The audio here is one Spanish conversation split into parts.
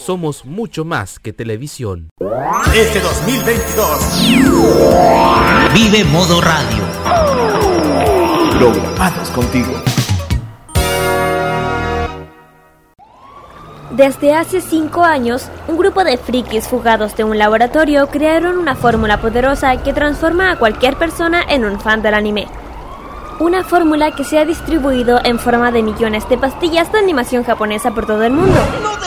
Somos mucho más que televisión. Este 2022 Vive Modo Radio. programados contigo. Desde hace cinco años, un grupo de frikis fugados de un laboratorio crearon una fórmula poderosa que transforma a cualquier persona en un fan del anime. Una fórmula que se ha distribuido en forma de millones de pastillas de animación japonesa por todo el mundo. No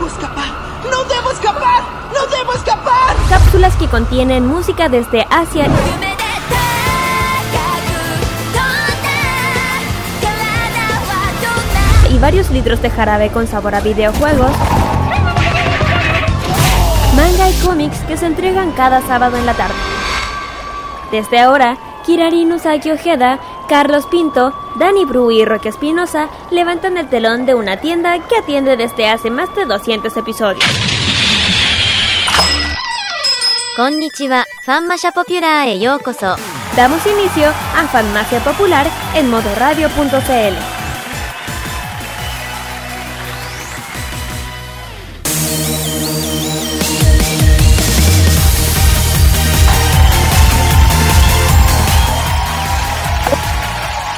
debo escapar, no debo escapar, no debo escapar. Cápsulas que contienen música desde Asia y varios litros de jarabe con sabor a videojuegos. Manga y cómics que se entregan cada sábado en la tarde. Desde ahora, Kirari Usagi Ojeda, Carlos Pinto, Dani Bru y Roque Espinosa levantan el telón de una tienda que atiende desde hace más de 200 episodios. Konnichiwa, Fanmacia Popular e. Damos inicio a Fanmacia Popular en modoradio.cl.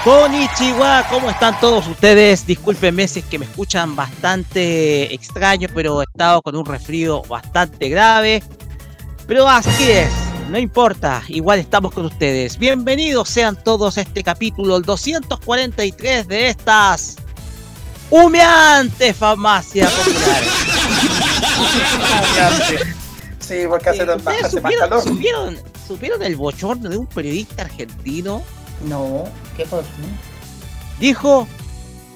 Konnichiwa, ¿cómo están todos ustedes? Discúlpenme si es que me escuchan bastante extraño, pero he estado con un resfrío bastante grave. Pero así es, no importa, igual estamos con ustedes. Bienvenidos sean todos a este capítulo, el 243 de estas humeantes farmacias populares. Sí, porque hace, ¿Ustedes hace más calor. supieron, supieron el bochorno de un periodista argentino? No, ¿qué pasó? Dijo,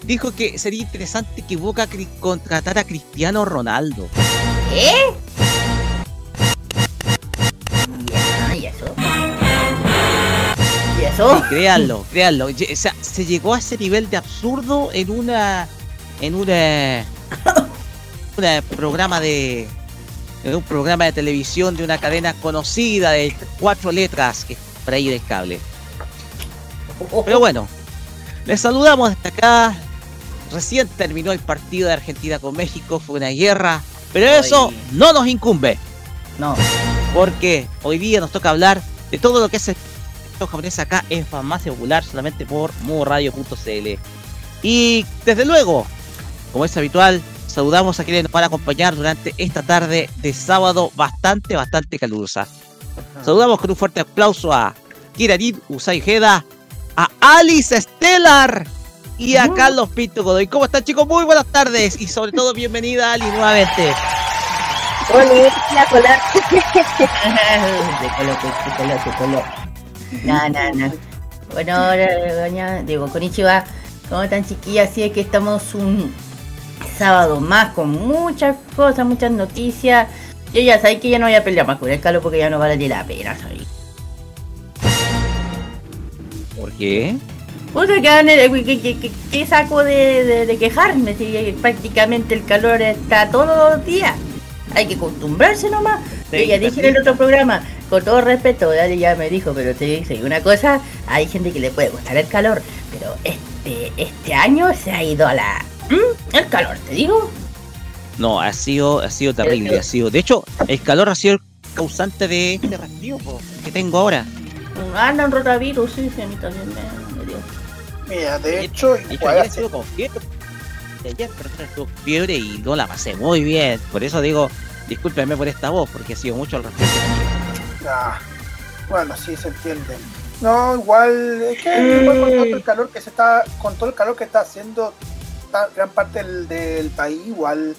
dijo que sería interesante que Boca contratara a Cristiano Ronaldo. Ya, ¿y eso? ¿Y eso? Créanlo, créanlo. Ye- O sea, se llegó a ese nivel de absurdo en una, en una, un programa de, en un programa de televisión de una cadena conocida de cuatro letras que es por ahí del cable. Pero bueno, les saludamos desde acá. Recién terminó el partido de Argentina con México, fue una guerra, pero eso Ay. no nos incumbe, No, porque hoy día nos toca hablar de todo lo que es el japonés acá en Farmacia Popular, solamente por modoradio.cl. Y desde luego, como es habitual, saludamos a quienes nos van a acompañar durante esta tarde de sábado bastante, bastante calurosa. Saludamos con un fuerte aplauso a Kirarin Usai a Alice Stellar y a Carlos Pinto Godoy. ¿Cómo están chicos? Muy buenas tardes y sobre todo bienvenida Ali nuevamente. de color, de color, de color. No, no, no. Bueno, ahora, doña, digo, Konnichiwa, ¿cómo están chiquillas? Así es que estamos un sábado más con muchas cosas, muchas noticias. Yo ya sabéis que ya no voy a pelear más con el calor porque ya no vale la pena, ¿sabéis? ¿Por qué? Puta, que, que, que, que- que- que saco de, de- de quejarme? Si prácticamente el calor está todos los días. Hay que acostumbrarse nomás. Sí, Yo ya dije en el otro programa, con todo respeto, Dale ya me dijo, pero te dice una cosa, hay gente que le puede gustar el calor, pero este este año se ha ido a la... ¿Mm? El calor, te digo. No, ha sido, ha sido terrible, ha sido. De hecho, el calor ha sido el causante de este resfrío que tengo ahora. Anda un rotavirus, sí, sí, a mí también me, me dio. Mira, de hecho, De hecho, igual ayer estuve con fiebre. De Ayer, pero estuve con fiebre y no la pasé muy bien. Por eso digo, discúlpenme por esta voz, porque ha sido mucho el resfrío. Ah, bueno, sí se entiende. No, igual, es que igual con todo el calor que se está, con todo el calor que está haciendo gran parte del, del país, igual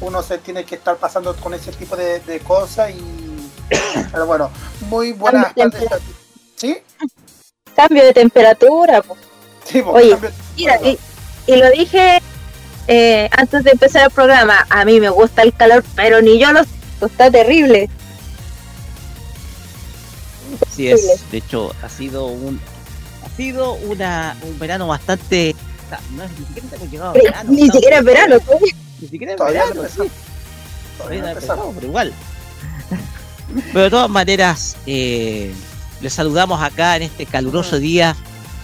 uno se tiene que estar pasando con ese tipo de, de cosas y pero bueno, muy buenas tardes. a- ¿Sí? cambio de temperatura. po. Sí, pues, Oye, Mira, y, y lo dije eh, antes de empezar el programa, a mí me gusta el calor, pero ni yo lo siento, está terrible. Así es, de hecho ha sido un ha sido una, un verano bastante no, ni siquiera hemos llegado a verano. Ni siquiera es verano, Ni siquiera es Todavía verano, no sí. Todavía Todavía no empezamos. pero igual. Pero de todas maneras, eh, les saludamos acá en este caluroso día,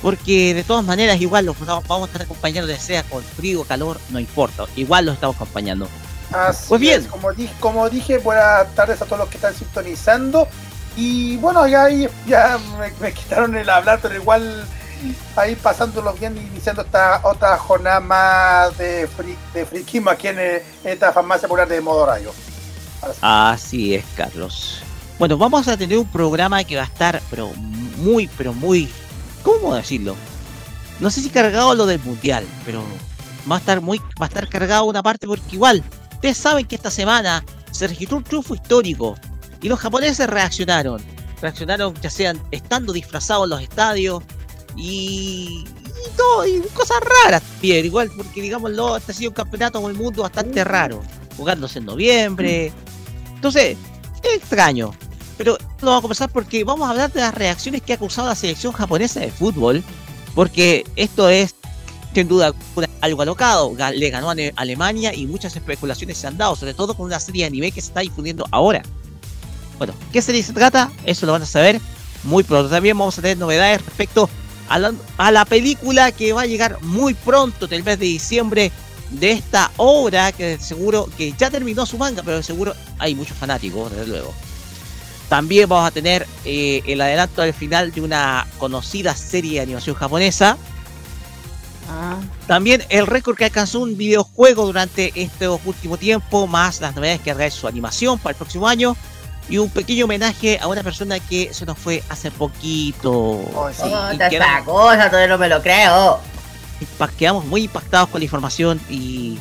porque de todas maneras igual los vamos a estar acompañando, ya sea con frío o calor, no importa, igual los estamos acompañando. Así Pues bien. es, como, di- como dije, buenas tardes a todos los que están sintonizando. Y bueno, ya, ahí- ya me, me quitaron el hablar, pero igual ahí pasándolo bien, iniciando esta otra jornada más de, fri, de friquismo aquí en, eh, en esta farmacia popular de Modo Rayo. Así es, Carlos. Bueno, vamos a tener un programa que va a estar, pero muy, pero muy, ¿cómo decirlo? No sé si cargado lo del mundial, pero va a estar muy, va a estar cargado una parte porque igual, ustedes saben que esta semana se registró un triunfo histórico y los japoneses reaccionaron, reaccionaron ya sean estando disfrazados en los estadios y, y todo, y cosas raras también, igual porque digámoslo, este ha sido un campeonato con el mundo bastante raro, jugándose en noviembre, entonces, es extraño. Pero lo vamos a conversar porque vamos a hablar de las reacciones que ha causado la selección japonesa de fútbol. Porque esto es, sin duda, algo alocado. Le ganó a Alemania y muchas especulaciones se han dado, sobre todo con una serie de anime que se está difundiendo ahora. Bueno, ¿qué serie se trata? Eso lo van a saber muy pronto. También vamos a tener novedades respecto a la, película que va a llegar muy pronto, del mes de diciembre, de esta obra que seguro que ya terminó su manga, pero seguro hay muchos fanáticos, desde luego. También vamos a tener eh, el adelanto al final de una conocida serie de animación japonesa. Ah, También el récord que alcanzó un videojuego durante este último tiempo, más las novedades que trae su animación para el próximo año. Y un pequeño homenaje a una persona que se nos fue hace poquito. Ay, sí. Quedamos- esta cosa, todavía no me lo creo. quedamos muy impactados con la información y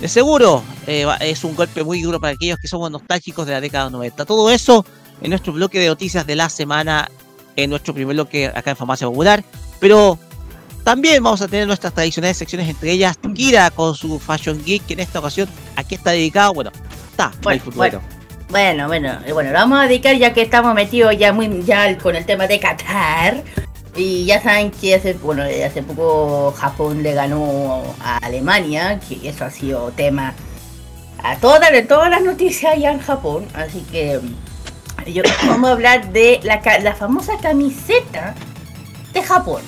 de seguro eh, es un golpe muy duro para aquellos que somos nostálgicos de la década 90. Todo eso en nuestro bloque de noticias de la semana, en nuestro primer bloque acá en Farmacia Popular. Pero también vamos a tener nuestras tradicionales secciones, entre ellas Kira con su Fashion Geek, que en esta ocasión aquí está dedicado, bueno, está Bueno, el futbolero. Bueno, bueno, eh, bueno, lo vamos a dedicar ya que estamos metidos ya muy ya con el tema de Qatar. Y ya saben que hace, bueno, eh, hace poco Japón le ganó a Alemania, que eso ha sido tema a todas, todas las noticias allá en Japón. Así que yo, vamos a hablar de la, famosa camiseta de Japón.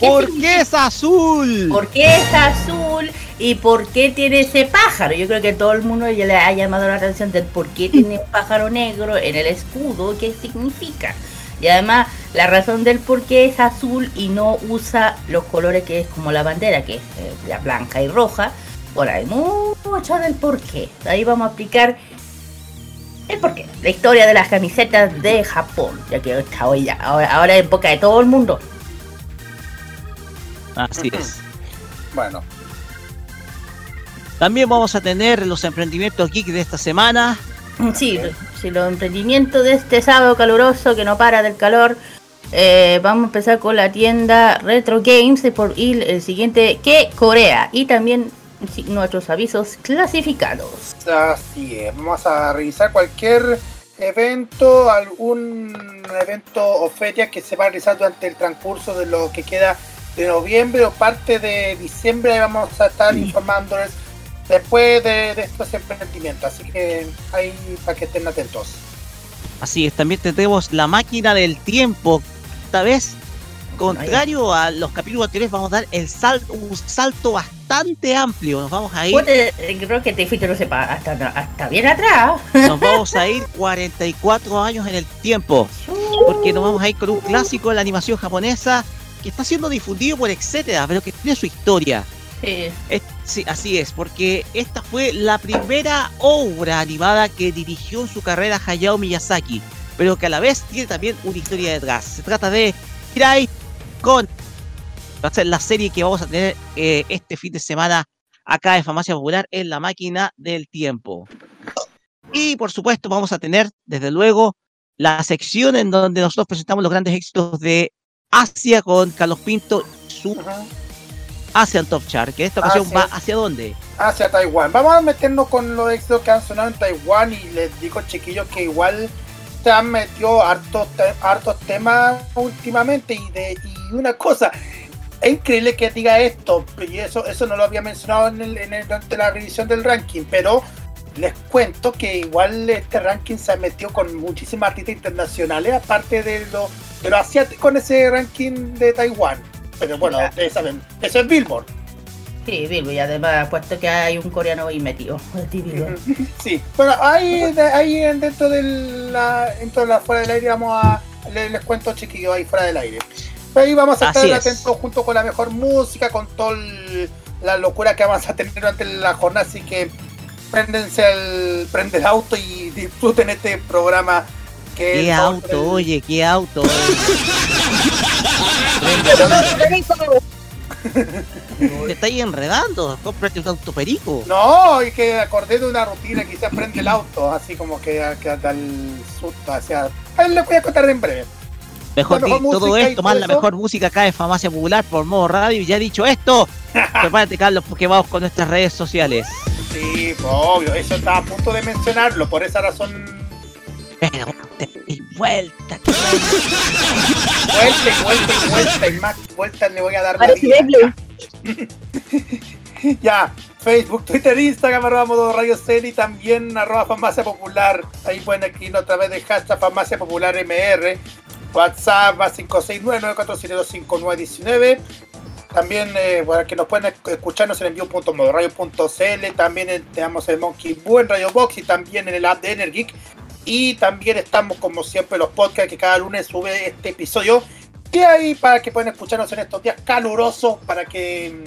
¿Qué ¿Por significa? qué es azul? ¿Por qué es azul y por qué tiene ese pájaro? Yo creo que todo el mundo ya le ha llamado la atención del por qué tiene un pájaro negro en el escudo, qué significa. Y además, la razón del por qué es azul y no usa los colores que es como la bandera, que es eh, la blanca y roja. Bueno, hay mucho del por qué. Ahí vamos a explicar el por qué. La historia de las camisetas de Japón, ya que está hoy ya, ahora, ahora en boca de todo el mundo. Así es. Bueno, También vamos a tener los emprendimientos geek de esta semana. Sí, sí, los emprendimientos de este sábado caluroso que no para del calor. eh, vamos a empezar con la tienda Retro Games por y el siguiente que Corea y también nuestros avisos clasificados. así es. Vamos a revisar cualquier evento, algún evento o feria que se va a realizar durante el transcurso de lo que queda de noviembre o parte de diciembre. Vamos a estar informándoles después de, de estos emprendimientos. Así que ahí para que estén atentos. Así es, también tendremos la máquina del tiempo. Esta vez, contrario a los capítulos anteriores, vamos a dar el salto, un salto bastante amplio. Nos vamos a ir, Puta, eh, creo que te fuiste no sepa, hasta, hasta bien atrás. nos vamos a ir 44 años en el tiempo. Porque nos vamos a ir con un clásico de la animación japonesa que está siendo difundido por etcétera, pero que tiene su historia. Sí. Es- sí, así es, porque esta fue la primera obra animada que dirigió en su carrera Hayao Miyazaki, pero que a la vez tiene también una historia detrás. Se trata de Kirai con va a ser la serie que vamos a tener eh, este fin de semana acá en Farmacia Popular en la máquina del tiempo. Y por supuesto vamos a tener, desde luego, la sección en donde nosotros presentamos los grandes éxitos de Asia con Carlos Pinto y su Ujú. Asian Top Chart, que esta ocasión Así va hacia dónde? hacia Taiwán. Vamos a meternos con los éxitos que han sonado en Taiwán y les digo chiquillos que igual se han metido hartos, te- hartos temas últimamente y de y una cosa, es increíble que diga esto, y eso, eso no lo había mencionado en, el, en el- durante la revisión del ranking, pero les cuento que igual este ranking se ha metido con muchísimas artistas internacionales, aparte de lo, de lo asiático con ese ranking de Taiwán. Pero bueno, Ya. ustedes saben, eso es Billboard. Sí, Bilbo, y además puesto que hay un coreano ahí metido. Típico. Sí, bueno, ahí, de- ahí en- dentro de la, dentro de la fuera del aire vamos a, les, les cuento chiquillos ahí fuera del aire. Ahí vamos a estar es. atentos junto con la mejor música, con toda la locura que vamos a tener durante la jornada, así que préndense el, prende el auto y disfruten este programa que ¿Qué es auto, oye? ¿Qué auto? Te estáis enredando. Cómprate un auto perico. No, y que acordé de una rutina, quizás prende el auto, así como que, que da el susto hacia... Ahí les voy a contar en breve. Mejor, la mejor todo esto, más la mejor música acá en Farmacia Popular por modo radio. Y ya dicho esto, prepárate, Carlos, porque vamos con nuestras redes sociales. Sí, pues, obvio, eso estaba a punto de mencionarlo, por esa razón Pero, y vuelta, vuelta. vuelta y vuelta y vuelta y más vueltas le voy a dar. Beyblade. Ya, Facebook, Twitter, Instagram, arroba modo radio Cel y también arroba farmacia popular. Ahí pueden escribirnos a través de hashtag farmacia popular MR. WhatsApp más 569-472-5919. También eh, para que nos pueden esc- escucharnos en envío.modoradio.cl. También en- tenemos el Monkey Boo en Radio Box y también en el app de Energic. Y también estamos, como siempre, los podcasts que cada lunes sube este episodio. Que hay para que puedan escucharnos en estos días calurosos para que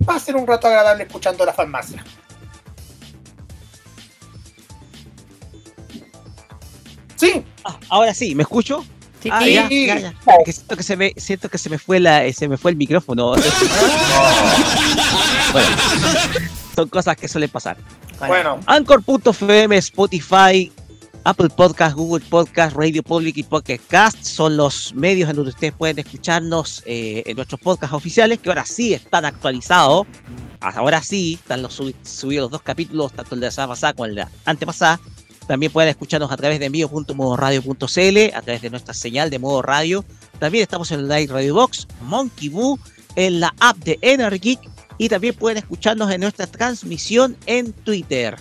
mm, pasen un rato agradable escuchando la farmacia. Sí, Ah, ahora sí, ¿me escucho? Sí, Ah, sí. ya, ya, ya. Que siento que se me, siento que se me fue la, se me fue el micrófono. bueno, son cosas que suelen pasar. bueno, Anchor.fm, Spotify, Apple Podcast, Google Podcast, Radio Public y Pocket Cast son los medios en donde ustedes pueden escucharnos eh, en nuestros podcasts oficiales, que ahora sí están actualizados. Ahora sí, están los subi- subidos los dos capítulos, tanto el de la semana pasada como el de la antepasada. También pueden escucharnos a través de envío.modoradio.cl, a través de nuestra señal de modo radio. También estamos en Live Radio Box, Monkey Boo, en la app de Energeek y también pueden escucharnos en nuestra transmisión en Twitter,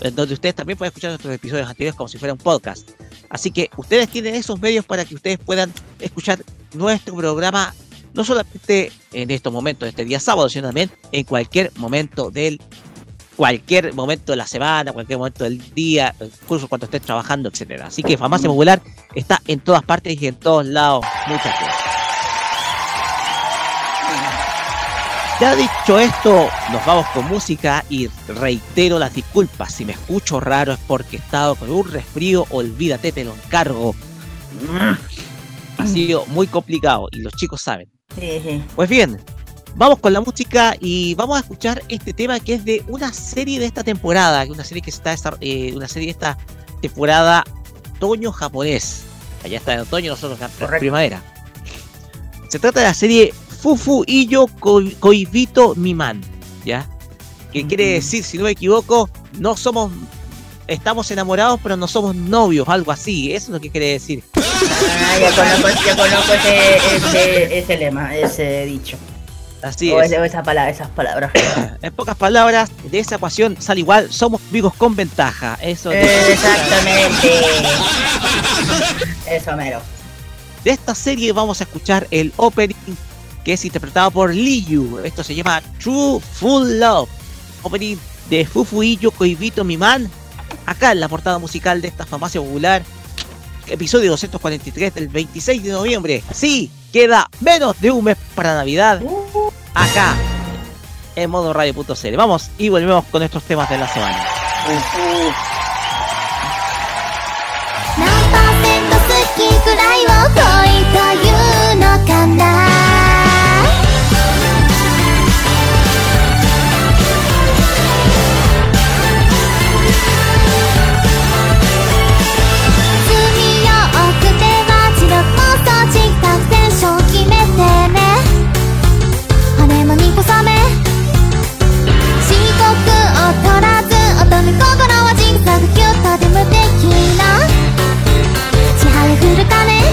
en donde ustedes también pueden escuchar nuestros episodios anteriores como si fuera un podcast. Así que ustedes tienen esos medios para que ustedes puedan escuchar nuestro programa, no solamente en estos momentos, este día sábado, sino también en cualquier momento del cualquier momento de la semana, cualquier momento del día, incluso cuando estés trabajando, etcétera. Así que Farmacia Popular está en todas partes y en todos lados. Muchas gracias. Ya dicho esto, nos vamos con música y reitero las disculpas. Si me escucho raro es porque he estado con un resfrío, olvídate, te lo encargo. Ha sido muy complicado y los chicos saben. Pues bien, vamos con la música y vamos a escuchar este tema que es de una serie de esta temporada, que es una serie que está eh, una serie de esta temporada otoño japonés. Allá está en otoño, nosotros en Correcto. primavera. Se trata de la serie Fufu Iyo Koi- Koibito Miman, ¿ya? Que quiere decir, si no me equivoco, no somos estamos enamorados, pero no somos novios, algo así. Eso es lo que quiere decir. Ah, ya conozco, ya conozco ese, ese, ese lema, ese dicho. Así o es. esa palabra, esas palabras. En pocas palabras, de esa ecuación sale igual, somos amigos con ventaja. Eso Exactamente. Eso mero. De esta serie vamos a escuchar el opening que es interpretado por Liu. Esto se llama True Full Love. Opening de Fufuillo Koibito Miman. Acá en la portada musical de esta farmacia popular. Episodio 243 del 26 de noviembre. Sí, queda menos de un mes para Navidad. Acá en modo radio.cl. Vamos y volvemos con estos temas de la semana. するかね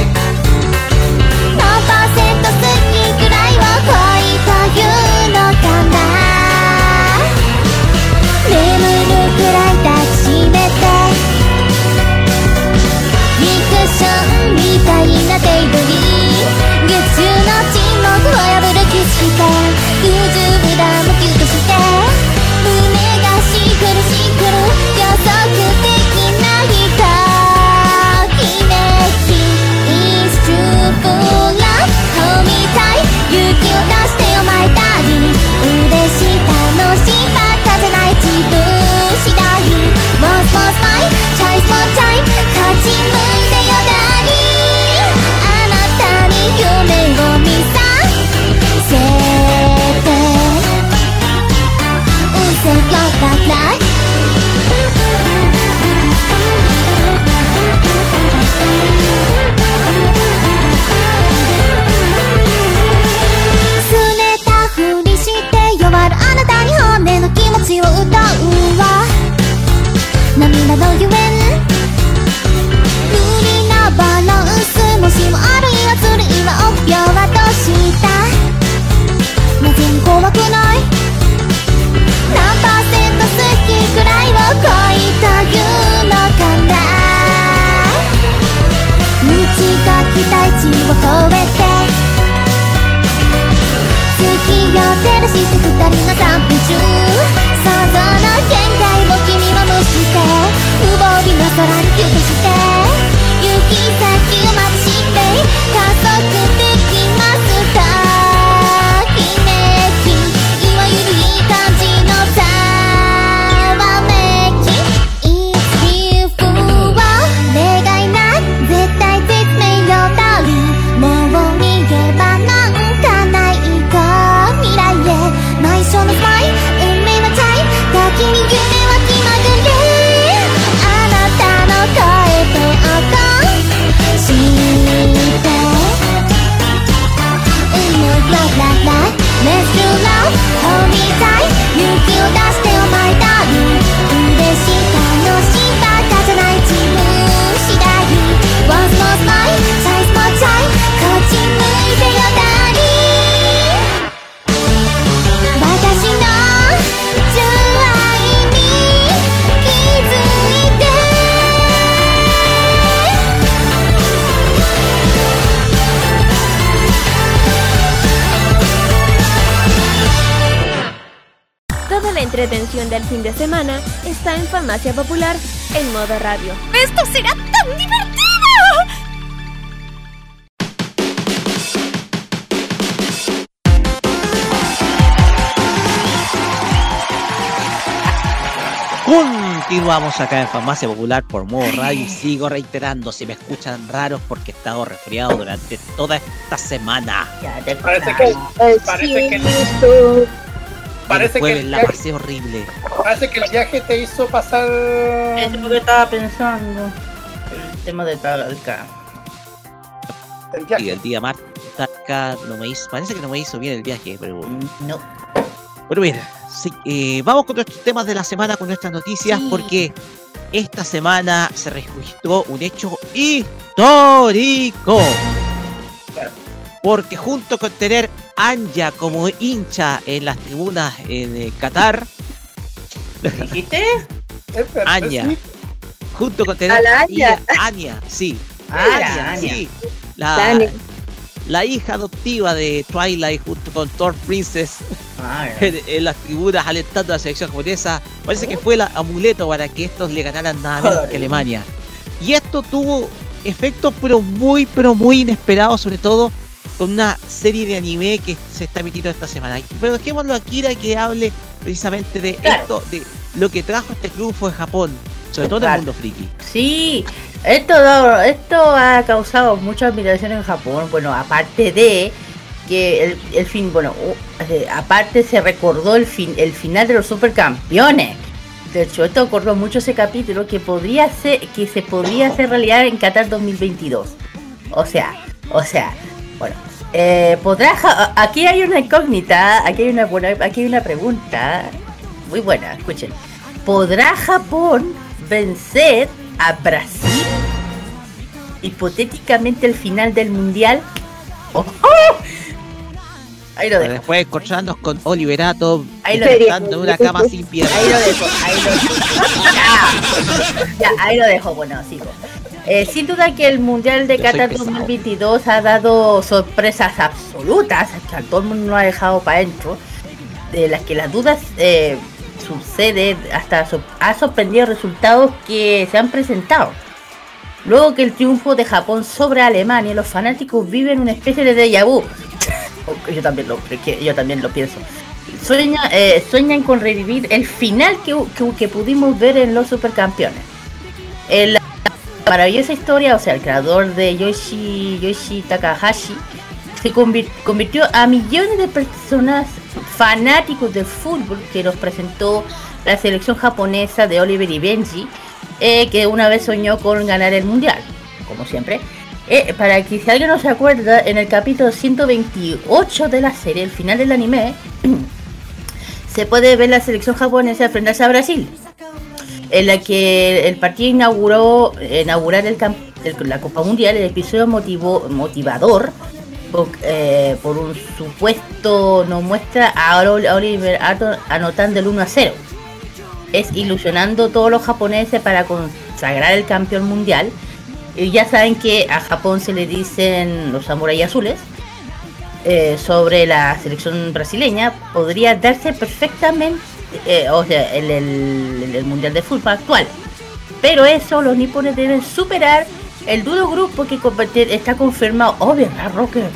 の無理なバランスもしもあるいはるいははどうしたぜくない何きくらいをというの道がをえて月を照らして二人の散歩中想像の限界を今更にキとして you entretención del fin de semana está en Farmacia Popular en modo radio. ¡Esto será tan divertido! Continuamos acá en Farmacia Popular por modo radio y sigo reiterando si me escuchan raros porque he estado resfriado durante toda esta semana. Ya te Parece que, parece que. Parece el jueves que, la pasé horrible. parece que el viaje te hizo pasar. Es lo que estaba pensando. El tema de Talalca. El Y viaje. el día martes acá no me hizo, parece que no me hizo bien el viaje, pero No. Bueno, mira, sí, eh, vamos con nuestros temas de la semana, con nuestras noticias, Sí. porque esta semana se registró un hecho histórico. Porque junto con tener Anja como hincha en las tribunas en eh, Qatar, ¿Dijiste? Sí. junto con tener A la Anya, sí, Anya. sí, La la, hija adoptiva de Twilight junto con Thor Princess Ah, en las tribunas alentando a la selección japonesa. Parece que fue el amuleto para que estos le ganaran nada menos que Alemania. Y esto tuvo efectos pero muy, pero muy inesperados, sobre todo con una serie de anime que se está emitiendo esta semana. Pero dejémoslo a Kira que hable precisamente de Claro. esto, de lo que trajo este triunfo de Japón, sobre todo en el mundo friki. Sí, esto, esto ha causado mucha admiración en Japón. Bueno, aparte de que el, el fin, bueno, eh, aparte se recordó el fin, el final de los supercampeones. De hecho, esto acordó mucho ese capítulo que podría ser, que se podría hacer realidad en Qatar 2022. O sea, o sea, bueno, eh, podrá, aquí hay una incógnita, aquí hay una buena, aquí hay una pregunta muy buena, escuchen. ¿Podrá Japón vencer a Brasil? Hipotéticamente el final del mundial. ¡Oh! Ahí lo dejo. después encontrarnos con Oliverato Ahí lo una cama sin piernas. Ahí lo dejo, ahí lo dejo. Ya, ya, ahí lo dejo, bueno, sigo. Eh, sin duda que el Mundial de Qatar pesado. 2022 ha dado sorpresas absolutas, que a todo el mundo lo ha dejado para adentro, de las que las dudas eh, suceden, hasta so- ha sorprendido resultados que se han presentado. Luego que el triunfo de Japón sobre Alemania, los fanáticos viven una especie de déjà vu. Yo también lo, que- yo también lo pienso. Sueña, eh, sueñan con revivir el final que, que, que pudimos ver en los supercampeones. Maravillosa historia, o sea, el creador de Yoshi, Yoshi Takahashi se convir- convirtió a millones de personas fanáticos del fútbol que nos presentó la selección japonesa de Oliver y Benji, eh, que una vez soñó con ganar el mundial, como siempre. Eh, para que si alguien no se acuerda, en el capítulo 128 de la serie, el final del anime, se puede ver la selección japonesa enfrentarse a Brasil, en la que el partido inauguró inaugurar el, el- la Copa Mundial, el episodio motivo, motivador por, eh, por un supuesto nos muestra a Ol- a Oliver Ato anotando el 1 a 0. Es ilusionando a todos los japoneses para consagrar el campeón mundial. Y ya saben que a Japón se le dicen los samuráis azules. eh, sobre la selección brasileña podría darse perfectamente, eh, o sea, el, el- Mundial de Fútbol actual. Pero eso los nipones deben superar el duro grupo que está confirmado, ¿verdad, Rocker?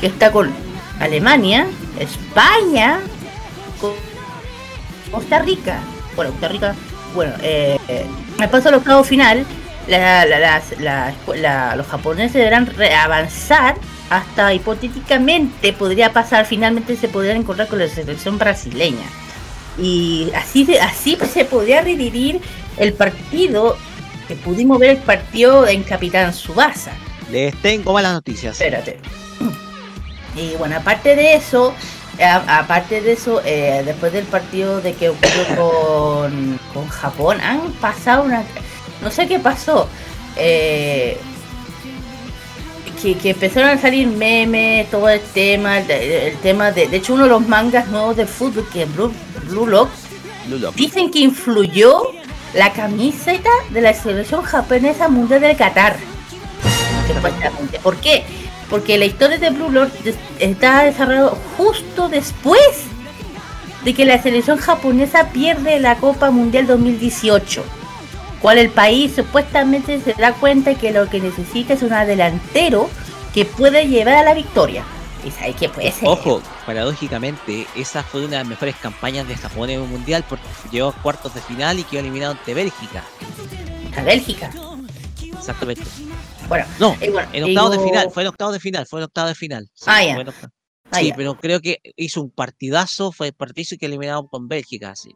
Que está con Alemania, España, Co- Costa Rica. Bueno, Costa Rica, bueno, eh, al paso al octavo final, la- la- la- los japoneses deberán avanzar hasta hipotéticamente podría pasar, finalmente se podrían encontrar con la selección brasileña. Y así, así se podría revivir el partido que pudimos ver el partido en Capitán Subasa. Les tengo malas noticias. Espérate. Y bueno, aparte de eso, a- aparte de eso, eh, después del partido de que ocurrió con, con Japón, han pasado una... No sé qué pasó. eh, que, que empezaron a salir memes, todo el tema, el, el tema de... De hecho, uno de los mangas nuevos de fútbol, que es Blue, Blue Lock, dicen que influyó la camiseta de la selección japonesa mundial del Qatar. ¿Por qué? Porque la historia de Blue des- está desarrollada justo después de que la selección japonesa pierde la Copa Mundial 2018. Cual el país supuestamente se da cuenta que lo que necesita es un delantero que puede llevar a la victoria. Y sabes que puede ser. Ojo, paradójicamente, esa fue una de las mejores campañas de Japón en un mundial porque llegó a cuartos de final y quedó eliminado ante Bélgica. A Bélgica. Exactamente. Bueno, No, bueno, en octavos de final, fue en octavos de final, fue en octavos de final. Sí, Ah, ya. Ah, Sí, pero creo que hizo un partidazo, fue partidazo y que eliminado con Bélgica, sí.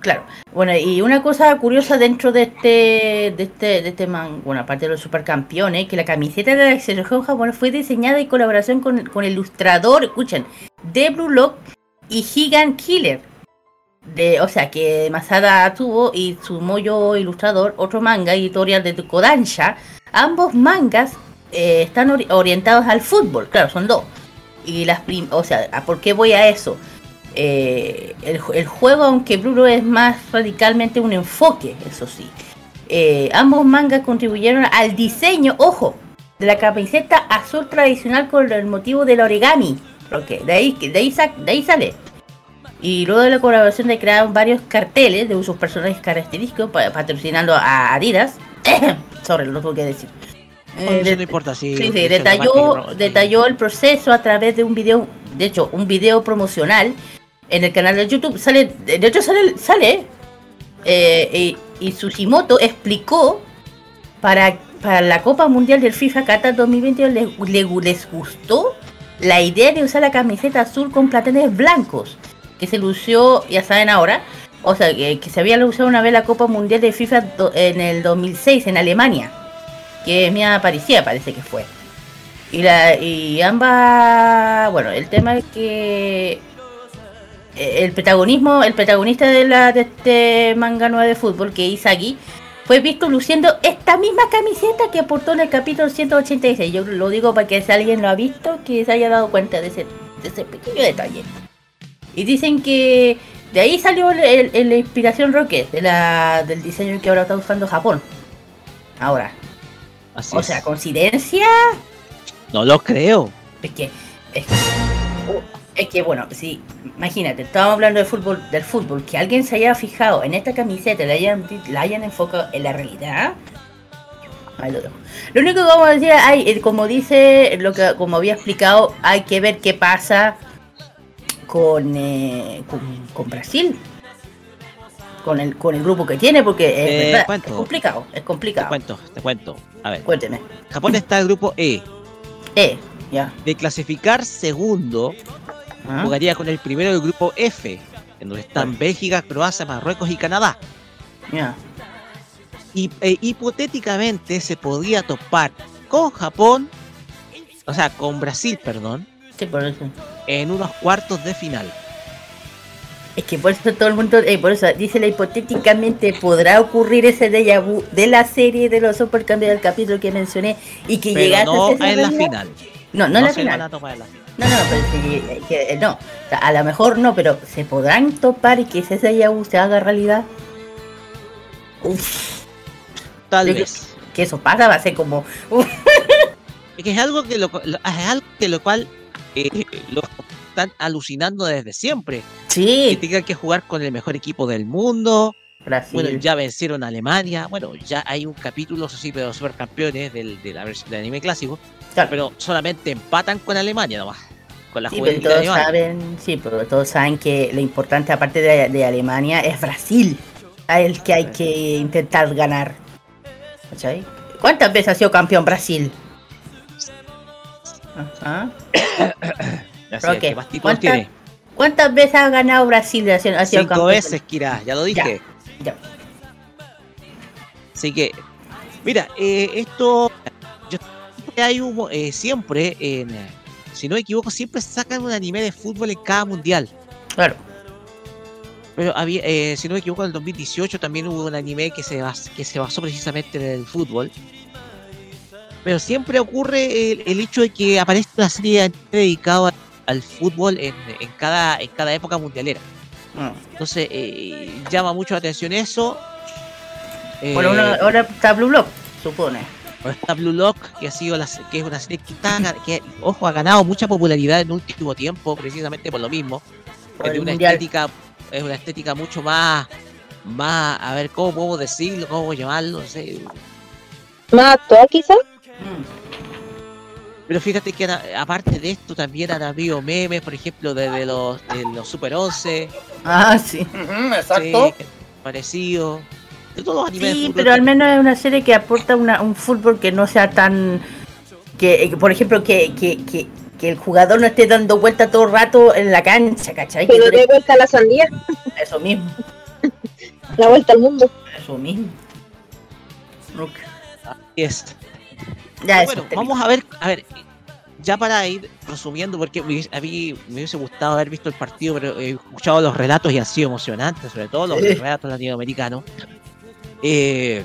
Claro. Bueno, y una cosa curiosa dentro de este, de este, de este man, bueno, aparte de los supercampeones, que la camiseta de la selección japonesa fue diseñada en colaboración con, con el ilustrador, escuchen, de Blue Lock y Gigan Killer. De, o sea, que Masada tuvo y su mollo ilustrador, otro manga editorial de Kodansha. Ambos mangas eh, están ori- orientados al fútbol, claro, son dos. Y las prim- o sea, ¿a ¿por qué voy a eso? Eh, el, el juego, aunque Blue es más radicalmente un enfoque, eso sí. Eh, ambos mangas contribuyeron al diseño, ojo, de la camiseta azul tradicional con el motivo del origami. porque de ahí, de ahí, sa- de ahí sale. Y luego de la colaboración de crear varios carteles de usos personajes característicos pa- patrocinando a Adidas. Sorry, lo que decir. Eh, eso no importa, sí. Sí, sí, detalló, detalló el proceso a través de un video, de hecho, un video promocional en el canal de YouTube. Sale, de hecho, sale, sale eh, y, y Tsushimoto explicó para, para la Copa Mundial del FIFA Qatar 2020 les, le- les gustó la idea de usar la camiseta azul con platenes blancos, que se lució, ya saben ahora, o sea, que, que se había usado una vez la Copa Mundial de FIFA en el 2006 en Alemania que me parecía, parece que fue. Y, la, y ambas, bueno, el tema es que el protagonismo, el protagonista de, la, de este manga nuevo de fútbol, que es Isagi, fue visto luciendo esta misma camiseta que aportó en el capítulo 186. Yo lo digo para que si alguien lo ha visto, que se haya dado cuenta de ese, de ese pequeño detalle. Y dicen que de ahí salió el- el- el- la inspiración Rocket, de la, del diseño que ahora está usando Japón. Ahora. Así o es. sea, coincidencia. No lo creo. Es que. Es que, es que, bueno, sí, imagínate, estábamos hablando de fútbol, del fútbol, que alguien se haya fijado en esta camiseta, la hayan, la hayan enfocado en la realidad. Lo único que vamos a decir, hay, eh, como dice, lo que como había explicado, hay que ver qué pasa con, eh, con, con Brasil. Con el, con el grupo que tiene, porque es, verdad, cuento. es complicado, es Te complicado. cuento, te cuento. A ver, Cuénteme. Japón está en el grupo E. Eh, ya. De clasificar segundo, Ah. jugaría con el primero del grupo F, en donde están Bélgica, Croacia, Marruecos y Canadá. Ya. Y e, hipotéticamente se podría topar con Japón, o sea, con Brasil, perdón, Sí, por eso. en unos cuartos de final. Es que por eso todo el mundo, eh, por eso dice la hipotéticamente podrá ocurrir ese déjà vu de la serie de los supercambios del capítulo que mencioné y que Pero llegaste no a en la final. No, no en la se van final. a en la final. No, no, pero sí, eh, que, eh, no. O sea, a lo mejor no, pero se podrán topar y que ese vu se haga realidad. Uf, Tal Yo que- vez. que eso pasa, va a ser como. Es que es algo que lo, lo- es algo que lo cual eh, lo están alucinando desde siempre. Que Sí, tengan que jugar con el mejor equipo del mundo. Brasil. Bueno, ya vencieron a Alemania. Bueno, ya hay un capítulo, eso sí, de los supercampeones del, de la versión del anime clásico. Claro. Pero solamente empatan con Alemania nomás. Con la Sí, pero de todos saben, sí, pero todos saben que lo importante aparte de, de Alemania es Brasil, a el que hay que intentar ganar. ¿Cachai? ¿Cuántas veces ha sido campeón Brasil? Ajá. Ya ¿qué ¿Cuántas- tiene? ¿Cuántas veces ha ganado Brasil? Ha sido, Cinco campeón? veces, Kira, ya lo dije. Ya. Así que, mira, eh, esto. Yo siempre hay un. eh, siempre, en, si no me equivoco, siempre sacan un anime de fútbol en cada mundial. Claro. Pero había, eh, si no me equivoco, en el 2018 también hubo un anime que se, bas- que se basó precisamente en el fútbol. Pero siempre ocurre el, el hecho de que aparece una serie dedicada al fútbol en, en cada, en cada época mundialera. Mm. Entonces, eh, llama mucho la atención eso. Eh, Bueno, uno- ahora está Blue Block, supone. Está Blue Lock, que ha sido la, que es una serie que, está, que, ojo, ha ganado mucha popularidad en último tiempo, precisamente por lo mismo. Por Es una estética, es una estética mucho más, más, a ver, ¿cómo podemos decirlo? ¿Cómo llamarlo? No sé. Más actual quizás. Pero fíjate que aparte de esto también han habido memes, por ejemplo, de, de los, de los Super 11. Ah, sí. Exacto. sí, parecido. De todos los animes de Sí, fútbol pero al menos es una serie que aporta una, un fútbol que no sea tan... Que, eh, por ejemplo, que, que, que, que el jugador no esté dando vuelta todo el rato en la cancha, ¿cachai? Que no dé vuelta a la sandía, Eso mismo, la vuelta al mundo. eso mismo. Ok. Así es. Ya, bueno, vamos a ver, a ver, ya para ir resumiendo, porque a mí me hubiese gustado haber visto el partido, pero he escuchado los relatos y han sido emocionantes, sobre todo los Sí. relatos latinoamericanos. Eh,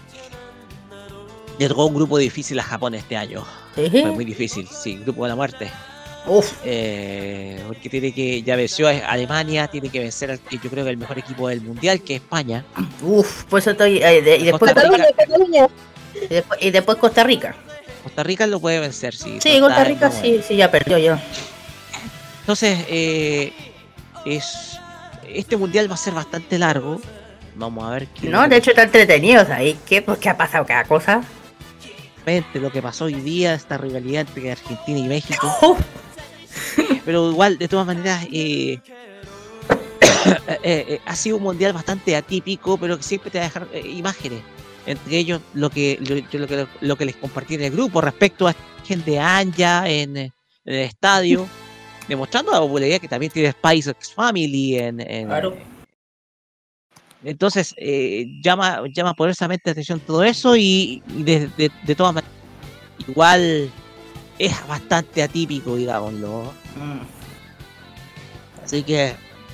le tocó un grupo difícil a Japón este año. Sí. Fue muy difícil, sí, grupo de la muerte. Uf, Eh, porque tiene que, ya venció a Alemania, tiene que vencer al que yo creo que el mejor equipo del mundial, que es España. uf, pues eso estoy... eh, de- y, después, Costa Rica. Cataluña, Cataluña. y después, Costa Rica. Costa Rica lo puede vencer, sí. Sí, Costa Rica no, sí, sí, ya perdió ya. Entonces, eh, es este mundial va a ser bastante largo. Vamos a ver qué No, de hecho está entretenido, ahí ¿Qué? Pues que ha pasado cada cosa. lo que pasó hoy día, esta rivalidad entre Argentina y México. Uf, Pero igual, de todas maneras, eh, eh, eh, ha sido un mundial bastante atípico, pero que siempre te va a dejar eh, imágenes. Entre ellos, lo que, lo, yo lo que lo que les compartí en el grupo respecto a gente de Anja en, eh, en el estadio, demostrando la popularidad que también tiene Spice X Family en, en- Claro. Entonces, eh, llama, llama poderosamente atención todo eso y, y de, de- de todas maneras, igual es bastante atípico, digámoslo. Mm. Así que,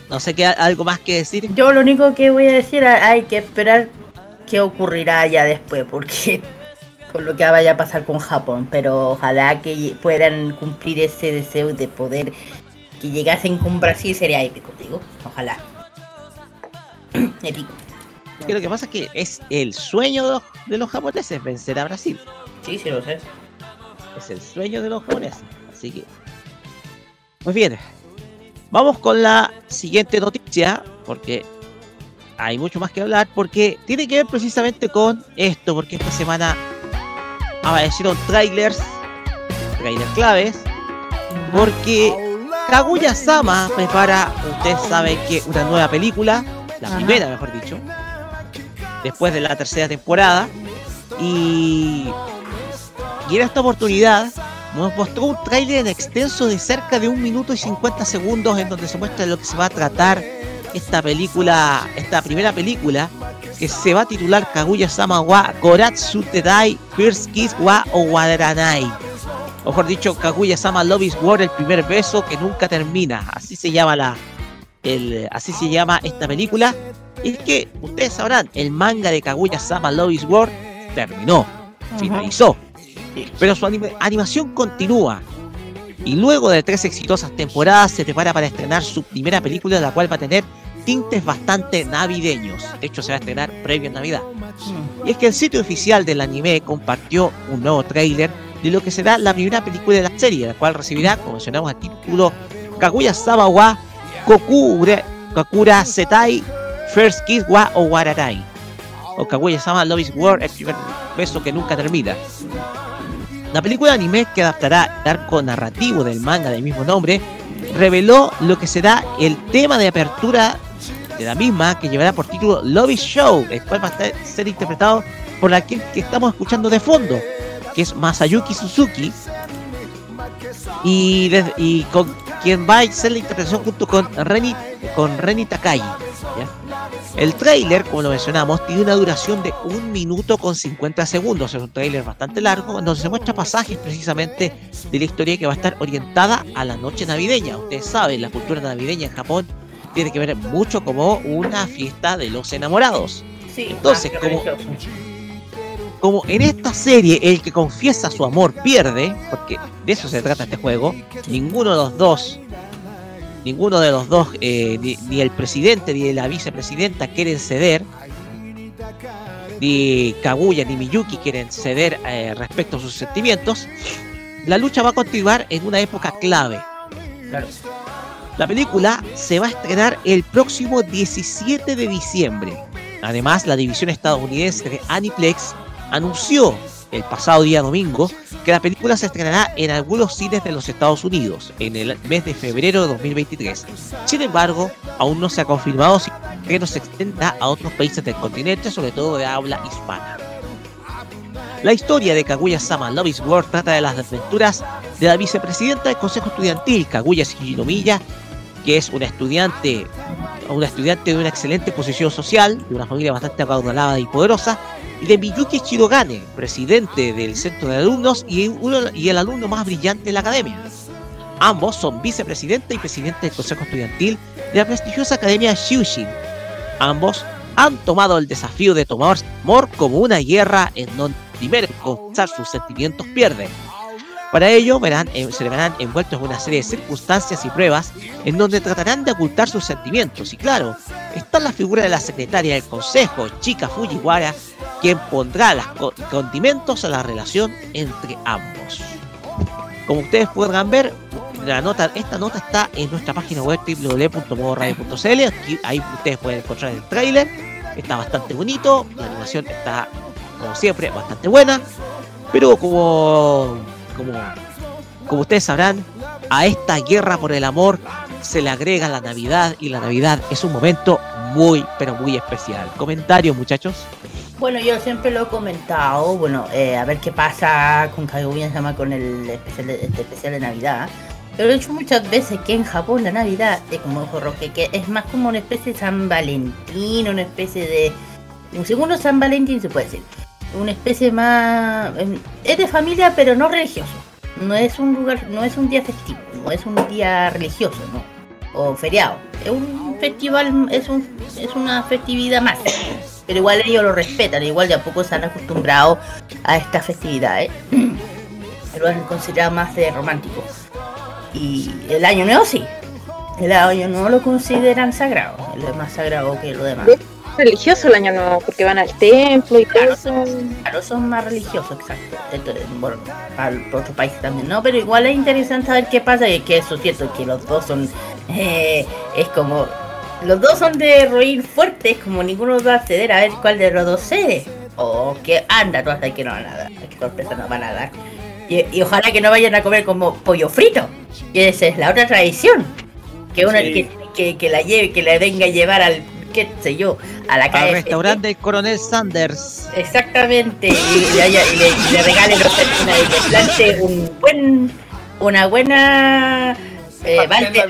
no sé qué algo más que decir. Yo lo único que voy a decir, hay que esperar qué ocurrirá ya después, porque con lo que vaya a pasar con Japón, pero ojalá que puedan cumplir ese deseo de poder que llegasen con Brasil sería épico, digo, ojalá. épico. Que lo que pasa es que es el sueño de los, de los japoneses vencer a Brasil. Sí, sí lo sé. Es el sueño de los japoneses. Así que. Pues bien. Vamos con la siguiente noticia. Porque hay mucho más que hablar. Porque tiene que ver precisamente con esto. Porque esta semana aparecieron trailers. Trailers claves. Porque Kaguya Sama prepara, ustedes saben que una nueva película. La primera, mejor dicho. Después de la tercera temporada. Y y en esta oportunidad nos mostró un tráiler en extenso de cerca de un minuto y 50 segundos en donde se muestra lo que se va a tratar esta película, esta primera película que se va a titular Kaguya-sama wa Koratsu Tedai First Kiss wa Owaranai. O mejor dicho, Kaguya-sama Love is War, el primer beso que nunca termina. Así se llama la el, así se llama esta película. Y es que ustedes sabrán, el manga de Kaguya-sama Love is War terminó, finalizó. Pero su anima- animación continúa. Y luego de tres exitosas temporadas se prepara para estrenar su primera película, la cual va a tener tintes bastante navideños. De hecho, se va a estrenar previo a Navidad. Y es que el sitio oficial del anime compartió un nuevo tráiler de lo que será la primera película de la serie, la cual recibirá, como mencionamos, el título Kaguya Sama Kokura Setai First Kiss wa Owararai. O Kaguya Sama Love is War, el primer beso que nunca termina. La película de anime que adaptará el arco narrativo del manga del mismo nombre reveló lo que será el tema de apertura de la misma que llevará por título is Show, el cual va a ser interpretado por aquel que estamos escuchando de fondo, que es Masayuki Suzuki, y con quien va a ser la interpretación junto con Reni, con Reni Takai. ¿ya? El tráiler, como lo mencionamos, tiene una duración de 1 minuto con 50 segundos. Es un tráiler bastante largo, donde se muestra pasajes precisamente de la historia que va a estar orientada a la noche navideña. Ustedes saben, la cultura navideña en Japón tiene que ver mucho como una fiesta de los enamorados. Sí, Entonces, como, religioso. Como en esta serie el que confiesa su amor pierde, porque de eso se trata este juego, ninguno de los dos, ninguno de los dos, eh, ni, el presidente ni la vicepresidenta quieren ceder, ni Kaguya ni Miyuki quieren ceder eh, respecto a sus sentimientos, la lucha va a continuar en una época clave. La película se va a estrenar el próximo 17 de diciembre. Además, la división estadounidense de Aniplex anunció el pasado día domingo que la película se estrenará en algunos cines de los Estados Unidos en el mes de febrero de 2023. Sin embargo, aún no se ha confirmado si que se extienda a otros países del continente, sobre todo de habla hispana. La historia de Kaguya-sama Love is War trata de las aventuras de la vicepresidenta del Consejo Estudiantil, Kaguya Shinomiya, que es una estudiante, una estudiante de una excelente posición social, de una familia bastante acaudalada y poderosa, y de Miyuki Shirogane, presidente del centro de alumnos y, uno- y el alumno más brillante de la academia. Ambos son vicepresidente y presidente del Consejo Estudiantil de la prestigiosa academia Shushin. Ambos han tomado el desafío de tomar amor como una guerra en donde primero confesar sus sentimientos pierde. Para ello verán, eh, se verán envueltos en una serie de circunstancias y pruebas en donde tratarán de ocultar sus sentimientos. Y claro, está la figura de la secretaria del consejo, Chika Fujiwara, quien pondrá los condimentos a la relación entre ambos. Como ustedes podrán ver, la nota, esta nota está en nuestra página web www.modoradio.cl. Ahí ustedes pueden encontrar el tráiler. Está bastante bonito, la animación está, como siempre, bastante buena. Pero como, como, ustedes sabrán, a esta guerra por el amor se le agrega la Navidad y la Navidad es un momento muy, pero muy especial. Comentarios, muchachos. Bueno, yo siempre lo he comentado, bueno, eh, a ver qué pasa con Kaguya Sama con el especial de, este Navidad. Pero he dicho muchas veces que en Japón la Navidad es como dijo Roque, que es más como una especie de San Valentín, una especie de. Un segundo San Valentín se puede decir. Una especie más. em, Es de familia, pero no religioso. No es un lugar, no es un día festivo, no es un día religioso, ¿no? O feriado. Es un festival, es un, es una festividad más. Pero igual ellos lo respetan, igual de a poco se han acostumbrado a esta festividad, ¿eh? Lo han considerado más de romántico. Y el año nuevo sí. El año nuevo lo consideran sagrado. Es más sagrado que lo demás. Religioso el año nuevo, porque van al templo y todo eso. Claro, son más religiosos, exacto. Entonces, bueno, para para otros países también, ¿no? Pero igual es interesante saber qué pasa y es que eso es cierto, que los dos son, eh, es como, los dos son de ruir fuertes, como ninguno va a acceder a ver cuál de los dos cede. O que anda, no hasta que no van a dar, qué sorpresa nos van a dar. Y, y ojalá que no vayan a comer como pollo frito, que esa es la otra tradición. Que uno Sí. que, que, que la lleve, que la venga a llevar al, qué sé yo, a la Al calle. restaurante del Coronel Sanders. Exactamente, y le, haya- y le, y le regale los una, y le plante un buen, una buena eh, balde,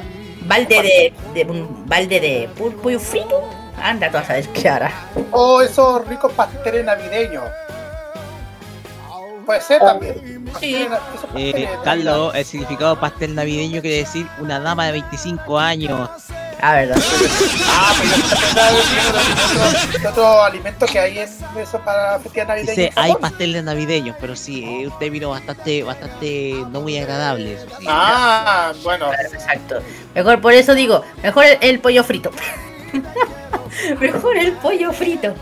balde de, de un balde de pollo frito. Anda, tú a saber qué hará. O esos ricos pasteles navideños. Puede ser también. Pasteles Eh. Carlos, el significado pastel navideño quiere decir una dama de 25 años. Ah, verdad. Ah, pero que otro, alimento que hay en eso para festividad navideña. Dice, en hay pasteles navideños, pero sí, eh, un término bastante, bastante no muy agradable, eso sí. Ah, bueno. Exacto. Mejor por eso digo, mejor el, el pollo frito. Mejor el pollo frito.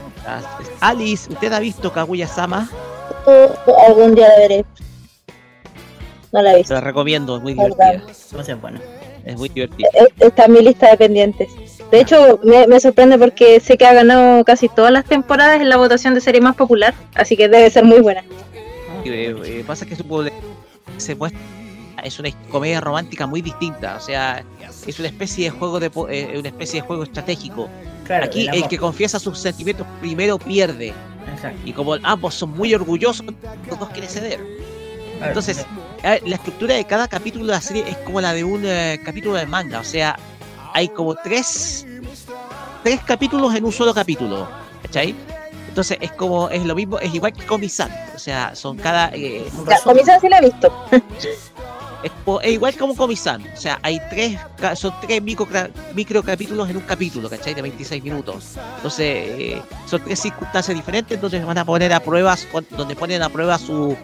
Alice, ¿usted ha visto Kaguya-sama? Algún día la veré. No la he Te visto. la recomiendo, es muy divertida. No sé, bueno. Es muy divertida. Es- Está en mi lista de pendientes. De hecho, me, me sorprende porque sé que ha ganado casi todas las temporadas en la votación de serie más popular, así que debe ser muy buena. Eh, eh, pasa que su se muestra es una comedia romántica muy distinta, o sea, es una especie de juego de eh, una especie de juego estratégico. Claro, Aquí el amor. que confiesa sus sentimientos primero pierde Exacto. y como ambos son muy orgullosos, los dos quieren ceder. Claro, Entonces, eh, la estructura de cada capítulo de la serie es como la de un eh, capítulo de manga, o sea, hay como tres tres capítulos en un solo capítulo, ¿cachai? Entonces es como, es lo mismo, es igual que Comisan, o sea, son cada... eh, Comisan sí la he visto. es, es igual como Comisan, o sea, hay tres, son tres micro, micro capítulos en un capítulo, ¿cachai? De 26 minutos. Entonces, eh, son tres circunstancias diferentes donde van a poner a pruebas, donde ponen a prueba su...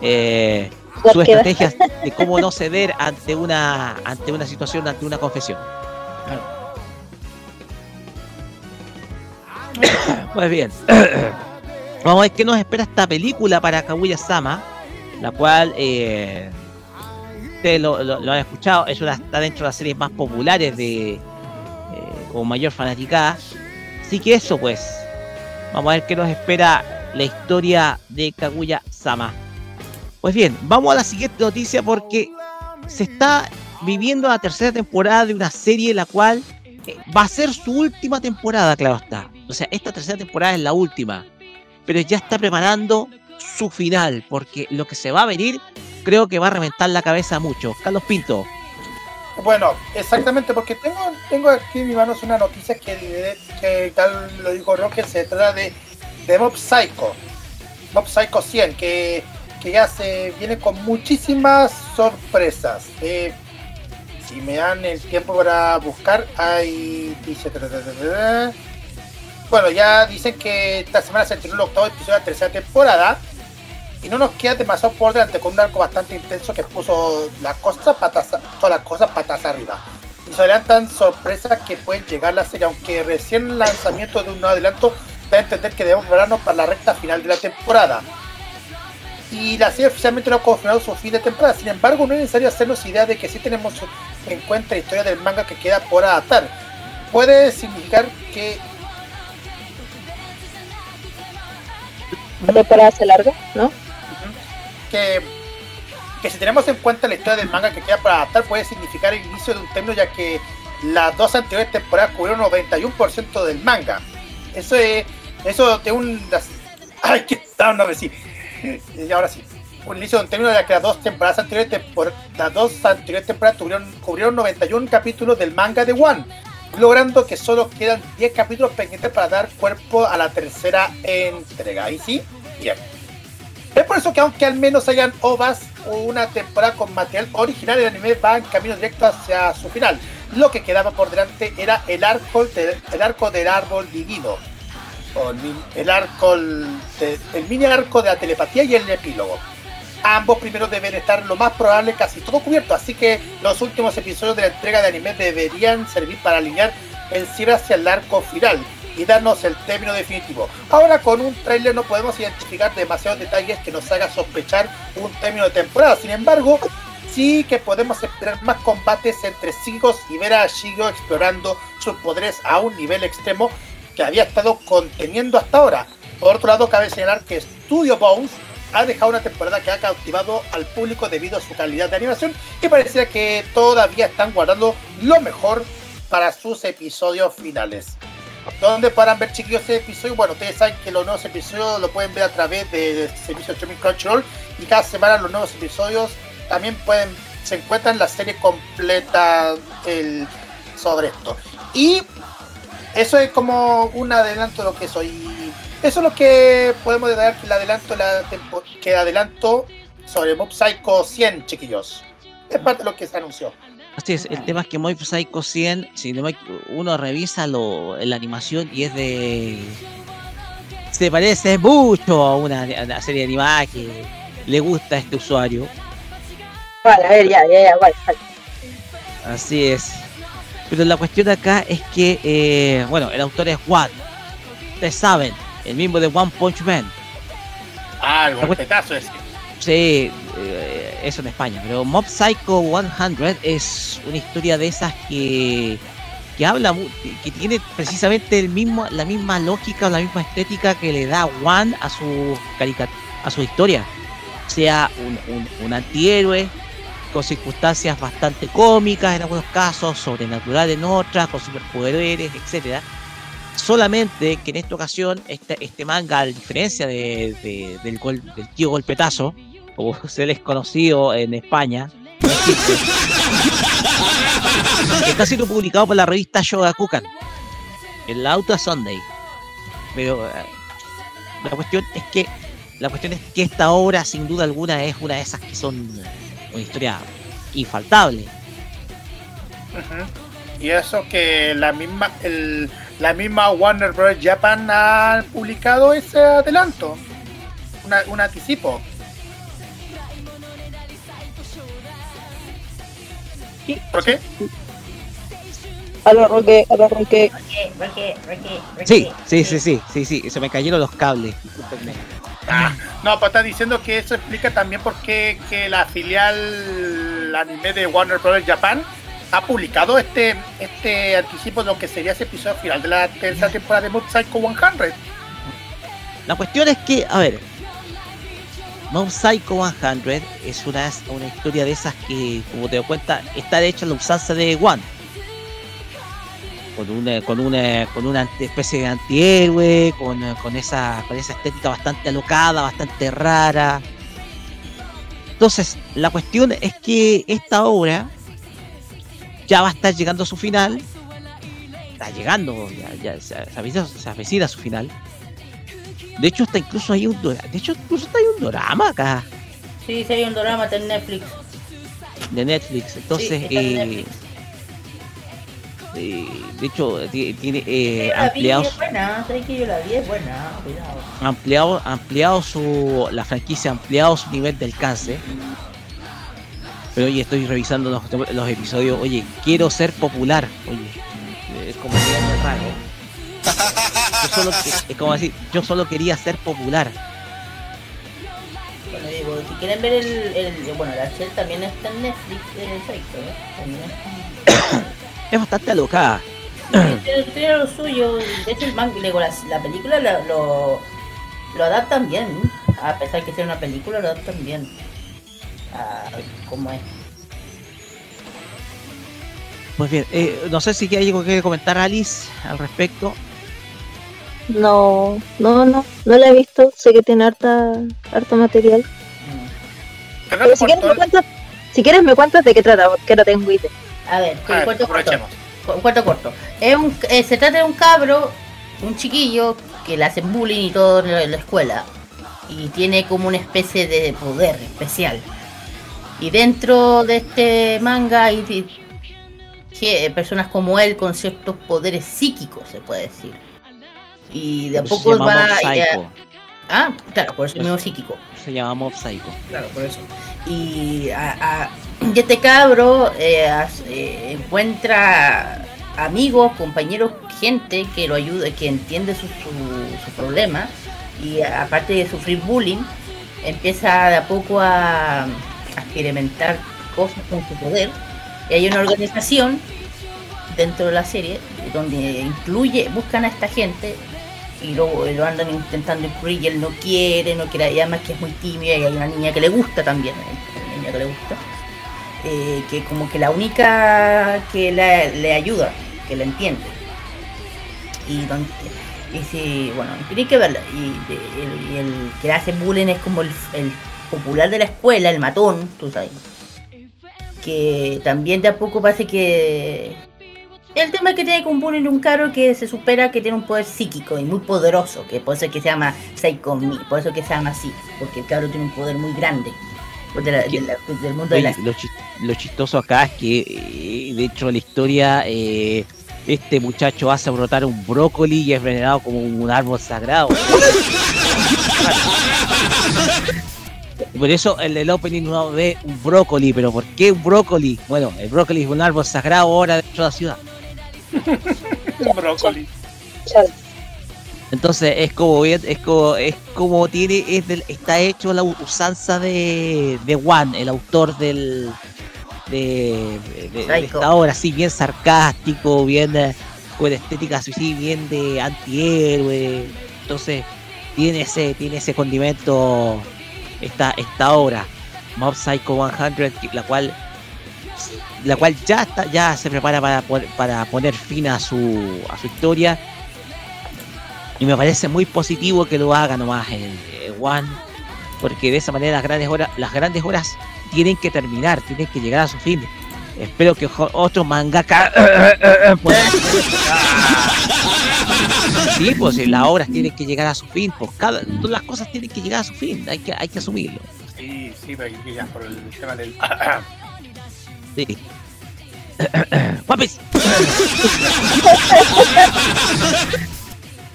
Eh, su Búsqueda. estrategia de cómo no ceder ante una ante una situación, ante una confesión. Pues bien, vamos a ver qué nos espera esta película para Kaguya-sama, la cual eh, ustedes lo, lo- lo han escuchado, es una, está dentro de las series más populares de eh, con mayor fanaticada. Así que eso pues, vamos a ver qué nos espera la historia de Kaguya-sama. Pues bien, vamos a la siguiente noticia porque se está viviendo la tercera temporada de una serie la cual eh, va a ser su última temporada, claro está. O sea, esta tercera temporada es la última, pero ya está preparando su final porque lo que se va a venir creo que va a reventar la cabeza a muchos. Carlos Pinto, Bueno, exactamente, porque tengo, tengo aquí en mis manos una noticia que, que tal lo dijo Roque, se trata de, de Mob Psycho. Mob Psycho 100, que, que ya se viene con muchísimas sorpresas. Eh, si me dan el tiempo para buscar, hay. Dice. Bueno, ya dicen que esta semana se estrenó el octavo episodio de la tercera temporada. Y no nos queda demasiado por delante con un arco bastante intenso que puso las cosas patas, todas las cosas patas arriba. Y se adelantan sorpresas que pueden llegar la serie, aunque recién el lanzamiento de un nuevo adelanto da a entender que debemos prepararnos para la recta final de la temporada. Y la serie oficialmente no ha confirmado su fin de temporada, sin embargo no es necesario hacernos idea de que sí tenemos en cuenta la historia del manga que queda por adaptar. Puede significar que La temporada se larga, ¿no? que, que si tenemos en cuenta la historia del manga que queda para adaptar puede significar el inicio de un término ya que las dos anteriores temporadas cubrieron 91% del manga. Eso es eso de un ay que una vez sí. Y ahora sí. Un inicio de un término que las dos temporadas anteriores tempor- las dos anteriores temporadas cubrieron, cubrieron 91 capítulos del manga de One, logrando que solo quedan 10 capítulos pendientes para dar cuerpo a la tercera entrega. Ahí sí, bien. Es por eso que aunque al menos hayan ovas o una temporada con material original, el anime va en camino directo hacia su final. Lo que quedaba por delante era el arco, de- el arco del árbol divino. El, arco el mini arco de la telepatía y el epílogo. Ambos primeros deben estar lo más probable casi todo cubierto, así que los últimos episodios de la entrega de anime deberían servir para alinear el cierre hacia el arco final y darnos el término definitivo. Ahora con un tráiler no podemos identificar demasiados detalles que nos haga sospechar un término de temporada. Sin embargo, sí que podemos esperar más combates entre Sigos y ver a Shigo explorando sus poderes a un nivel extremo que había estado conteniendo hasta ahora. Por otro lado, cabe señalar que Studio Bones ha dejado una temporada que ha cautivado al público debido a su calidad de animación y parecía que todavía están guardando lo mejor para sus episodios finales. ¿Dónde podrán ver chiquillos este episodio? Bueno, ustedes saben que los nuevos episodios lo pueden ver a través del servicio streaming Crunchyroll y cada semana los nuevos episodios también pueden se encuentran la serie completa el, sobre esto. Y eso es como un adelanto de lo que soy. Eso es lo que podemos dar que el adelanto, la tempo- que adelanto sobre Mob Psycho 100, chiquillos. Es parte de lo que se anunció. Así es, el tema es que Mob Psycho 100, si uno revisa lo, la animación y es de... Se parece mucho a una, a una serie animada que le gusta a este usuario. Vale, a ver, ya, ya, ya, vale, vale. Así es. Pero la cuestión acá es que, eh, bueno, el autor es One. Ustedes saben, el mismo de One Punch Man. Ah, el golpetazo ese. Sí, eh, eso en España. Pero Mob Psycho 100 es una historia de esas que, que habla, que tiene precisamente el mismo, la misma lógica o la misma estética que le da One a su carica- a su historia. Sea un, un, un antihéroe con circunstancias bastante cómicas en algunos casos, sobrenatural en otras, con superpoderes, etcétera. Solamente que en esta ocasión este, este manga, a diferencia de, de- del, del tío golpetazo, como se les conocido en España, está siendo publicado por la revista Shogakukan en la Auto Sunday. Pero eh, la cuestión es que la cuestión es que esta obra sin duda alguna es una de esas que son una historia infaltable. Y eso que la misma el, la misma Warner Bros. Japan ha publicado ese adelanto. Una- un anticipo. ¿Por qué? A lo Roque, a lo Roque. Sí, sí, sí, sí, sí, sí, se me cayeron los cables. discúlpenme. Ah, no, pues está diciendo que eso explica también por qué que la filial anime de Warner Bros. Japan ha publicado este este anticipo de lo que sería ese episodio final de la tercera temporada de Mob Psycho 100. La cuestión es que, a ver, Mob Psycho 100 es una, una historia de esas que, como te das cuenta, está hecha en la usanza de One. Con una, con una, con una especie de antihéroe, con, con esa, con esa estética bastante alocada, bastante rara. Entonces, la cuestión es que esta obra ya va a estar llegando a su final. Está llegando, ya, ya se, se avecina- se avecina a su final. De hecho, está incluso hay un De hecho, incluso está hay un drama acá Sí, sí, hay un drama en Netflix. de Netflix. Entonces, está en eh, Netflix. eh, de hecho, ti- tiene eh, ampliado, es buena, que yo la vi, es buena, cuidado. ampliado, ampliado su. La franquicia ha ampliado su nivel de alcance. Pero oye, estoy revisando los, los episodios. Oye, quiero ser popular. Oye, es como muy raro. Yo solo, que- es como decir, yo solo quería ser popular. Bueno, digo, si quieren ver el, el bueno, la Shell también está en Netflix, eh, Psycho, ¿eh? También está- Es bastante alocada. Tiene, tiene lo suyo, de hecho el manga, digo, la, la película la- lo, lo adaptan bien, a pesar que sea una película, lo adaptan bien. A cómo es. Pues bien, eh, no sé si hay algo que comentar Alice al respecto. No, no, no, no la he visto. Sé que tiene harta, harto material. Pero si quieres, me cuentas, si quieres me cuentas de qué trata, porque no tengo idea. A ver, A ver, cuento corto. aprovechemos. Cu- Cuento corto. Es un, eh, se trata de un cabro, un chiquillo, que le hacen bullying y todo en la, en la escuela. Y tiene como una especie de poder especial. Y dentro de este manga hay que- personas como él con ciertos poderes psíquicos, se puede decir. Y de a poco va... Eh, ah, claro, por eso es mismo psíquico. Se llama Mob Psycho. Claro, por eso. Y, a- este cabro eh, eh, encuentra amigos, compañeros, gente que lo ayuda, que entiende su, su, problema. Y aparte de sufrir bullying, empieza de a poco a, experimentar cosas con su poder. Y hay una organización dentro de la serie donde incluye, buscan a esta gente y lo, lo andan intentando incluir y él no quiere, no quiere, y además que es muy tímida y hay una niña que le gusta también, una niña que le gusta, eh, que como que la única que le ayuda, que la entiende. Y, don- y si, bueno, tiene que verla, y, el, que hace bullying es como el, popular de la escuela, el matón, tú sabes. Que también de a poco parece que el tema es que tiene con bullying un caro que se supera que tiene un poder psíquico y muy poderoso, que por eso es que se llama Psycho Me, por eso es que se llama así, porque el cabro tiene un poder muy grande de la- de la- del mundo de la lo, lo chistoso acá es que, eh, de hecho, la historia, eh, este muchacho hace brotar un brócoli y es venerado como un árbol sagrado. Por eso en el opening uno ve un brócoli, pero ¿por qué un brócoli? Bueno, el brócoli es un árbol sagrado ahora dentro de la ciudad. Brócoli. Entonces es como bien, es como, es como tiene, es del- está hecho la usanza de, de Juan, el autor del de, de- esta obra, así bien sarcástico, bien eh, con estética sí, bien de antihéroe. Entonces tiene ese, tiene ese condimento esta, esta obra, Mob Psycho 100, que- la cual la cual ya está, ya se prepara para, para poner fin a su, a su historia y me parece muy positivo que lo haga nomás el, el One, porque de esa manera las grandes horas, las grandes horas tienen que terminar, tienen que llegar a su fin. Espero que otro mangaka pueda- Sí, pues si las obras tienen que llegar a su fin, pues cada todas las cosas tienen que llegar a su fin, hay que, hay que asumirlo. Sí, sí, pero que ya por el tema del. Sí. ¡Papis!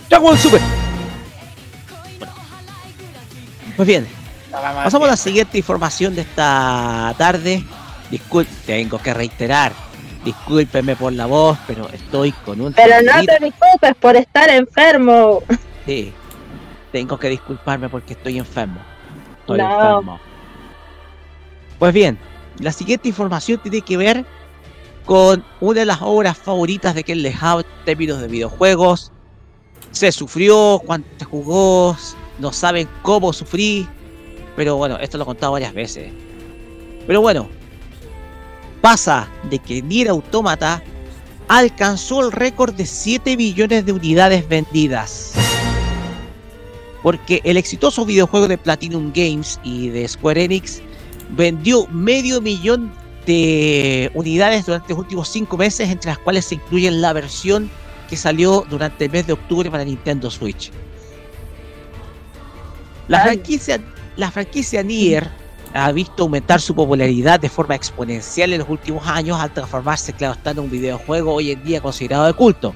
¡Dragon Super! Bueno. Pues bien, pasamos a la siguiente información de esta tarde. Disculpe, tengo que reiterar, discúlpeme por la voz, pero estoy con un Pero no te preocupes por estar enfermo. Sí, tengo que disculparme porque estoy enfermo. Estoy No. enfermo. Pues bien, la siguiente información tiene que ver con una de las obras favoritas de Ken Lehab en términos de videojuegos. Se sufrió, cuánto jugó, no saben cómo sufrí. Pero bueno, esto lo he contado varias veces. Pero bueno, pasa de que Nier Automata alcanzó el récord de 7 millones de unidades vendidas. Porque el exitoso videojuego de Platinum Games y de Square Enix vendió medio millón de unidades durante los últimos 5 meses, entre las cuales se incluye la versión que salió durante el mes de octubre para Nintendo Switch. La franquicia, la franquicia Nier ha visto aumentar su popularidad de forma exponencial en los últimos años al transformarse, claro está, en un videojuego hoy en día considerado de culto.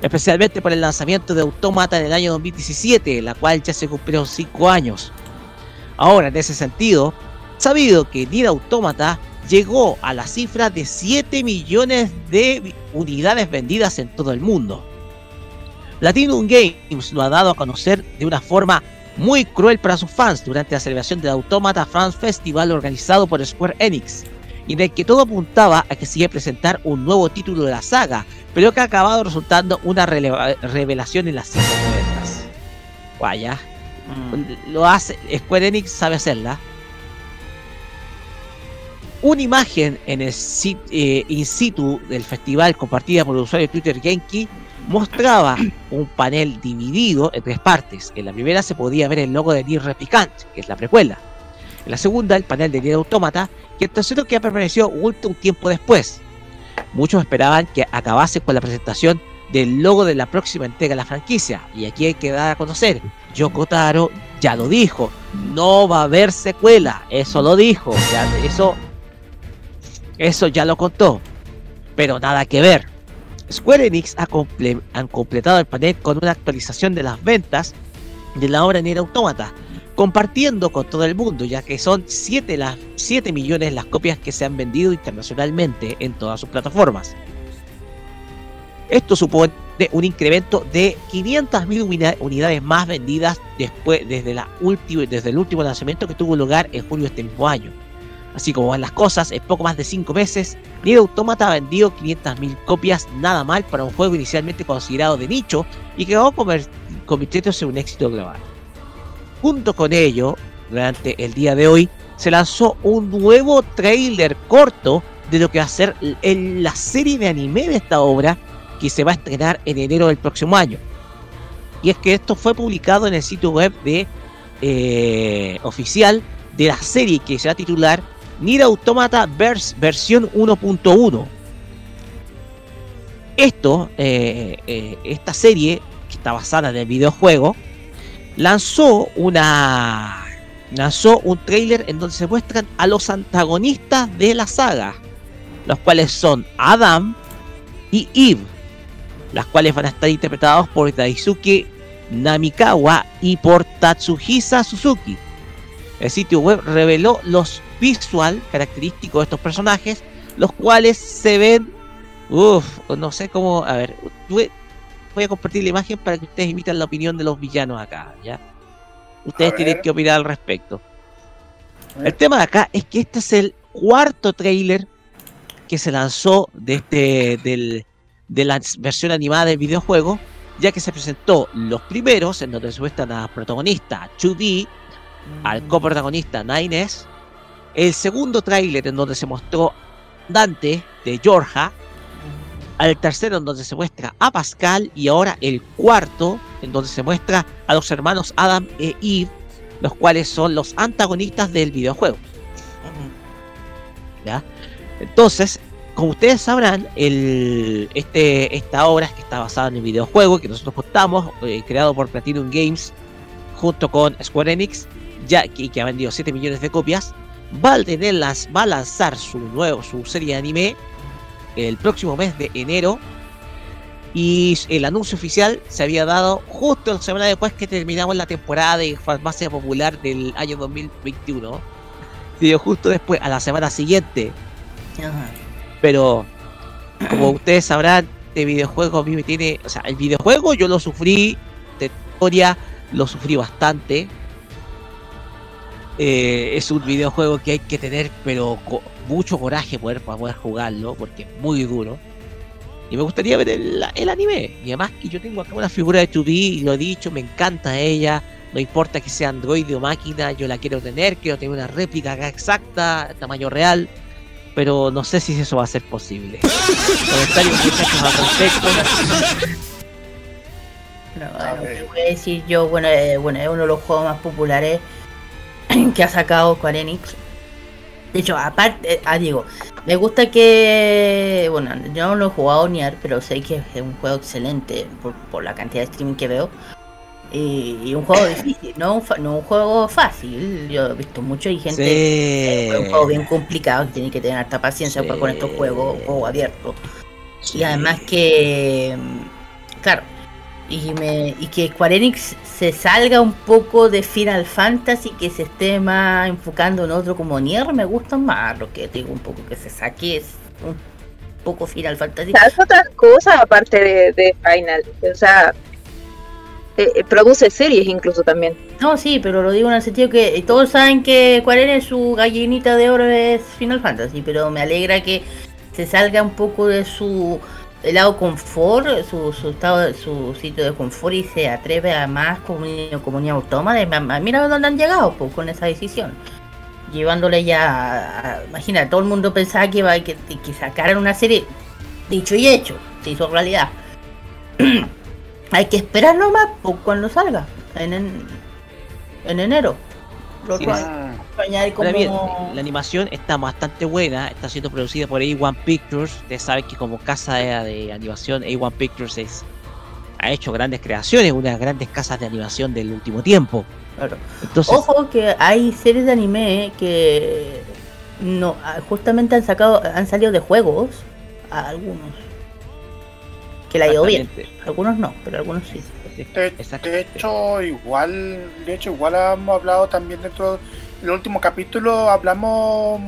Especialmente por el lanzamiento de Automata en el año 2017, la cual ya se cumplieron 5 años. Ahora, en ese sentido, sabido que Nier Automata llegó a la cifra de 7 millones de unidades vendidas en todo el mundo. Platinum Games lo ha dado a conocer de una forma muy cruel para sus fans durante la celebración del Automata France Festival organizado por Square Enix, y en el que todo apuntaba a que se iba a presentar un nuevo título de la saga, pero que ha acabado resultando una revelación en las cifras de ventas. Vaya, lo hace, Square Enix sabe hacerla. Una imagen en el sit- eh, in situ del festival compartida por el usuario de Twitter Genki mostraba un panel dividido en tres partes. En la primera se podía ver el logo de Nier Replicant, que es la precuela. En la segunda, el panel de Nier Automata, y el tercero que apareció un tiempo después. Muchos esperaban que acabase con la presentación del logo de la próxima entrega de la franquicia. Y aquí hay que dar a conocer, Yoko Taro ya lo dijo, no va a haber secuela, eso lo dijo, eso, eso ya lo contó, pero nada que ver. Square Enix ha comple- han completado el panel con una actualización de las ventas de la obra Nier Automata, compartiendo con todo el mundo, ya que son 7, las, 7 millones las copias que se han vendido internacionalmente en todas sus plataformas. Esto supone un incremento de 500.000 uni- unidades más vendidas después, desde, la desde el último lanzamiento que tuvo lugar en julio de este mismo año. Así como van las cosas, en poco más de 5 meses, Nier Automata ha vendido 500.000 copias, nada mal para un juego inicialmente considerado de nicho y que va a conver- convirtiéndose en un éxito global. Junto con ello, durante el día de hoy, se lanzó un nuevo trailer corto de lo que va a ser la serie de anime de esta obra que se va a estrenar en enero del próximo año. Y es que esto fue publicado en el sitio web de eh, oficial de la serie que se va a titular Nier Automata vers versión 1.1. Esto, eh, eh, esta serie, que está basada en el videojuego, lanzó una lanzó un trailer en donde se muestran a los antagonistas de la saga, los cuales son Adam y Eve, las cuales van a estar interpretados por Daisuke Namikawa y por Tatsuhisa Suzuki. El sitio web reveló los visual característicos de estos personajes, los cuales se ven Uf, no sé cómo. A ver, voy a compartir la imagen para que ustedes imitan la opinión de los villanos acá, ¿ya? Ustedes A tienen ver. que opinar al respecto. El tema de acá es que este es el cuarto trailer que se lanzó de este del, de la versión animada del videojuego, ya que se presentó los primeros en donde se muestran a protagonista 2D, al coprotagonista 9S, el segundo tráiler en donde se mostró Dante de Georgia, al tercero en donde se muestra a Pascal y ahora el cuarto en donde se muestra a los hermanos Adam e Eve, los cuales son los antagonistas del videojuego. Entonces, como ustedes sabrán, este, esta obra que está basada en el videojuego que nosotros contamos, eh, creado por Platinum Games junto con Square Enix, ya que, que ha vendido 7 millones de copias, va a, tener las, va a lanzar su nuevo, su serie de anime el próximo mes de enero. Y el anuncio oficial se había dado justo la semana después que terminamos la temporada de Farmacia Popular del año 2021. Se dio justo después, a la semana siguiente. Ajá. Pero, como ustedes sabrán, este videojuego a mí me tiene. O sea, el videojuego yo lo sufrí, de historia lo sufrí bastante. Eh, es un videojuego que hay que tener, pero con mucho coraje poder, para poder jugarlo, porque es muy duro. Y me gustaría ver el, anime. Y además que yo tengo acá una figura de 2D, y lo he dicho, me encanta ella. No importa que sea Android o máquina, yo la quiero tener, quiero tener una réplica exacta, tamaño real. Pero no sé si eso va a ser posible. Comentarios muchachos al respecto. A bueno. ¿qué voy a decir yo? Bueno, eh, bueno, es uno de los juegos más populares que ha sacado Square Enix. De hecho, aparte, ah, digo, me gusta que, bueno, yo no lo he jugado ni ar, pero sé que es un juego excelente por, por la cantidad de streaming que veo. Y, y un juego difícil, no un, no un juego fácil. Yo he visto mucho y gente Sí. es un juego bien complicado que tiene que tener harta paciencia Sí. con estos juegos, juego abierto. Y además que, mm, claro, y, me, y que Square Enix se salga un poco de Final Fantasy, que se esté más enfocando en otro como Nier, me gusta más lo que digo un poco, que se saque es un poco Final Fantasy. Hace otras cosas aparte de, de Final. O sea, eh, eh, produce series incluso también. No, sí, pero lo digo en el sentido que todos saben que Square Enix su gallinita de oro es Final Fantasy, pero me alegra que se salga un poco de su lado confort, su, su estado, su sitio de confort y se atreve a más autónoma. De, ma- ma- mira dónde han llegado pues, con esa decisión. Llevándole ya, a- a- imagina, todo el mundo pensaba que iba que, que sacaran una serie, dicho y hecho, se hizo realidad. Hay que esperar nomás pues, cuando salga, en, en, en enero. Lo añade bien, la animación está bastante buena, está siendo producida por A1 Pictures. Ustedes saben que como casa de, de animación, A1 Pictures es, ha hecho grandes creaciones, una de las grandes casas de animación del último tiempo. Claro. Entonces, Ojo que hay series de anime que no ah, justamente han sacado han salido de juegos a algunos que la ha ido bien algunos no pero algunos sí de, hecho, igual, de hecho, igual hemos hablado también dentro del último capítulo, hablamos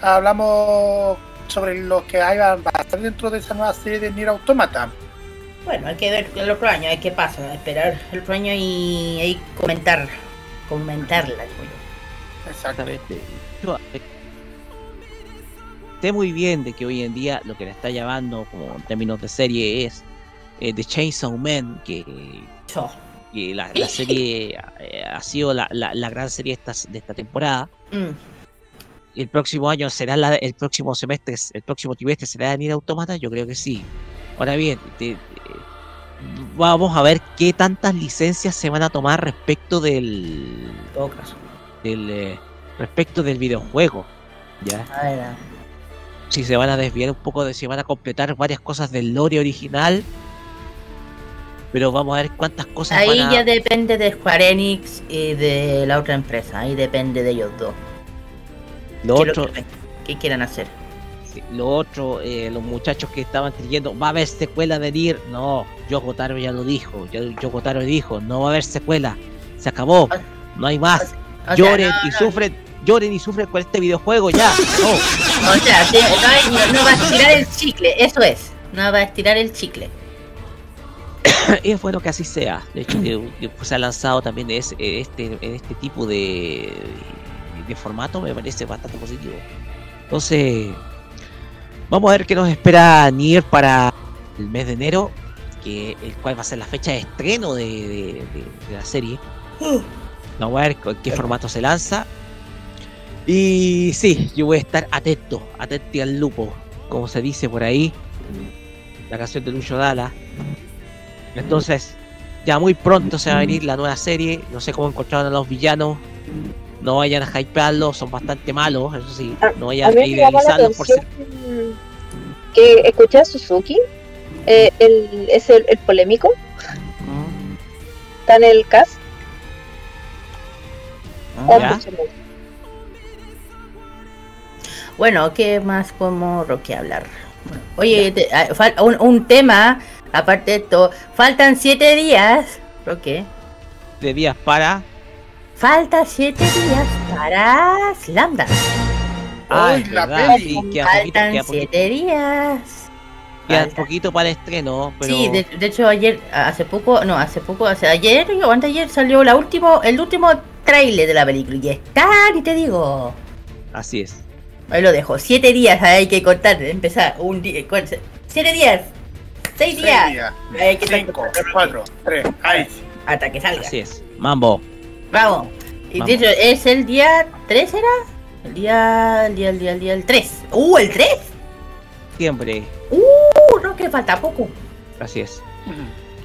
hablamos sobre lo que hay a pasar dentro de esa nueva serie de Nier Automata. bueno hay que ver el otro año hay que pasa esperar el otro año y ahí comentar comentarla digo yo. Exactamente. Exactamente. Yo, eh, sé muy bien de que hoy en día lo que le está llamando como en términos de serie es eh, The Chainsaw Man, que, que la, la serie eh, ha sido la, la- la gran serie esta, de esta temporada. Mm. El próximo año será la, el próximo semestre, el próximo trimestre será de Nier Automata, yo creo que sí. Ahora bien, te- vamos a ver qué tantas licencias se van a tomar respecto del, en todo caso del eh, respecto del videojuego. Ya. a ver, si se van a desviar un poco de si van a completar varias cosas del lore original. Pero vamos a ver cuántas cosas ahí van a... ya depende de Square Enix y de la otra empresa ahí depende de ellos dos lo qué otro, que- qué quieran hacer sí, lo otro eh, los muchachos que estaban creyendo, va a haber secuela de Nier. No, Yoko Taro ya lo dijo. Yoko Taro dijo, no va a haber secuela. Se acabó. No hay más. O Lloren no, y no, sufren. lloren y sufren con este videojuego ya. No. O sea, hay- no- no va a estirar el chicle, eso es. No va a estirar el chicle. y es bueno que así sea. De hecho, que, que, se ha lanzado también ese- este, en este tipo de, de formato, me parece bastante positivo. Entonces, vamos a ver qué nos espera Nier para el mes de enero, que el cual va a ser la fecha de estreno de, de- de- de la serie. Vamos a ver qué formato se lanza. Y sí, yo voy a estar atento, atento al lupo, como se dice por ahí. La canción de Lucho Dala. Entonces, ya muy pronto se va a venir la nueva serie. No sé cómo encontraron a los villanos. No vayan a hypearlos, son bastante malos, eso sí. No A vayan a idealizarlos por ser. que escuché a Suzuki, eh, el, es el, el polémico, está en el cast. Pues, Bueno, ¿qué más podemos Roque hablar? Bueno, Oye, te- ah, un, un tema, aparte de esto, faltan siete días, Roque. De días para. Falta siete días para Slamda. Ah, es la verdad, peli. sí, queda poquito, Faltan queda poquito, siete días. queda falta. poquito para el estreno, pero. Sí, de, de hecho ayer, hace poco, no, hace poco, hace ayer o antes de ayer salió la último, el último trailer de la película y está, ni te digo. Así es. Ahí lo dejo. Siete días hay que contar, empezar. Un día, siete días. Seis Seis días. días. Hay que Cinco, cuatro, tres. Ahí. Hasta que salga. Así es. Mambo. Vamos. Y Vamos. de hecho es el día 3 era? El día, el día, el día, el día, el 3. ¡Uh, el 3! Siempre. ¡Uh, no, que falta poco! Así es.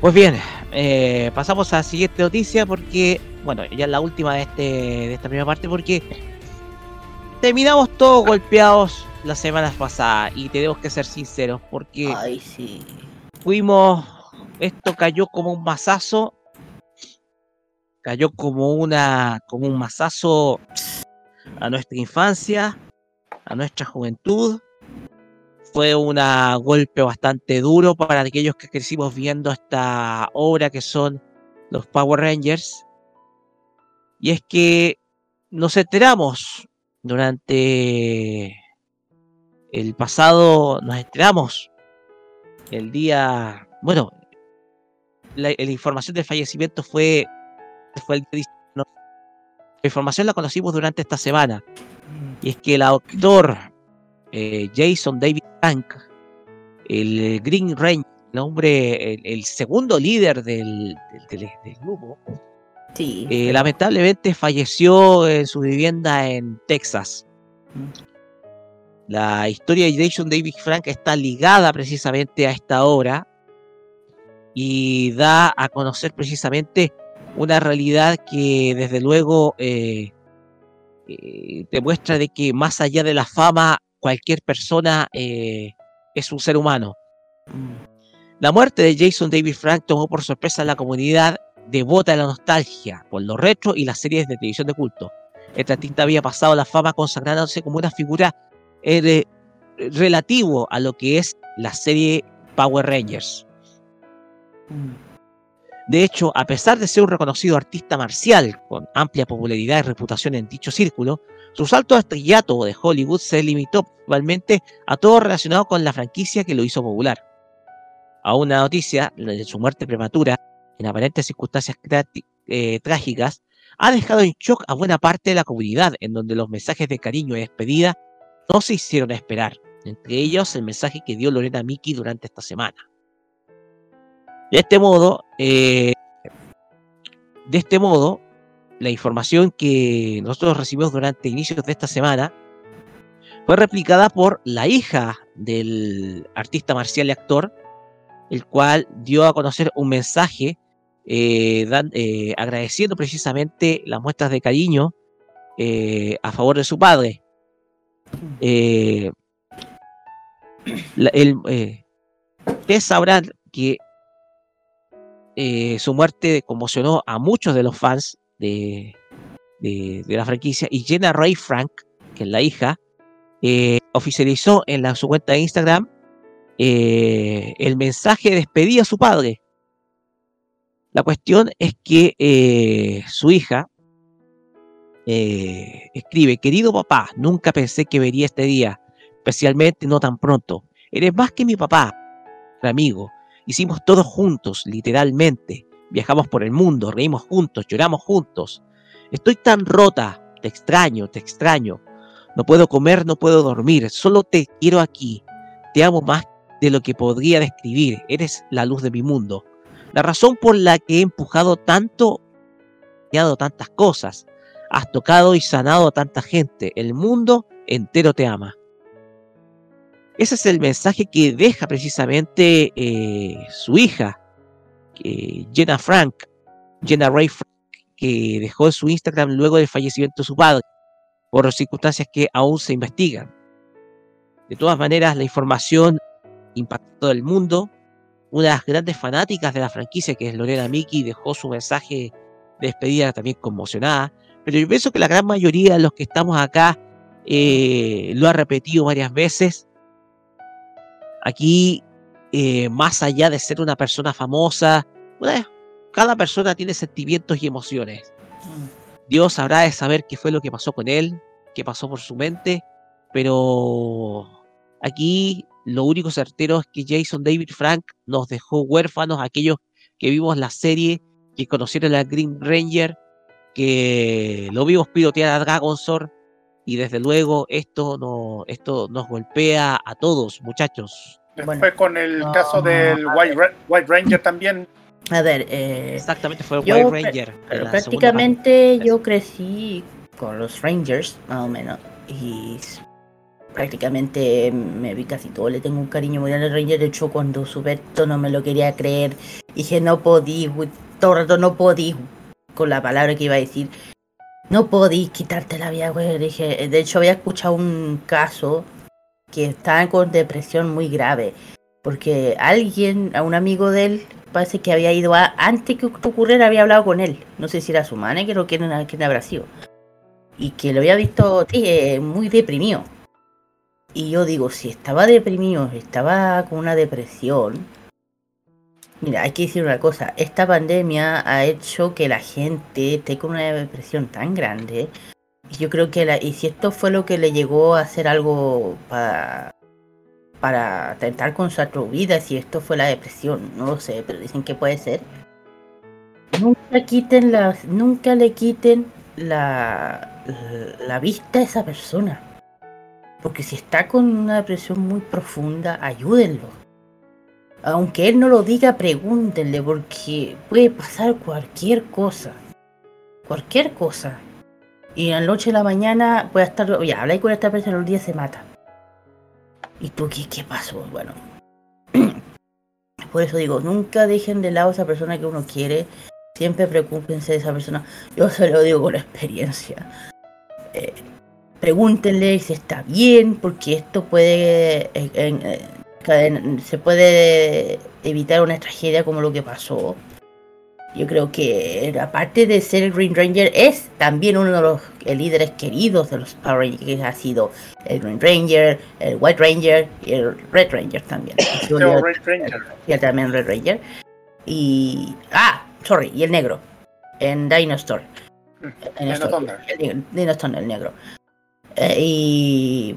Pues bien, eh, pasamos a la siguiente noticia porque, bueno, ya es la última de, este, de esta primera parte porque terminamos todos golpeados las semanas pasadas y tenemos que ser sinceros porque Ay, sí. Fuimos, esto cayó como un mazazo, cayó como una, como un mazazo a nuestra infancia, a nuestra juventud. Fue un golpe bastante duro para aquellos que crecimos viendo esta obra que son los Power Rangers. Y es que nos enteramos durante el pasado, nos enteramos el día, bueno, la, la información del fallecimiento fue, fue el día 19. La información la conocimos durante esta semana. Y es que el autor eh, Jason David Frank, el Green Ranger, el hombre, el, el segundo líder del, del, del- del grupo, Sí. eh, lamentablemente falleció en su vivienda en Texas. La historia de Jason David Frank está ligada precisamente a esta obra y da a conocer precisamente una realidad que desde luego eh, eh, demuestra de que más allá de la fama cualquier persona eh, es un ser humano. La muerte de Jason David Frank tomó por sorpresa a la comunidad devota de la nostalgia por lo retro y las series de televisión de culto. Este artista había pasado la fama consagrándose como una figura eh, relativo a lo que es la serie Power Rangers. De hecho, a pesar de ser un reconocido artista marcial con amplia popularidad y reputación en dicho círculo, su salto a estrellato de Hollywood se limitó principalmente a todo relacionado con la franquicia que lo hizo popular. A una noticia de su muerte prematura, en aparentes circunstancias eh, trágicas, ha dejado en shock a buena parte de la comunidad, en donde los mensajes de cariño y despedida no se hicieron esperar, entre ellos el mensaje que dio Lorena Miki durante esta semana. De este modo, eh, de este modo, la información que nosotros recibimos durante inicios de esta semana fue replicada por la hija del artista marcial y actor, el cual dio a conocer un mensaje eh, eh, agradeciendo precisamente las muestras de cariño a favor de su padre. Eh, el, eh, ustedes sabrán que eh, su muerte conmocionó a muchos de los fans de, de- la franquicia y Jenna Ray Frank, que es la hija, oficializó en la, su cuenta de Instagram el mensaje de despedida a su padre. La cuestión es que su hija eh, escribe, querido papá, nunca pensé que vería este día, especialmente no tan pronto. Eres más que mi papá, mi amigo. Hicimos todo juntos, literalmente. Viajamos por el mundo, reímos juntos, lloramos juntos. Estoy tan rota, te extraño, te extraño. No puedo comer, no puedo dormir, solo te quiero aquí. Te amo más de lo que podría describir. Eres la luz de mi mundo. La razón por la que he empujado tanto, he dado tantas cosas. Has tocado y sanado a tanta gente. El mundo entero te ama. Ese es el mensaje que deja precisamente eh, su hija, Jenna Frank, Jenna Ray Frank, que dejó su Instagram luego del fallecimiento de su padre, por circunstancias que aún se investigan. De todas maneras, la información impactó el mundo. Una de las grandes fanáticas de la franquicia, que es Lorena Miki, dejó su mensaje de despedida también conmocionada. Pero yo pienso que la gran mayoría de los que estamos acá eh, lo ha repetido varias veces. Aquí, eh, más allá de ser una persona famosa, cada persona tiene sentimientos y emociones. Dios habrá de saber qué fue lo que pasó con él, qué pasó por su mente, pero aquí lo único certero es que Jason David Frank nos dejó huérfanos, aquellos que vimos la serie, que conocieron a Green Ranger, que lo vimos pilotear a Dragon Sword, y desde luego esto, no, esto nos golpea a todos, muchachos. Fue con el caso del White, Ranger también. A ver, eh, exactamente fue White Ranger. prácticamente yo crecí con los Rangers, más o menos, y prácticamente me vi casi todo, le tengo un cariño muy grande al Ranger, de hecho cuando supe esto no me lo quería creer, dije no podí, todo el rato no podí, con la palabra que iba a decir, no podí quitarte la vida, dije, de hecho había escuchado un caso que estaba con depresión muy grave, porque alguien, a un amigo de él, parece que había ido a, antes que ocurriera, había hablado con él, no sé si era su manager o quién, quién habrá sido, y que lo había visto eh, muy deprimido. Y yo digo, si estaba deprimido, estaba con una depresión. Mira, hay que decir una cosa, esta pandemia ha hecho que la gente esté con una depresión tan grande. Yo creo que la, y si esto fue lo que le llegó a hacer algo para, para tentar con su vida, si esto fue la depresión, no lo sé, pero dicen que puede ser. Nunca quiten las, nunca le quiten la, la vista a esa persona porque si está con una depresión muy profunda, ayúdenlo. Aunque él no lo diga, pregúntenle, porque puede pasar cualquier cosa. Cualquier cosa. Y a la noche la mañana puede estar. Oye, habláis con esta persona, los días se mata. ¿Y tú qué, pasó? Bueno. Por eso digo, nunca dejen de lado a esa persona que uno quiere. Siempre preocúpense de esa persona. Yo se lo digo con experiencia. Eh, pregúntenle si está bien, porque esto puede, se puede evitar una tragedia como lo que pasó. Yo creo que aparte de ser el Green Ranger, es también uno de los líderes queridos de los Power Rangers, que ha sido el Green Ranger, el White Ranger y el Red Ranger también. el Red Ranger. Y también Red Ranger. Y. Ah, sorry, y el negro. En Dinosaur. En el, Dinosaur, el negro. Eh, y,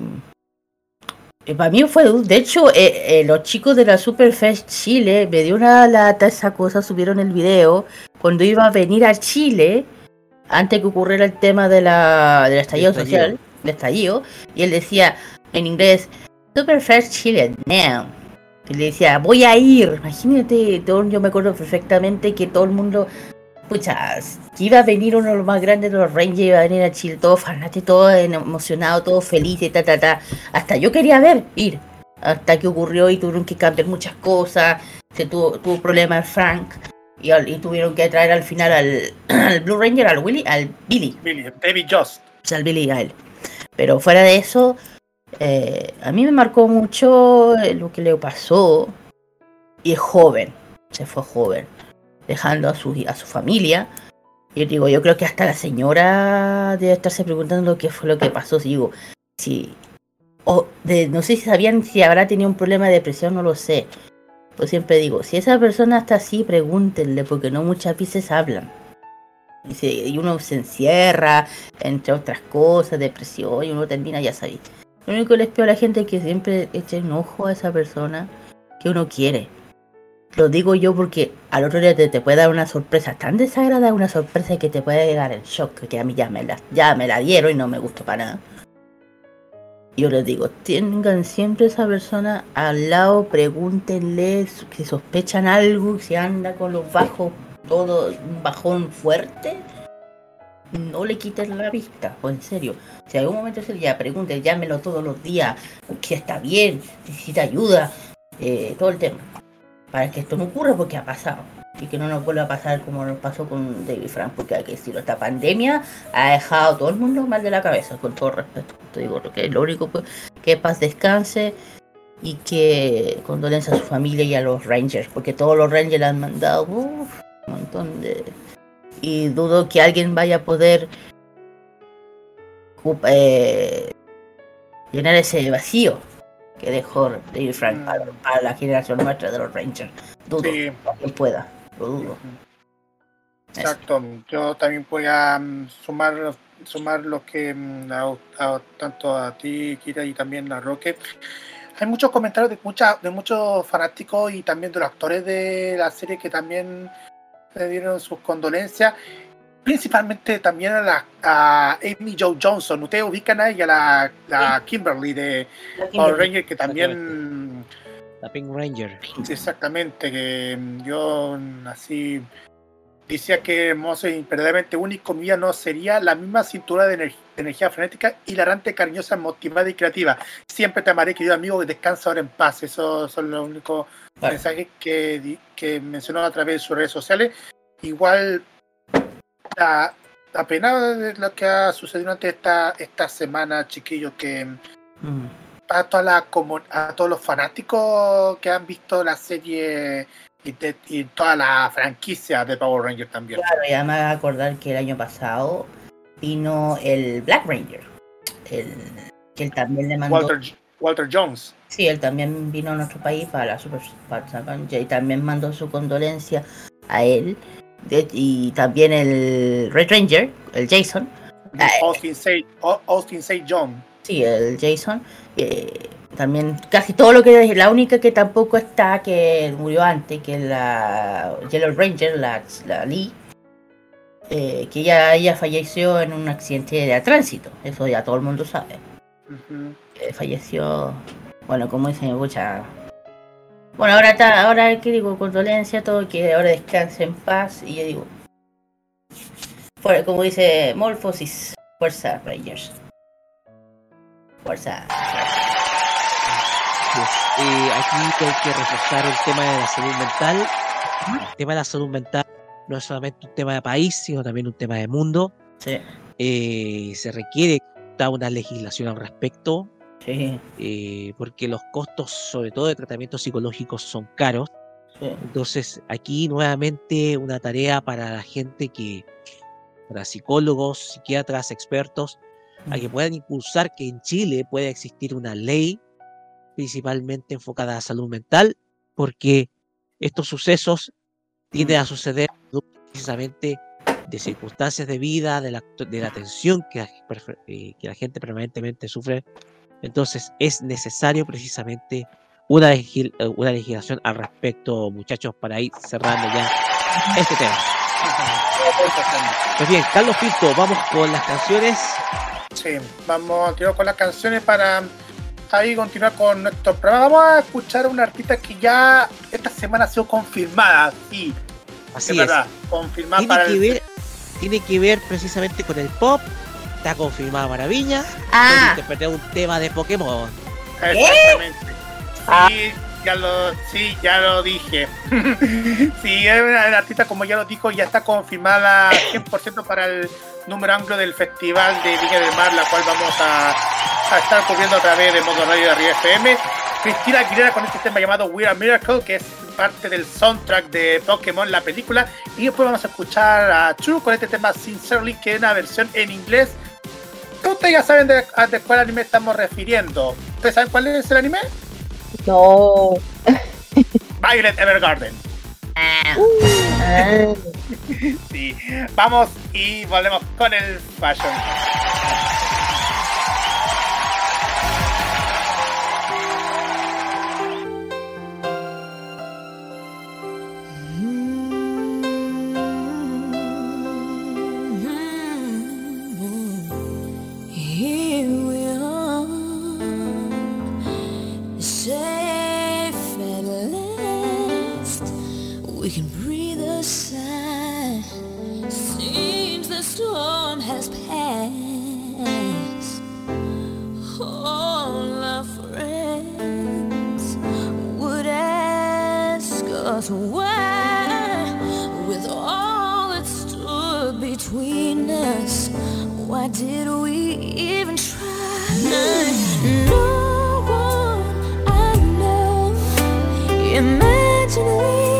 para mí fue, de hecho, eh, eh, los chicos de la Superfest Chile me dio una lata esa cosa, subieron el video cuando iba a venir a Chile, antes que ocurriera el tema de la, del estallido, social, del estallido, y él decía en inglés, Superfest Chile, now. Y le decía, voy a ir. Imagínate, yo me acuerdo perfectamente que todo el mundo pucha, iba a venir uno de los más grandes de los Rangers, iba a venir a Chile todo fanático, todo emocionado, todo feliz ta, ta, ta. Hasta yo quería ver, ir. Hasta que ocurrió y tuvieron que cambiar muchas cosas. Se tuvo, tuvo problemas Frank. Y, tuvieron que traer al final al, Blue Ranger, al Willy, al Billy. Billy, David Just. O sea, al Billy a él. Pero fuera de eso, eh, a mí me marcó mucho lo que le pasó. Y es joven, se fue joven dejando a su, a su familia. Y digo, yo creo que hasta la señora debe estarse preguntando qué fue lo que pasó. Si digo, si. O de, no sé si sabían si habrá tenido un problema de depresión, no lo sé. Pues siempre digo, si esa persona está así, pregúntenle, porque no muchas veces hablan. Y, y uno se encierra, entre otras cosas, depresión, y uno termina, ya sabéis. Lo único que les pido a la gente es que siempre echen ojo a esa persona que uno quiere. Lo digo yo porque al otro día te, te puede dar una sorpresa tan desagradable, una sorpresa que te puede dar el shock, que a mí ya me la, ya me la dieron y no me gustó para nada. Yo les digo, tengan siempre esa persona al lado, pregúntenle si sospechan algo, si anda con los bajos, todo un bajón fuerte, no le quiten la vista, o en serio. Si algún momento se ya pregunten, llámelo todos los días, que está bien, necesita ayuda, eh, todo el tema. Para que esto no ocurra porque ha pasado. Y que no nos vuelva a pasar como nos pasó con David Frank, porque hay que decirlo, esta pandemia ha dejado a todo el mundo mal de la cabeza, con todo respeto. Te digo, lo que lo único que, que paz descanse y que condolencia a su familia y a los Rangers, porque todos los Rangers han mandado uf, un montón de... Y dudo que alguien vaya a poder eh, llenar ese vacío que dejó David Frank para, para la generación nuestra de los Rangers. Dudo Sí. que alguien pueda, lo dudo. Exacto, yo también voy a mm, sumar sumar lo que mm, a- a- tanto a ti, Kira, y también a Roque. Hay muchos comentarios de mucha, de muchos fanáticos y también de los actores de la serie que también le dieron sus condolencias. Principalmente también a, la, a Amy Jo Johnson. Ustedes ubican a ella, la, la Kimberly de Power Ranger, que también La Pink Ranger. Exactamente, que mm, yo así decía que hermoso y verdaderamente único mía no sería la misma cintura de, ener- de energía frenética, hilarante, cariñosa, motivada y creativa. Siempre te amaré, querido amigo, descansa ahora en paz. Esos son los únicos mensajes que, que mencionó a través de sus redes sociales. Igual la, la pena de lo que ha sucedido durante esta, esta semana, chiquillos, que Mm. a, toda la, a todos los fanáticos que han visto la serie y, de- y toda la franquicia de Power Ranger también. Claro, y además acordar que el año pasado vino el Black Ranger. El, que él también le mandó. Walter, Walter Jones. Sí, él también vino a nuestro país para la Super para y también mandó su condolencia a él. De- y también el Red Ranger, el Jason. Ah, Austin St. Austin St. John. Sí, el Jason. eh, también casi todo lo que la única que tampoco está que murió antes que la Yellow Ranger, la, la Lee, eh, que ella, ella falleció en un accidente de tránsito. Eso ya todo el mundo sabe. Eh, falleció, bueno, como dicen, mucha. Bueno, ahora está, ahora que digo, condolencia, todo que ahora descanse en paz y yo digo, como dice Morphosis, fuerza Rangers. Fuerza. Eh, aquí hay que reforzar el tema de la salud mental. El tema de la salud mental no es solamente un tema de país, sino también un tema de mundo. Sí, Eh, se requiere una legislación al respecto, sí, eh, porque los costos, sobre todo de tratamientos psicológicos, son caros. sí. Entonces, aquí nuevamente una tarea para la gente que, para psicólogos, psiquiatras, expertos, a que puedan impulsar que en Chile pueda existir una ley principalmente enfocada a salud mental, porque estos sucesos tienden a suceder precisamente de circunstancias de vida, de la, de la tensión que la, eh, que la gente permanentemente sufre. Entonces es necesario precisamente una, legil- eh, una legislación al respecto, muchachos, para ir cerrando ya este tema. Pues bien, Carlos Pinto, vamos con las canciones. Sí, vamos a tirar con las canciones para ahí continuar con nuestro programa. Vamos a escuchar a una artista que ya esta semana ha sido confirmada, sí, Así es es. verdad, confirmada Tiene para que, el ver, tiene que ver precisamente con el pop. Está confirmada Maravilla. Ah. Puede interpretar un tema de Pokémon. Exactamente. Sí, ya lo, sí, ya lo dije. sí, una artista, como ya lo dijo, ya está confirmada 100% para el número anglo del Festival de Viña del Mar, la cual vamos a, a estar cubriendo a través de Modo Radio de Arriba FM. Cristina Aguilera con este tema llamado We're a Miracle, que es parte del soundtrack de Pokémon, la película. Y después vamos a escuchar a True con este tema Sincerely, que es una versión en inglés que ustedes ya saben de, ah, de cuál anime estamos refiriendo. ¿Ustedes saben cuál es el anime? No. Violet Evergarden. Ah. Sí. Vamos y volvemos con el fashion. storm has passed. All our friends would ask us why, with all that stood between us, why did we even try? No one I know. Imagine we.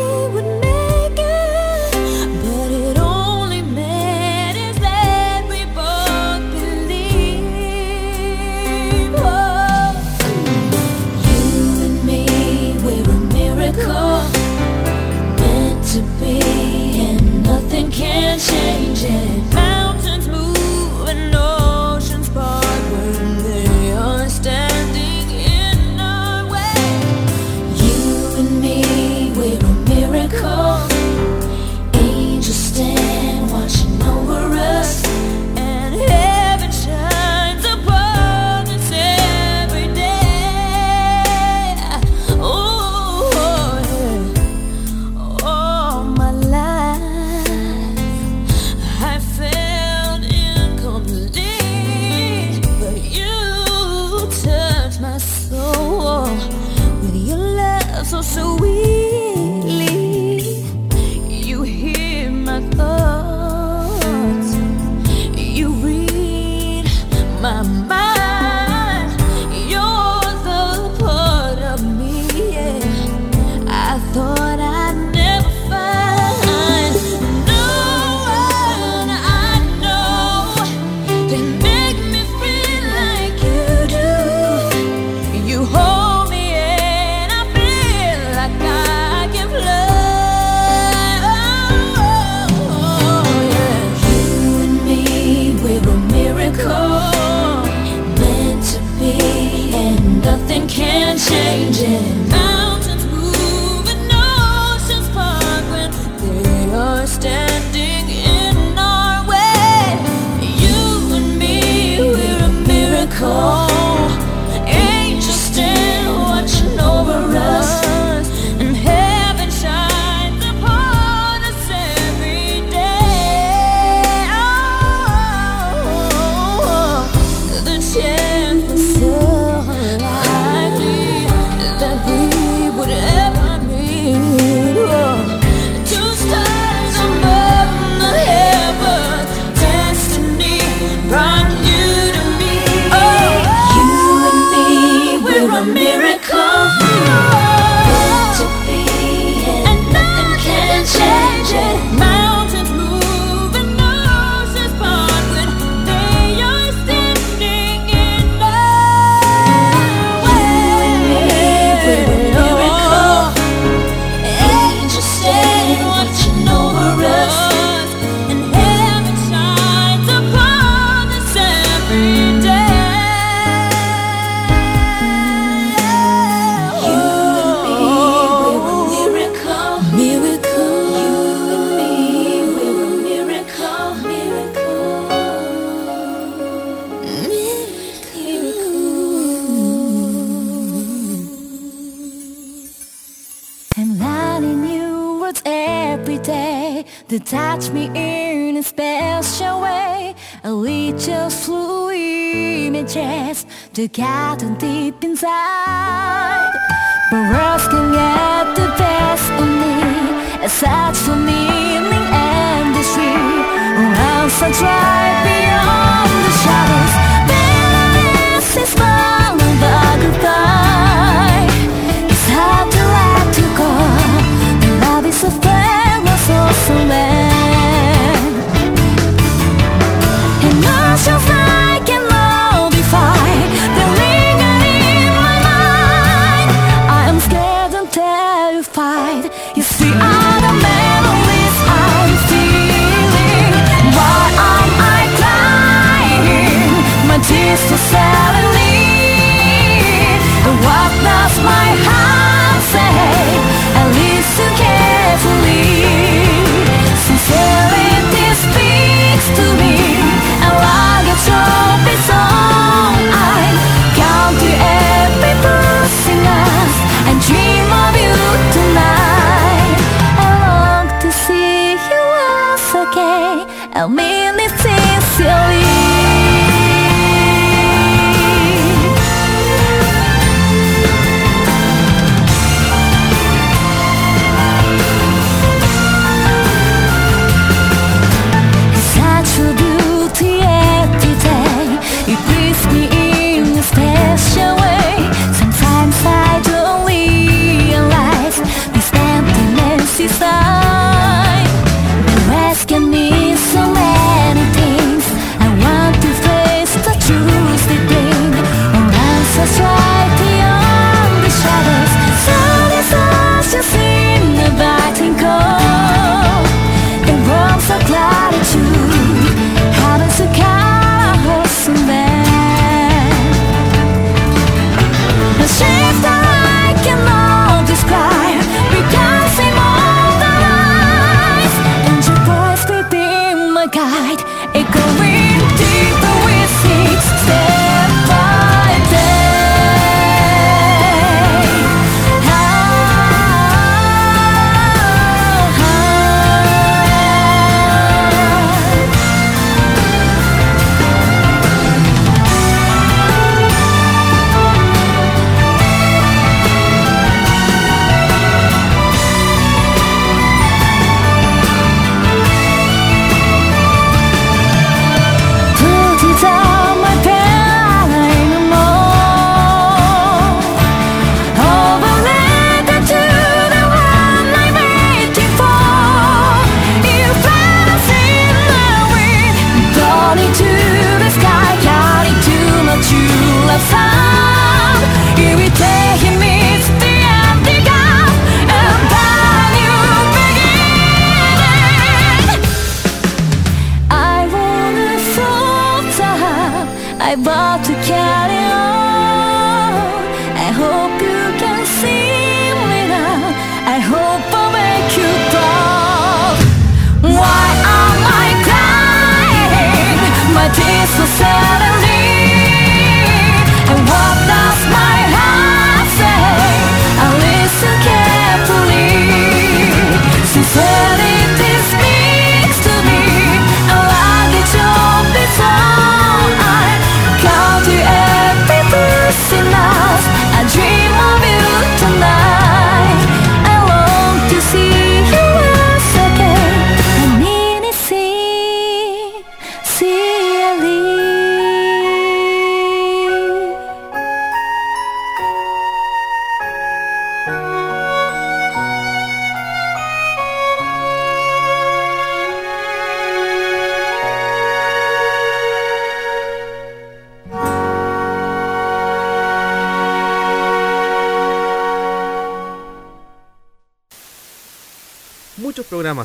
To get together deep inside But words can get the best of me. A search for meaning and the tree Or else I drive beyond the shadow.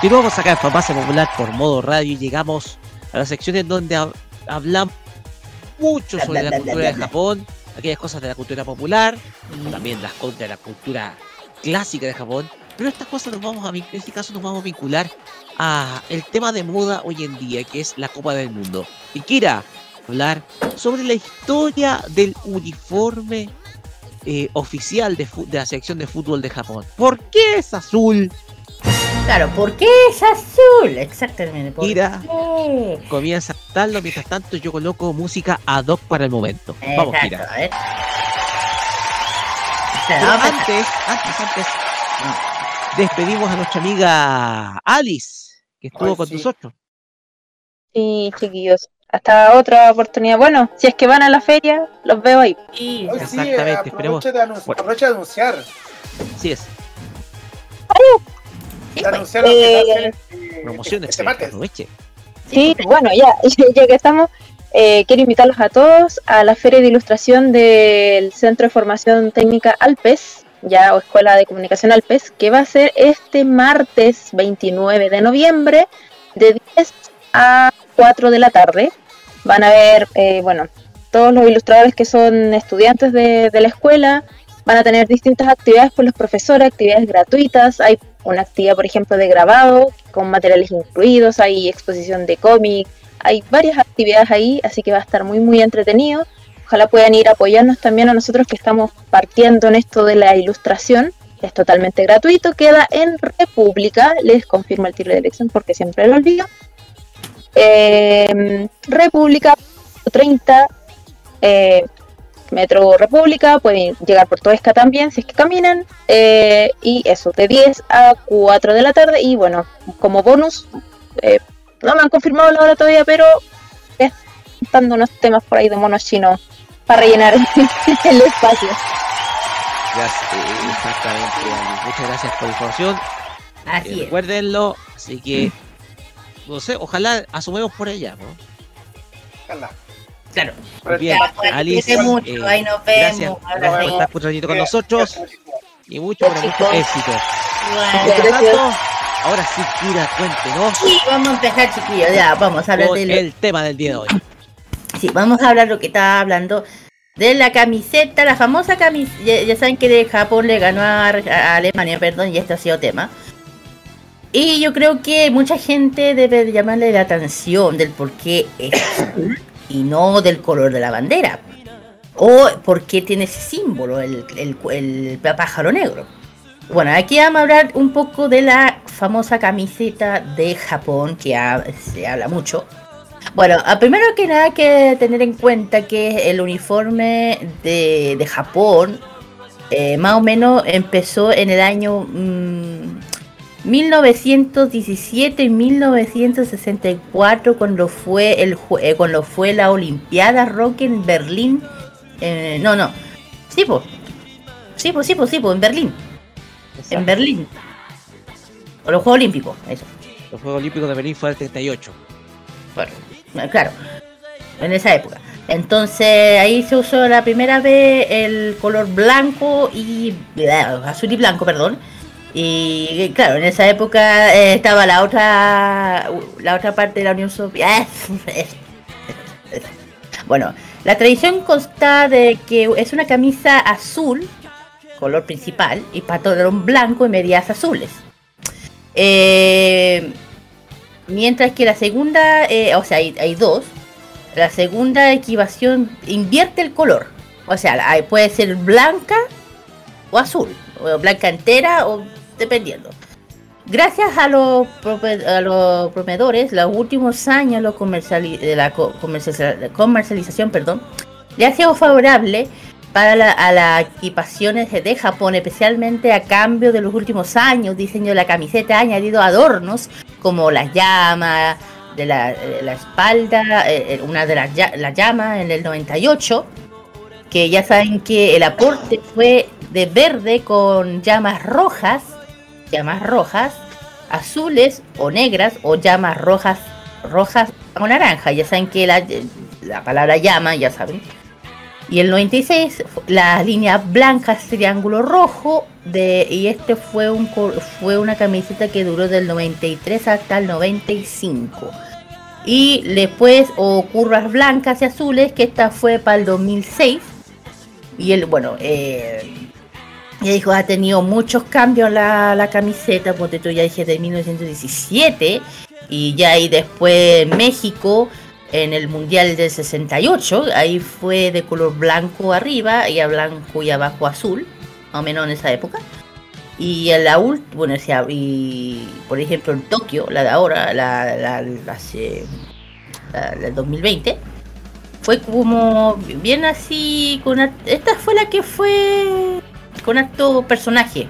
Continuamos acá en Farmacia Popular por modo radio y llegamos a la sección en donde hab- hablamos mucho sobre la cultura de Japón, aquellas cosas de la cultura popular, también las cosas de la cultura clásica de Japón, pero estas cosas nos vamos a, en este caso nos vamos a vincular a el tema de moda hoy en día, que es la Copa del Mundo. Y Kira, hablar sobre la historia del uniforme eh, oficial de, de la selección de fútbol de Japón. ¿Por qué es azul? Claro, ¿por qué es azul? Exactamente. ¿por Kira qué? comienza a mientras tanto yo coloco música ad hoc para el momento. Vamos, Kira. a ver. Pero antes, antes, antes, despedimos a nuestra amiga Alice, que estuvo Ay, con sí. nosotros. Sí, chiquillos. Hasta otra oportunidad. Bueno, si es que van a la feria, los veo ahí. Sí, Exactamente, esperemos. aprovecha de, anun- aprovecha de anunciar. Sí es. De Eh. Promociones, este martes. aproveche. Sí, bueno, ya, ya que estamos, eh, quiero invitarlos a todos a la Feria de Ilustración del Centro de Formación Técnica Alpes, ya o Escuela de Comunicación Alpes, que va a ser este martes 29 de noviembre de 10 a 4 de la tarde. Van a ver, eh, bueno, todos los ilustradores que son estudiantes de, de la escuela, van a tener distintas actividades por los profesores, actividades gratuitas. Hay una actividad, por ejemplo, de grabado con materiales incluidos, hay exposición de cómic, hay varias actividades ahí, así que va a estar muy, muy entretenido. Ojalá puedan ir a apoyarnos también a nosotros que estamos partiendo en esto de la ilustración. Es totalmente gratuito, queda en República, les confirmo el tiro de elección porque siempre lo olvido. Eh, República 30, eh, Metro República, pueden llegar por Toesca también si es que caminan. eh, y eso, de 10 a 4 de la tarde. Y bueno, como bonus, eh, no me han confirmado la hora todavía, pero estando unos temas por ahí de monos chinos para rellenar el espacio. Gracias, exactamente. Muchas gracias por la información. Así Eh, es. Recuérdenlo, así que, no sé, ojalá asumemos por ella, ¿no? Ojalá. Claro. Muy bien, pues, Alice, mucho, eh, ahí nos gracias, vemos. gracias por estar un ratito con nosotros y mucho, pero mucho Chicos. éxito. Bueno. Mientras tanto, ahora sí, Kira, cuéntenos Sí, vamos a empezar, chiquillos. Ya, vamos a hablar del el tema del día de hoy. Sí, vamos a hablar lo que estaba hablando de la camiseta, la famosa camiseta. Ya, ya saben que de Japón le ganó a, a Alemania, perdón, y este ha sido tema. Y yo creo que mucha gente debe de llamarle la atención del por qué es y no del color de la bandera. O por qué tiene ese símbolo, el, el, pájaro negro. Bueno, aquí vamos a hablar un poco de la famosa camiseta de Japón que se habla mucho. Bueno, primero que nada hay que tener en cuenta que el uniforme de, de Japón eh, más o menos empezó en el año mm, 1917 y 1964 cuando fue el eh, cuando fue la Olimpiada Rock en Berlín. Eh, no, no. Sí, pues. Sí, pues, sí, pues, sí, pues, en Berlín. En Berlín. O los Juegos Olímpicos, eso. Los Juegos Olímpicos de Berlín fue el 38. Bueno, eh, claro, en esa época. Entonces ahí se usó la primera vez el color blanco y azul y blanco, perdón. Y eh, claro, en esa época eh, estaba la otra la otra parte de la Unión Soviética. Bueno, la tradición consta de que es una camisa azul, color principal, y pantalón blanco y medias azules. Eh, Mientras que la segunda, o sea, hay, hay dos. La segunda equivación invierte el color. O sea, puede ser blanca o azul. O blanca entera o dependiendo. Gracias a los, a los proveedores, los últimos años lo comerciali- de la co- comercializa- comercialización perdón, le ha sido favorable para la, a las equipaciones de Japón, especialmente a cambio de los últimos años. Diseño de la camiseta ha añadido adornos como las llamas de la, espalda, eh, eh, una de las llamas en el 98, que ya saben que el aporte fue de verde con llamas rojas, llamas rojas, azules o negras o llamas rojas, rojas o naranja. Ya saben que la, la palabra llama, ya saben. Y el 96, la línea blanca es triángulo rojo. De, y este fue, un, fue una camiseta que duró del 93 hasta el 95. Y después, o curvas blancas y azules, que esta fue para el 2006. Y el, bueno, eh, ya dijo, ha tenido muchos cambios la, la camiseta, porque tú ya dije de 1917. Y ya ahí después México en el Mundial del 68, ahí fue de color blanco arriba y a blanco y abajo azul, más o menos en esa época. Y en la ult, bueno, y por ejemplo en Tokio, la de ahora, la, la, la, la- la del 2020, fue como bien así, con esta fue la que fue con harto personaje,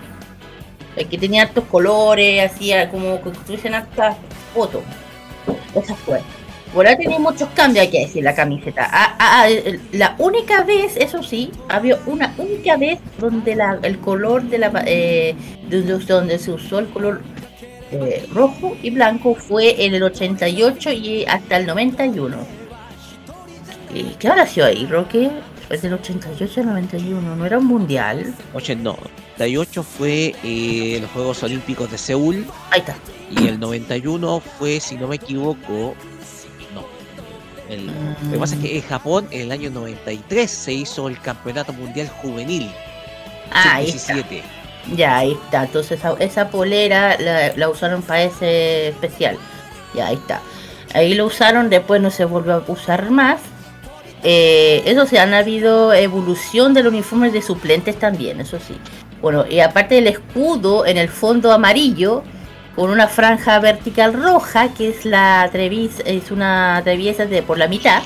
el que tenía hartos colores, hacía como que tuviesen hartas fotos. Esa fue. Por ahí tenía muchos cambios, hay que decir, la camiseta. Ah, ah, ah, la única vez, eso sí, había una única vez donde la, el color de la eh, donde, donde se usó el color eh, rojo y blanco fue en el 88 y hasta el 91. ¿Y qué habrá sido ahí, Roque? Es del 88 al 91, ¿no era un mundial? 88 fue eh, los Juegos Olímpicos de Seúl. Ahí está. Y el 91 fue, si no me equivoco, no. El- Lo que pasa es que en Japón, en el año 93, se hizo el Campeonato Mundial Juvenil. Ah, ahí está. Sub-17. Ya, ahí está. Entonces esa, esa polera la, la usaron para ese especial. Ya, ahí está. Ahí lo usaron, después no se volvió a usar más. Eh, eso sí, han habido evolución del uniforme de suplentes también, eso sí. Bueno, y aparte del escudo en el fondo amarillo, con una franja vertical roja, que es la trevis, es una treviesa de por la mitad.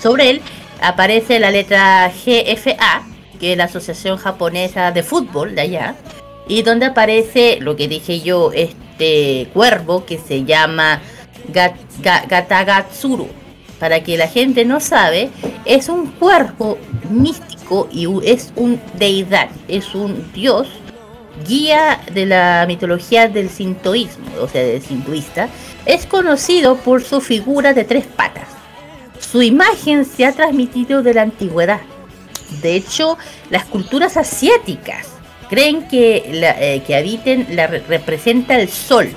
Sobre él aparece la letra GFA, que es la Asociación Japonesa de Fútbol de allá. Y donde aparece lo que dije yo, este cuervo que se llama Ga- Ga- Gatagatsuru. Para que la gente no sabe, es un cuervo místico y es un deidad, es un dios guía de la mitología del sintoísmo, o sea, del sintoísta, es conocido por su figura de tres patas. Su imagen se ha transmitido de la antigüedad. De hecho, las culturas asiáticas creen que, eh, que habiten la re- representa el sol,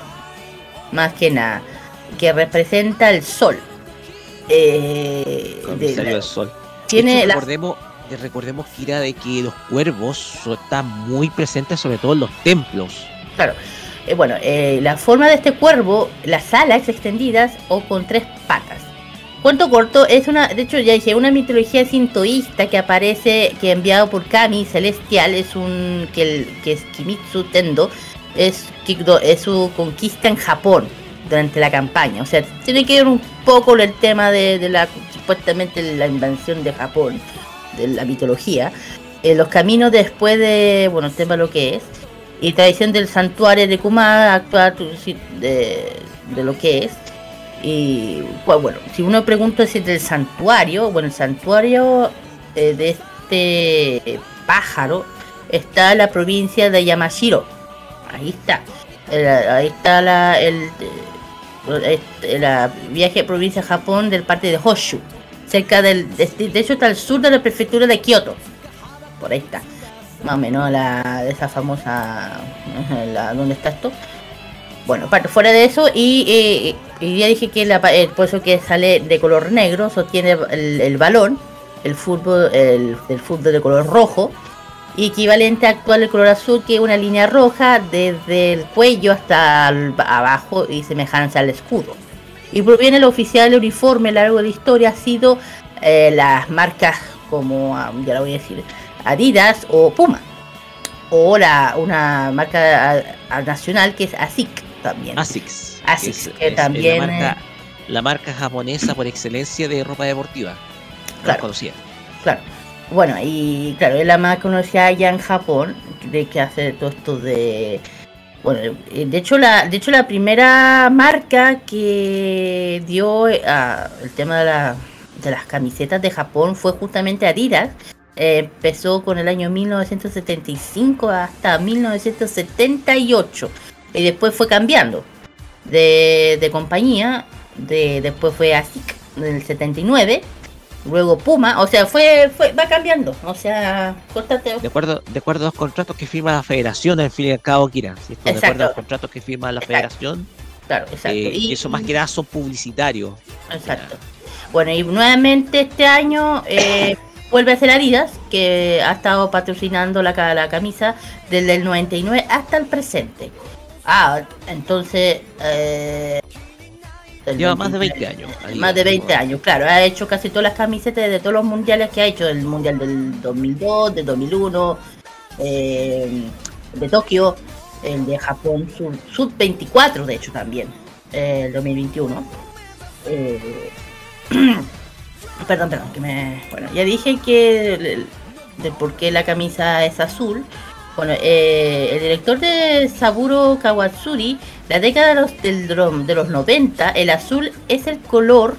más que nada, que representa el sol. Eh, Con de el salió la- el sol. tiene la- recordemos, recordemos, Kira, de que los cuervos están muy presentes, sobre todo en los templos. Claro. Eh, bueno, eh, la forma de este cuervo, las alas extendidas o con tres patas. Cuento corto, es una, de hecho ya dije, una mitología sintoísta que aparece, que enviado por Kami Celestial, es un, que, el, que es Kimitsu Tendo, es, es su conquista en Japón durante la campaña. O sea, tiene que ver un poco el tema de, la, supuestamente la invasión de Japón, de la mitología. Eh, los caminos después de, bueno, el tema lo que es, y tradición del santuario de Kumada actual de, lo que es. Y pues, bueno, si uno pregunta si es del santuario, bueno, el santuario eh, de este pájaro está en la provincia de Yamashiro. Ahí está. El- ahí está la, el, eh, la viaje a provincia de Japón del parte de Honshu. Cerca del. De, hecho, está al sur de la prefectura de Kioto. Por ahí está. Más o menos la, de esa famosa. La, ¿Dónde está esto? Bueno, aparte, fuera de eso, y, eh, y ya dije que pa- eh, por eso que sale de color negro, sostiene el, el balón, el fútbol, el, el fútbol de color rojo, equivalente actual el color azul, que una línea roja desde el cuello hasta el- abajo y semejanza al escudo. Y proviene el oficial uniforme a lo largo de la historia, ha sido eh, las marcas como, ah, ya lo voy a decir, Adidas o Puma. O la, una marca ah, nacional que es ASIC también. ASICS. ASICS, es- que es también, La marca, la marca japonesa por excelencia de ropa deportiva. Claro. conocida. Claro. Bueno, y claro, es la más conocida allá en Japón, de que hace todo esto de. Bueno, eh, de hecho la, de hecho la primera marca que dio eh, el tema de, la- de las camisetas de Japón fue justamente Adidas. Eh, empezó con el año 1975 hasta 1978 y después fue cambiando de, de compañía. De, después fue ASIC en el 79 luego Puma, o sea, fue, fue va cambiando, o sea, constante. De acuerdo, de acuerdo a los contratos que firma la federación, al fin y al cabo, Kira. ¿cierto? De acuerdo a los contratos que firma la federación, Claro, exacto. eh, Y- eso más que nada son publicitarios. Exacto. Bueno, y nuevamente este año eh, vuelve a ser Adidas, que ha estado patrocinando la, la camisa desde el 99 hasta el presente. Ah, entonces... eh, Lleva más de 29, 20 años. Más de 20 igual. años, claro. Ha hecho casi todas las camisetas de todos los mundiales que ha hecho. El mundial del 2002, del 2001, eh, de Tokio, el de Japón Sub 24, de hecho también, eh, el 2021. Eh, perdón, perdón, que me. Bueno, ya dije que el, el- del por qué la camisa es azul. Bueno, eh, el director de Saburo Kawatsuri, la década de los, del de los 90, el azul es el color,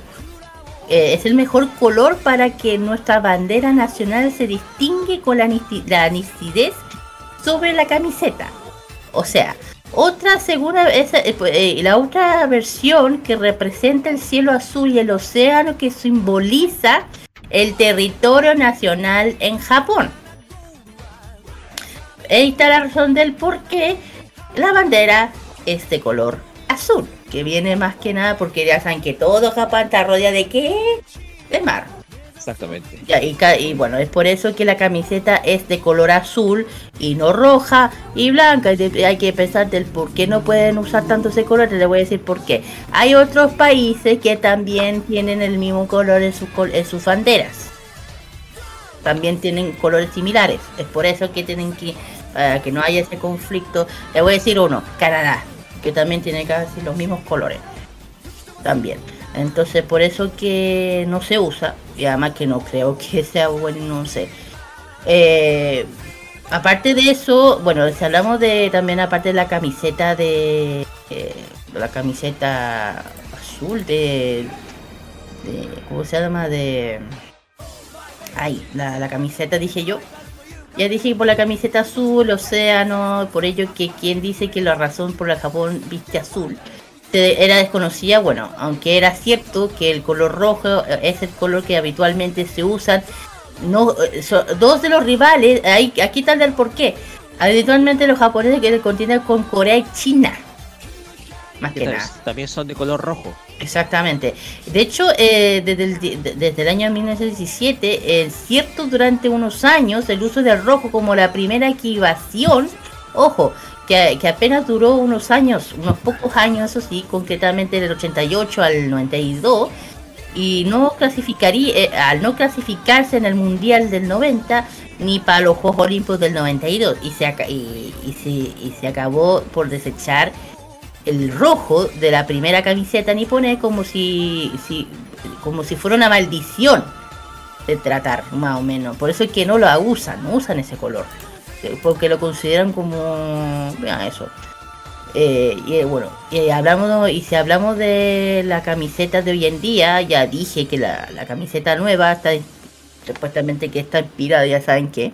eh, es el mejor color para que nuestra bandera nacional se distingue con la, la nitidez sobre la camiseta. O sea, otra segunda, esa, eh, pues, eh, la otra versión que representa el cielo azul y el océano que simboliza el territorio nacional en Japón. Ahí está la razón del por qué la bandera es de color azul, que viene más que nada porque ya saben que todo Japón está rodeado de qué? De mar. Exactamente. Ya, y, bueno, es por eso que la camiseta es de color azul y no roja y blanca. Hay que pensar del por qué no pueden usar tanto ese color. Te voy a decir por qué. Hay otros países que también tienen el mismo color en, col- en sus banderas. También tienen colores similares. Es por eso que tienen que, para que no haya ese conflicto. Le voy a decir uno, Canadá, que también tiene casi los mismos colores también. Entonces por eso que no se usa y además que no creo que sea bueno, no sé. Eh, aparte de eso, bueno, si hablamos de también aparte de la camiseta de, eh, la camiseta azul de, ¿cómo se llama? De ay, la camiseta dije yo. Ya dije que por la camiseta azul, océano, por ello que quien dice que la razón por la Japón viste azul era desconocida, bueno, aunque era cierto que el color rojo es el color que habitualmente se usan, no, eh, so- dos de los rivales, ahí, aquí está el por qué. Habitualmente los japoneses que contienen con Corea y China. Más que Que nada. tam- También son de color rojo. Exactamente. De hecho, eh, desde, el, desde el año 1917, es cierto durante unos años el uso del rojo como la primera equivación, ojo, que, que apenas duró unos años, unos pocos años, eso sí, concretamente del 88 al 92, y no clasificaría, eh, al no clasificarse en el Mundial del 90, ni para los Juegos Olímpicos del 92, y se, y, y se, y se acabó por desechar el rojo de la primera camiseta nipone como si, como si fuera una maldición de tratar más o menos. Por eso es que no lo usan no usan ese color. Eh, porque lo consideran como mira eso. Eh, y eh, bueno y hablamos y si hablamos de la camiseta de hoy en día ya dije que la, la camiseta nueva está supuestamente que está inspirada ya saben qué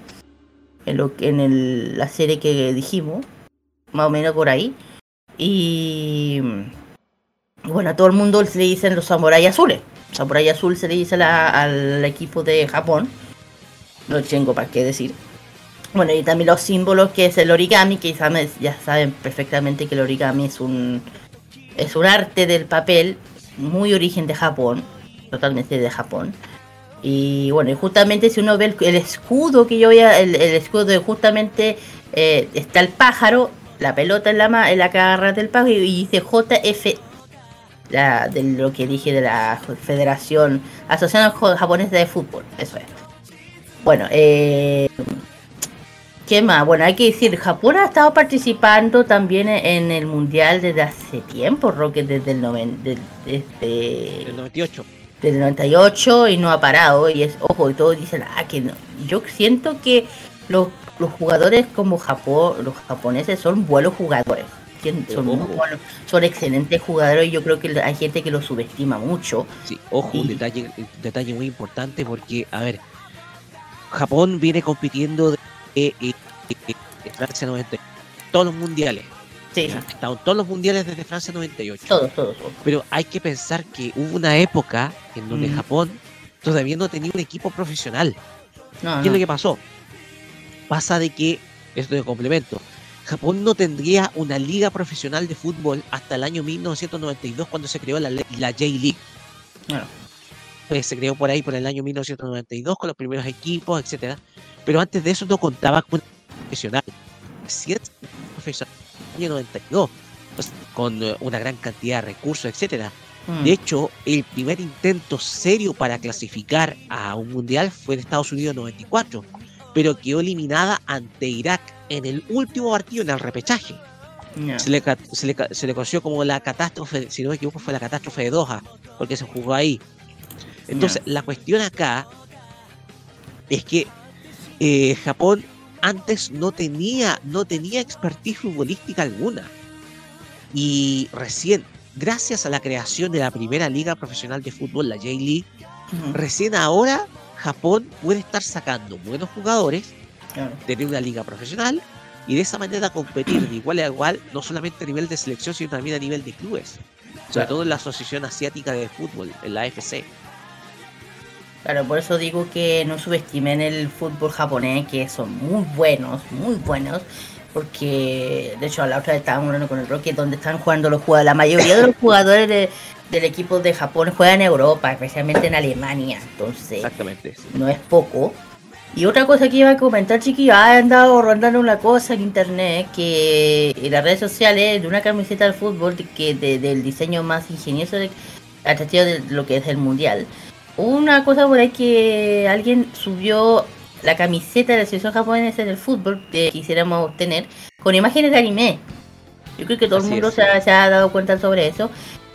en lo que en el- la serie que dijimos más o menos por ahí y bueno, a todo el mundo se le dicen los samuráis azules. Samurai azul se le dice al equipo de Japón. No tengo para qué decir. Bueno, y también los símbolos que es el origami, que ya saben perfectamente que el origami es un es un arte del papel muy origen de Japón, totalmente de Japón. Y bueno, y justamente si uno ve el, escudo que yo voy a, el, el escudo de justamente eh, está el pájaro, la pelota en la ma- en la garra del pájaro y dice JF la, de lo que dije de la Federación Asociación Japonesa de Fútbol, eso es. Bueno, eh, ¿qué más? Bueno, hay que decir, Japón ha estado participando también en el Mundial desde hace tiempo, Roque, desde el, noven, desde El 98. del 98 y no ha parado. Y es, ojo, y todos dicen, ah, que no. Yo siento que los, los jugadores como Japón, los japoneses son buenos jugadores. Son, muy buenos, son excelentes jugadores y yo creo que hay gente que los subestima mucho. Sí, ojo, un detalle, un detalle muy importante porque, a ver, Japón viene compitiendo de, eh, eh, de Francia 98, todos los mundiales. Sí, todos los mundiales desde Francia 98. Todos, todos, todos. Pero hay que pensar que hubo una época en donde Mm. Japón todavía no tenía un equipo profesional. No, ¿Qué es lo que pasó? Pasa de que, esto de complemento, Japón no tendría una liga profesional de fútbol hasta el año 1992 cuando se creó la, le- la J-League. Pues se creó por ahí por el año 1992 con los primeros equipos, etcétera. Pero antes de eso no contaba con una profesional. Recién profesional en el año 92, pues, con eh, una gran cantidad de recursos, etcétera. Mm. De hecho, el primer intento serio para clasificar a un mundial fue de Estados Unidos en 94, pero quedó eliminada ante Irak en el último partido en el repechaje. Se, le, ca- se, le, ca- se le conoció como la catástrofe, si no me equivoco, fue la catástrofe de Doha, porque se jugó ahí. Entonces, la cuestión acá es que eh, Japón antes no tenía, no tenía expertise futbolística alguna. Y recién, gracias a la creación de la primera liga profesional de fútbol, la J-League, recién ahora Japón puede estar sacando buenos jugadores, Claro. tener una liga profesional y de esa manera competir de igual a igual, no solamente a nivel de selección, sino también a nivel de clubes. Sobre Claro. todo en la Asociación Asiática de Fútbol, en la AFC. Claro, por eso digo que no subestimen el fútbol japonés, que son muy buenos, muy buenos. Porque, de hecho, a la otra vez estábamos hablando con el Rocky, donde están jugando los jugadores. La mayoría de los jugadores de- del equipo de Japón juegan en Europa, especialmente en Alemania. Entonces, Exactamente. sí. no es poco. Y otra cosa que iba a comentar, chiquillos, ha andado rondando una cosa en internet que en las redes sociales de una camiseta de fútbol que de- del diseño más ingenioso de atractivo de lo que es el mundial. Una cosa por ahí que alguien subió la camiseta de la selección japonesa del fútbol que quisiéramos tener con imágenes de anime. Yo creo que todo Así el mundo es. se ha, se ha dado cuenta sobre eso.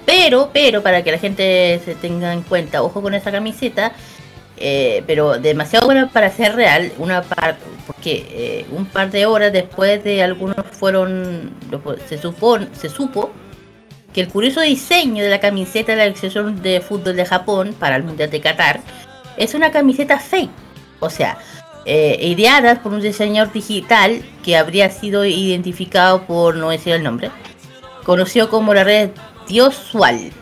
Pero, pero, para que la gente se tenga en cuenta, ojo con esa camiseta, eh, pero demasiado buena para ser real, una par, porque eh, un par de horas después de algunos fueron, se supone, se supo que el curioso diseño de la camiseta de la selección de fútbol de Japón para el Mundial de Qatar es una camiseta fake, o sea, eh, ideada por un diseñador digital que habría sido identificado por no decir el nombre, conocido como la red Diosual,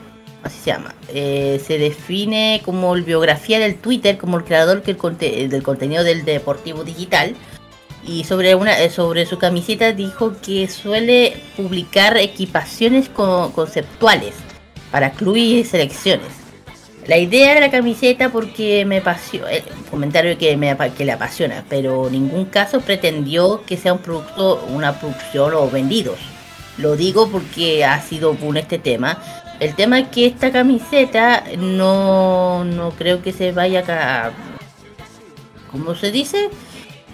así se llama. Eh, se define como el biografía del Twitter, como el creador que el conte- del contenido del deportivo digital. Y sobre una eh, sobre su camiseta dijo que suele publicar equipaciones co- conceptuales para clubes y selecciones. La idea de la camiseta porque me apasiona, comentario que me que le apasiona, pero en ningún caso pretendió que sea un producto, una producción o vendidos. Lo digo porque ha sido boom este tema. El tema es que esta camiseta no, no creo que se vaya a... ¿Cómo se dice?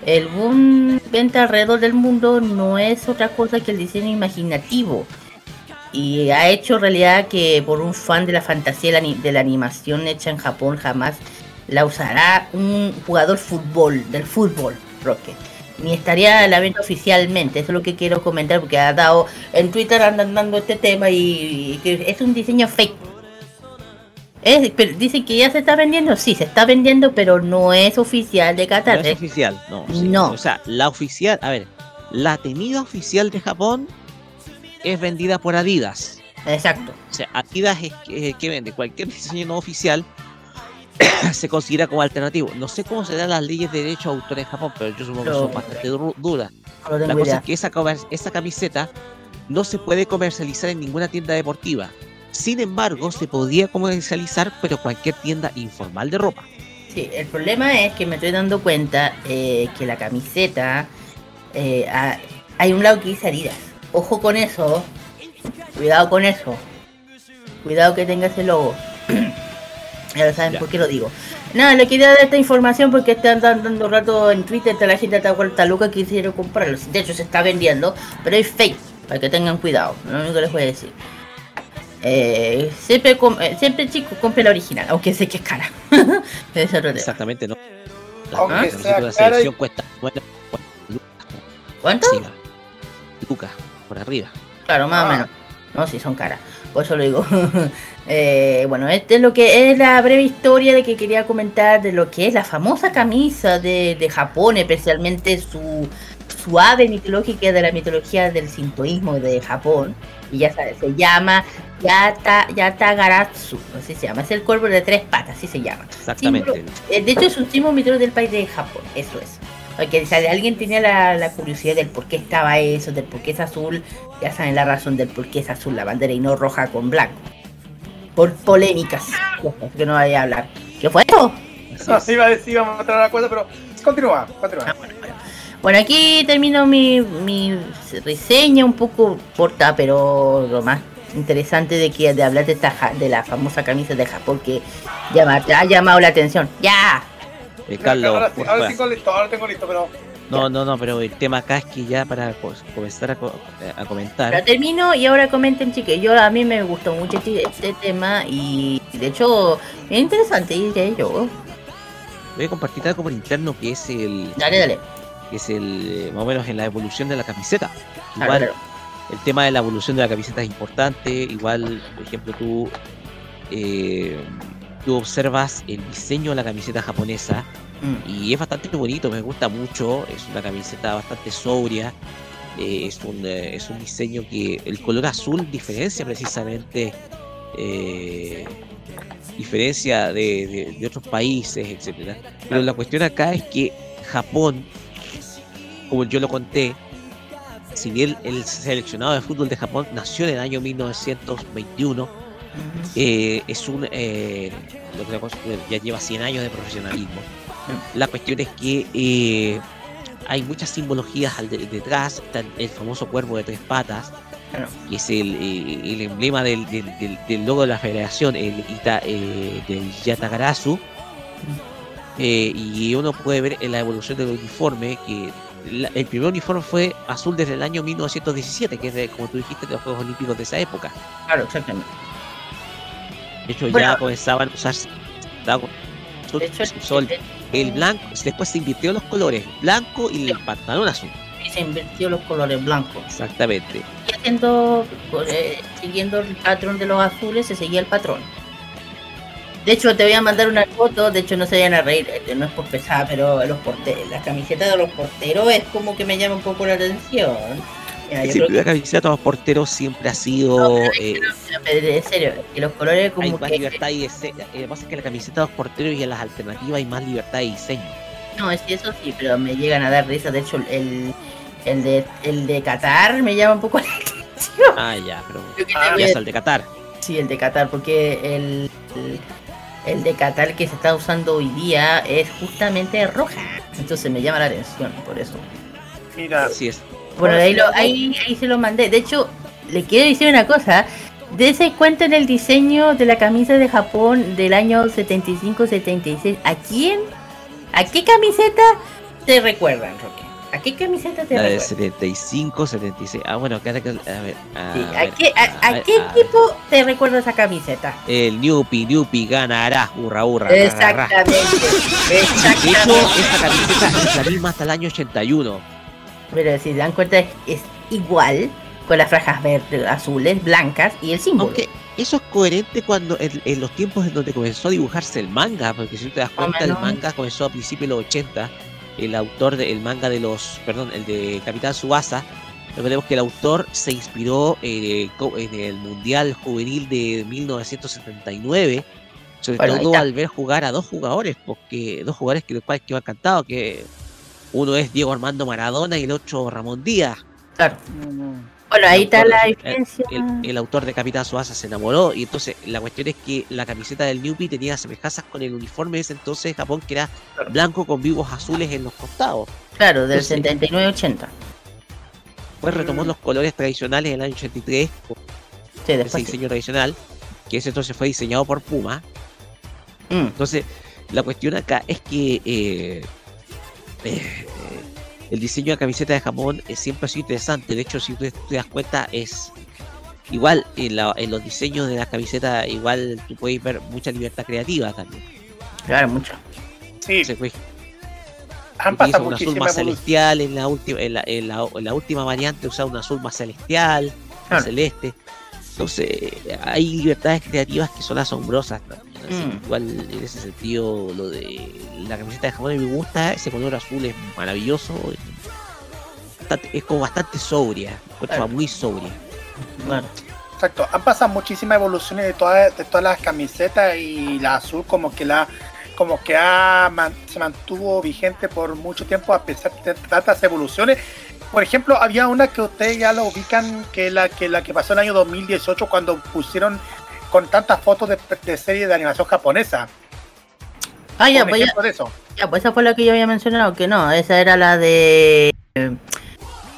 El boom venta alrededor del mundo no es otra cosa que el diseño imaginativo. Y ha hecho realidad que por un fan de la fantasía de la, animación hecha en Japón jamás la usará un jugador fútbol, del fútbol, Roque. Ni estaría a la venta oficialmente, eso es lo que quiero comentar porque ha dado en Twitter andan dando este tema y, es un diseño fake. Es, pero dicen que ya se está vendiendo, sí, se está vendiendo, pero no es oficial de No Qatar. es ¿eh? oficial, no. sí. No. O sea, la oficial, a ver, la tenida oficial de Japón es vendida por Adidas. Exacto. O sea, Adidas es que, que vende cualquier diseño no oficial se considera como alternativo. No sé cómo serán las leyes de derecho de autor en Japón, pero yo supongo que son bastante duras. No La cosa idea. es que esa, camiseta no se puede comercializar en ninguna tienda deportiva. Sin embargo, se podría comercializar, pero cualquier tienda informal de ropa. Sí, el problema es que me estoy dando cuenta eh, que la camiseta eh, ha- hay un lado que dice Adidas. Ojo con eso. Cuidado con eso. Cuidado que tenga ese logo. ya lo saben Ya. por qué lo digo. Nada, le quería dar esta información porque están dando rato en Twitter, toda la gente está vuelta loca que quisieron comprarlo. De hecho, se está vendiendo, pero es fake, para que tengan cuidado. Lo único que les voy a decir. Eh, siempre, eh, siempre chicos, compre la original, aunque sé que es cara. Exactamente, ¿no? La Aunque camiseta sea de la cara y- selección cuesta bueno, ¿Cuánto? sí, lucas por arriba. Claro, más o Ah. menos. No, sí, son caras. Por eso lo digo. Eh, bueno, este es lo que es la breve historia de que quería comentar de lo que es la famosa camisa de, de Japón, especialmente su suave mitológica de la mitología del sintoísmo de Japón. Y ya sabes, se llama Yata, Yatagaratsu, así se llama. Es el cuervo de tres patas, así se llama. Exactamente. Símbolo- eh, de hecho, es un símbolo mitológico del país de Japón, eso es. Porque si alguien tenía la, la curiosidad del por qué estaba eso, del por qué es azul, ya saben la razón del por qué es azul la bandera y no roja con blanco. Por polémicas, que no vaya a hablar. ¿Qué fue eso? No, se iba a decir, vamos a mostrar una cosa, pero continúa, continúa. Bueno, aquí termino mi, mi reseña un poco corta, pero lo más interesante de que de hablar de esta ja- de la famosa camisa de Japón que llama, ha llamado la atención. ¡Ya! Eh, Carlos, ahora, sí, ahora sí tengo listo, ahora tengo listo, pero No, no, no, pero el tema acá es que ya para co- comenzar a, co- a comentar. Pero termino y ahora comenten, chiques. Yo a mí me gustó mucho este, este tema y de hecho es interesante, diré yo. Voy a compartir algo por interno que es el. Dale, dale. Que es el. más o menos en la evolución de la camiseta. Claro, Igual, claro. el tema de la evolución de la camiseta es importante. Igual, por ejemplo, tú. eh, tú observas el diseño de la camiseta japonesa. Mm. Y es bastante bonito, me gusta mucho. Es una camiseta bastante sobria. eh, es, un, eh, es un diseño que el color azul diferencia precisamente. eh, diferencia de, de- de otros países, etcétera. Pero la cuestión acá es que Japón, como yo lo conté, si bien el seleccionado de fútbol de Japón nació en el año 1921, eh, es un eh, lo que ya lleva 100 años de profesionalismo. La cuestión es que eh, hay muchas simbologías al de- detrás, está el famoso cuervo de tres patas, que es el, eh, el emblema del, del- del- del logo de la federación, el Ita, eh, del Yatagarasu. Eh, y uno puede ver en la evolución del uniforme que la- el primer uniforme fue azul desde el año 1917, que es de, como tú dijiste, de los Juegos Olímpicos de esa época. Claro, exactamente. De hecho, Bueno. ya comenzaban a usar. estaba- De hecho, el, el blanco, después se invirtieron los colores, blanco y el pantalón azul. Y se invirtió los colores blancos. Exactamente. Y haciendo, eh, siguiendo el patrón de los azules, se seguía el patrón. De hecho, te voy a mandar una foto, de hecho no se vayan a reír, eh, no es por pesada, pero los porteros, la camiseta de los porteros es como que me llama un poco la atención. Mira, yo Sí, creo la camiseta de los porteros siempre ha sido. eh, que, en serio, que los colores hay como más que... libertad y dise- eh, Lo que pasa es que la camiseta de los porteros y en las alternativas hay más libertad de diseño. No, es que eso sí, pero me llegan a dar risa, de hecho el, el, de, el de Qatar me llama un poco la atención. Ah, ya, pero. Ah, ya es el de Qatar. Sí, el de Qatar, porque el, el, el de Qatar que se está usando hoy día es justamente roja. Entonces me llama la atención, por eso. Mira. Así es. Bueno, ahí, lo, ahí, ahí se lo mandé. De hecho, le quiero decir una cosa. Dese cuenta en el diseño de la camisa de Japón del año 75-76. ¿A quién? ¿A qué camiseta te recuerdan, Roque? ¿A qué camiseta te La de recuerdan? 75, 76. Ah, bueno, acá, a ver. A, Sí, ¿A ver, qué, a- a ver, qué equipo te recuerda esa camiseta? El Newpi, Newpi ganará. Hurra, hurra. ra, ra, ra. Exactamente. De hecho, Exactamente. esta camiseta es la misma hasta el año 81. Pero si se dan cuenta es, es igual con las franjas verdes, azules, blancas y el símbolo. Aunque eso es coherente cuando en, en los tiempos en donde comenzó a dibujarse el manga, porque si tú te das cuenta, el manga comenzó a principios de los 80. El autor del manga de los, perdón, el de Capitán Subasa, recordemos que el autor se inspiró eh, co- en el Mundial Juvenil de 1979, sobre Bueno, todo al ver jugar a dos jugadores, porque dos jugadores que los cuales que me han que uno es Diego Armando Maradona y el otro Ramón Díaz. Claro. Bueno, ahí está la diferencia. El, el autor de Capitán Suasa se enamoró y entonces la cuestión es que la camiseta del Newbie tenía semejanzas con el uniforme de ese entonces de Japón que era blanco con vivos azules en los costados. Claro, del Entonces, 79-80. Después retomó los colores tradicionales en el año 83 con Sí, ese sí. diseño tradicional que ese entonces fue diseñado por Puma. Mm. Entonces la cuestión acá es que eh, eh, el diseño de la camiseta de Japón eh, siempre ha sido interesante. De hecho, si tú te das cuenta, es igual en, la- en los diseños de la camiseta, igual tú puedes ver mucha libertad creativa también. Claro, mucho. Sí, Se fue- han pasado un azul muchísimas más celestial en la última en la, en la, en la última variante usa un azul más celestial más celeste entonces hay libertades creativas que son asombrosas también, así Mm. que igual en ese sentido lo de la camiseta de Japón me gusta ese color azul es maravilloso es, bastante- es como bastante sobria Claro. muy sobria Bueno. Exacto, han pasado muchísimas evoluciones de todas, de todas las camisetas y la azul como que la como que ha, man- se mantuvo vigente por mucho tiempo a pesar de tantas evoluciones. Por ejemplo, había una que ustedes ya la ubican, que la que la que pasó en el año 2018 cuando pusieron con tantas fotos de, de serie de animación japonesa. Ah, ya, pues ya, ejemplo de eso. ya, pues esa fue la que yo había mencionado, que no, esa era la de...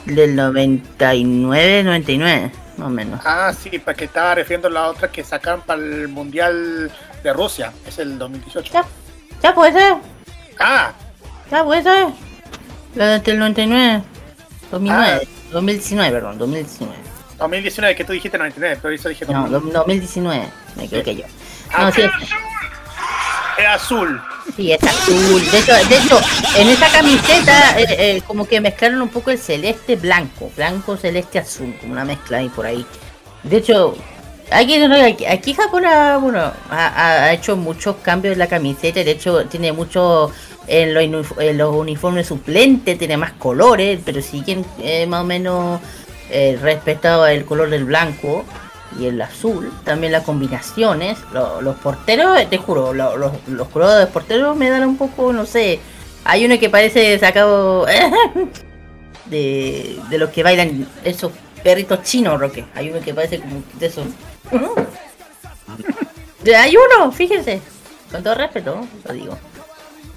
del 99, 99, más o menos. Ah, sí, porque estaba refiriendo a la otra que sacaron para el Mundial de Rusia, es el 2018. Ya, ya puede ser, Ah, ya puede ser. La del 99, 2009, Ah. 2019, perdón, 2019. 2019, que tú dijiste 99, pero eso dije No, 2000. 2019, me equivoqué yo. Ah, No, sí, es azul. Sí, es azul. De hecho, de hecho en esa camiseta eh, eh, como que mezclaron un poco el celeste blanco. Blanco, celeste, azul. Como una mezcla ahí por ahí. De hecho, aquí, aquí, aquí Japón ha, bueno, ha, hecho muchos cambios en la camiseta. De hecho, tiene mucho en los, uni- en los uniformes suplentes. Tiene más colores, pero siguen eh, más o menos eh, respetado el color del blanco y el azul, también las combinaciones, lo- los porteros, te juro, lo- los, colores de porteros me dan un poco, no sé, hay uno que parece sacado de, de los que bailan esos perritos chinos, Roque, hay uno que parece como de esos. Hay uno, fíjense, con todo respeto, lo digo.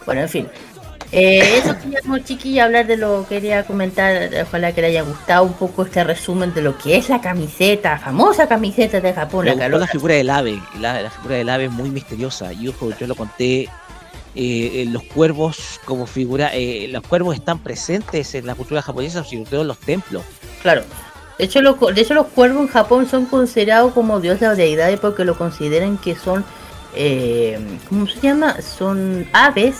Bueno, en fin. Eh, eso queríamos, chiquilla, hablar de lo que quería comentar. Ojalá que le haya gustado un poco este resumen de lo que es la camiseta, famosa camiseta de Japón. Me La la figura del ave. La, la figura del ave es muy misteriosa. Y ojo, yo lo conté. eh, eh, los cuervos como figura, eh, los cuervos están presentes en la cultura japonesa, sobre todo en los templos. Claro. De hecho, los, de hecho, los cuervos en Japón son considerados como dioses o deidades porque lo consideran que son, eh, ¿cómo se llama? Son aves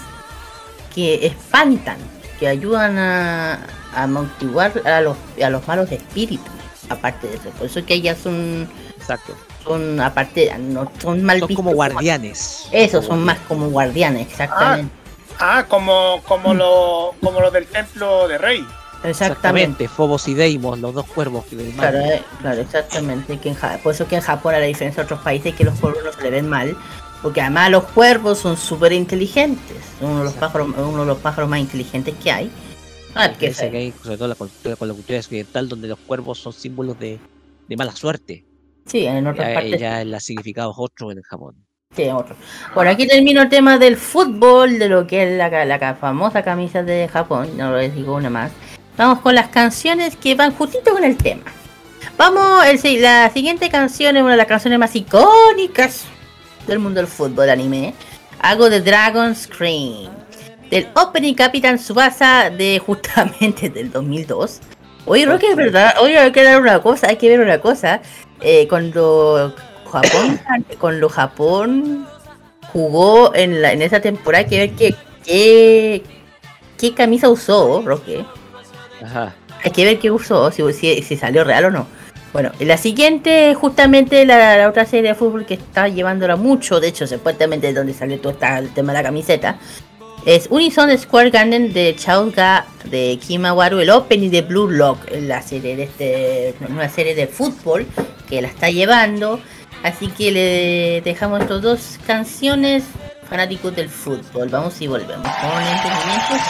que espantan, que ayudan a, a amortiguar a los, a los malos espíritus. Aparte de eso, por eso que ellas son, Exacto. son aparte, no son mal Son como guardianes. Eso, Como son más como guardianes, exactamente. Ah, como, como, lo, como lo del templo de Rey. Exactamente. Exactamente, Fobos y Deimos, los dos cuervos que Claro, eh, claro, exactamente. Que en Ja- por eso que en Japón, a la diferencia de otros países, que los cuervos no se le ven mal. Porque además los cuervos son súper inteligentes. Uno de, los pájaros, uno de los pájaros más inteligentes que hay. Ah, que Parece que hay, sobre todo la cultura, con la cultura occidental, donde los cuervos son símbolos de, de mala suerte. Sí, en otras Ya, partes. ya el significado es otro en Japón. Sí, otro. Por aquí termino el tema del fútbol, de lo que es la, famosa camisa de Japón. No les digo una más. Vamos con las canciones que van justito con el tema. Vamos, el la siguiente canción es una de las canciones más icónicas del mundo del fútbol anime. Hago de Dragon Scream. Del Opening Capitán Subasa de justamente del 2002. Oye, Roque, es verdad. Oye, hay que dar una cosa, hay que ver una cosa. Eh, cuando Japón, cuando Japón jugó en, la, en esa temporada, hay que ver qué, qué, qué camisa usó, Roque. Ajá. Hay que ver qué usó, si, si, si salió real o no. Bueno, la siguiente, justamente la, la otra serie de fútbol que está llevándola mucho, de hecho, supuestamente es donde salió todo esta- el tema de la camiseta, es Unison Square Garden de Chaoga de Kimawaru, el opening de Blue Lock, la serie de este, una serie de fútbol que la está llevando. Así que le dejamos estas dos canciones fanáticos del fútbol. Vamos y volvemos entendimientos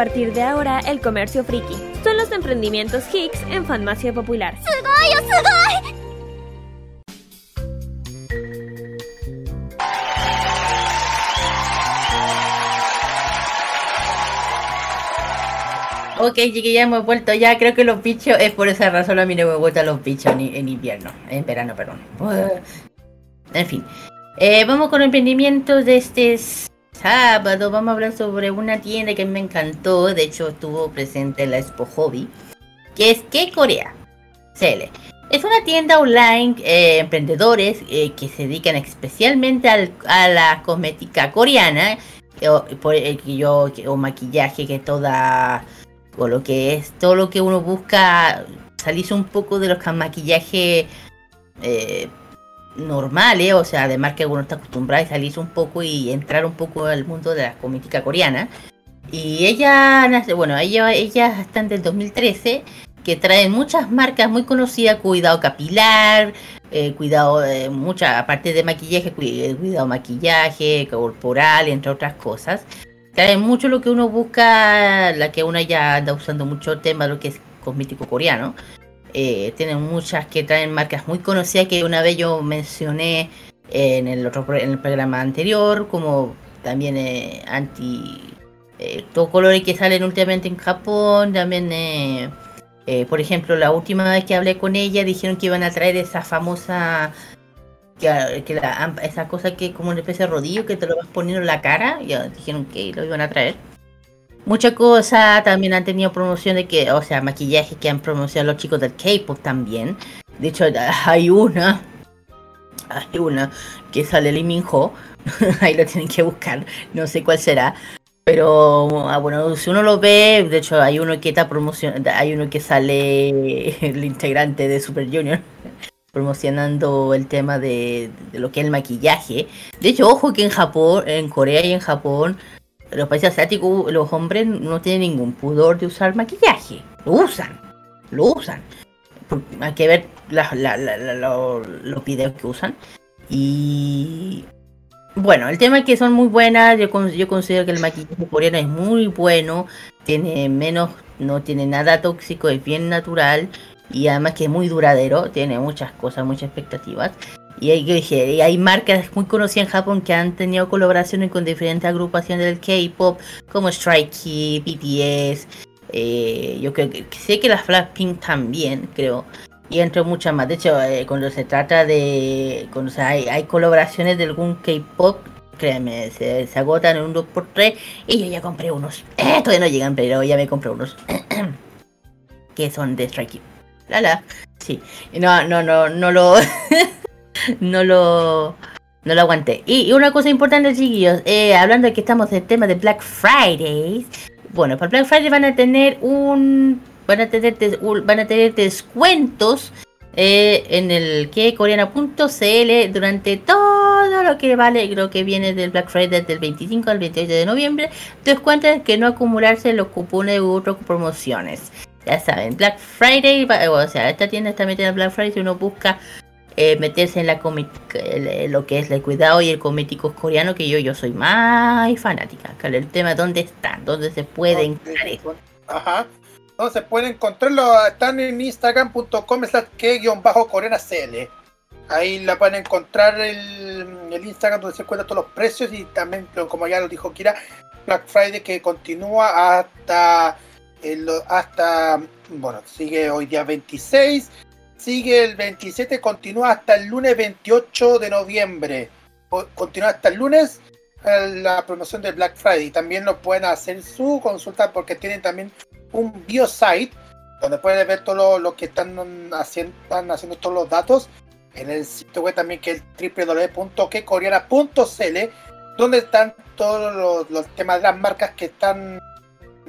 A partir de ahora el comercio friki. Son los emprendimientos Hicks en Farmacia Popular. Ok, chiquilla, hemos vuelto ya. Creo que los bichos, es por esa razón a mí no me gustan los bichos en, invierno. En verano, perdón. En fin. Eh, vamos con emprendimientos de este sábado. Vamos a hablar sobre una tienda que me encantó. De hecho, estuvo presente en la Expo Hobby. Que es que Corea. CL. Es una tienda online, eh, emprendedores eh, que se dedican especialmente al- a la cosmética coreana. eh, o, eh, yo, o maquillaje, que toda o lo que es todo lo que uno busca salirse un poco de los ca- maquillajes eh, normales, o sea, además que uno está acostumbrado a salirse un poco y entrar un poco al mundo de la cosmética coreana. Y ella, nace- bueno, ella, ellas están del 2013, que traen muchas marcas muy conocidas, cuidado capilar, eh, cuidado, eh, mucha, aparte de maquillaje, eh, cuidado maquillaje, corporal, entre otras cosas. Traen mucho lo que uno busca, la que uno ya anda usando mucho tema de lo que es cosmético coreano. Eh, tienen muchas que traen marcas muy conocidas que una vez yo mencioné en el otro en el programa anterior, como también eh, anti eh, todos colores que salen últimamente en Japón, también eh, eh, por ejemplo la última vez que hablé con ella dijeron que iban a traer esa famosa que, que la- esa cosa que como una especie de rodillo que te lo vas poniendo en la cara, ya dijeron que lo iban a traer. Muchas cosas también han tenido promoción de que, o sea, maquillaje que han promocionado los chicos del K-pop también. De hecho, hay una, hay una que sale Lee Min Ho, ahí lo tienen que buscar, no sé cuál será. Pero ah, bueno, si uno lo ve, de hecho hay uno que está promocionando, hay uno que sale el integrante de Super Junior promocionando el tema de, de lo que es el maquillaje. De hecho, ojo que en Japón, en Corea y en Japón, los países asiáticos, los hombres no tienen ningún pudor de usar maquillaje. Lo usan, lo usan. Hay que ver la- la- la- la- lo- los videos que usan. Y bueno, el tema es que son muy buenas. Yo, yo considero que el maquillaje coreano es muy bueno. Tiene menos, no tiene nada tóxico, es bien natural. Y además que es muy duradero. Tiene muchas cosas, muchas expectativas. Y hay, y hay marcas muy conocidas en Japón que han tenido colaboraciones con diferentes agrupaciones del K-pop, como Strike BTS. eh, yo creo que sé que las Blackpink también, creo. Y entre muchas más. De hecho, eh, cuando se trata de. Hay, colaboraciones de algún K-pop, créeme, se, se agotan en un 2x3. Y yo ya compré unos. Eh, todavía no llegan, pero ya me compré unos. que son de Strike. La la. Sí. No, no, no, no lo. no lo. No lo aguanté. Y, una cosa importante, chiquillos, eh, hablando de que estamos del tema de Black Fridays. Bueno, para Black Friday van a tener un. Van a tener, van a tener descuentos eh, en el que coreana.cl durante todo lo que vale, creo que viene del Black Friday del 25 al 28 de noviembre. Descuentos que no acumularse los cupones u otras promociones. Ya saben, Black Friday, o sea, esta tienda está metida en Black Friday si uno busca eh, meterse en la el- lo que es el cuidado y el cosméticos coreano, que yo, yo soy más fanática. El tema, ¿dónde están? ¿Dónde se puede encontrar eso? Ajá. Entonces pueden encontrarlo, están en instagram.com slash que-coreana CL. Ahí la pueden encontrar el, el Instagram donde se encuentran todos los precios y también, como ya lo dijo Kira, Black Friday que continúa hasta, el, hasta bueno, sigue hoy día 26, sigue el 27, continúa hasta el lunes 28 de noviembre. Continúa hasta el lunes eh, la promoción de Black Friday. También lo pueden hacer su consulta porque tienen también un biosite donde pueden ver todo lo, lo que están haciendo, están haciendo todos los datos en el sitio web también que es www.quecoreana.cl donde están todos los, los temas de las marcas que están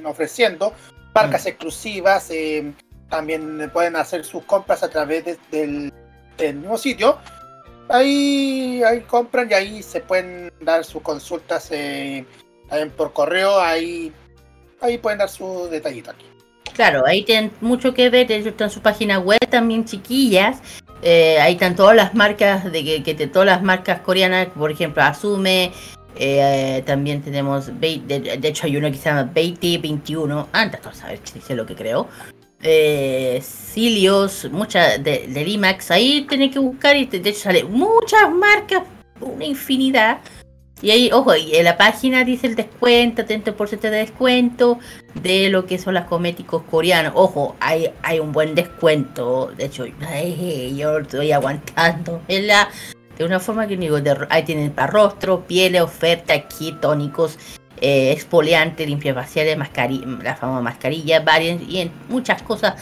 ofreciendo, marcas exclusivas, eh, también pueden hacer sus compras a través de- del, mismo sitio. Ahí, ahí compran y ahí se pueden dar sus consultas eh, por correo, ahí, ahí pueden dar su detallito aquí. Claro, ahí tienen mucho que ver, ellos están su página web también, chiquillas. Eh, ahí están todas las marcas de que, que todas las marcas coreanas, por ejemplo, Asume. eh, también tenemos, de, hecho hay uno que se llama Beiti 21, antes de saber si lo que creo. Eh, Cilios, muchas de, de Limax, ahí tienen que buscar y te- de hecho sale muchas marcas, una infinidad. Y ahí, ojo, y en la página dice el descuento, 30% de descuento de lo que son las cosméticos coreanos. Ojo, hay, hay un buen descuento. De hecho, yo estoy aguantando. ¿verdad? De una forma que digo, de- ahí tienen para rostro, piel, oferta, aquí, tónicos, eh, exfoliante, limpia faciales, la famosa mascarilla, varias y en muchas cosas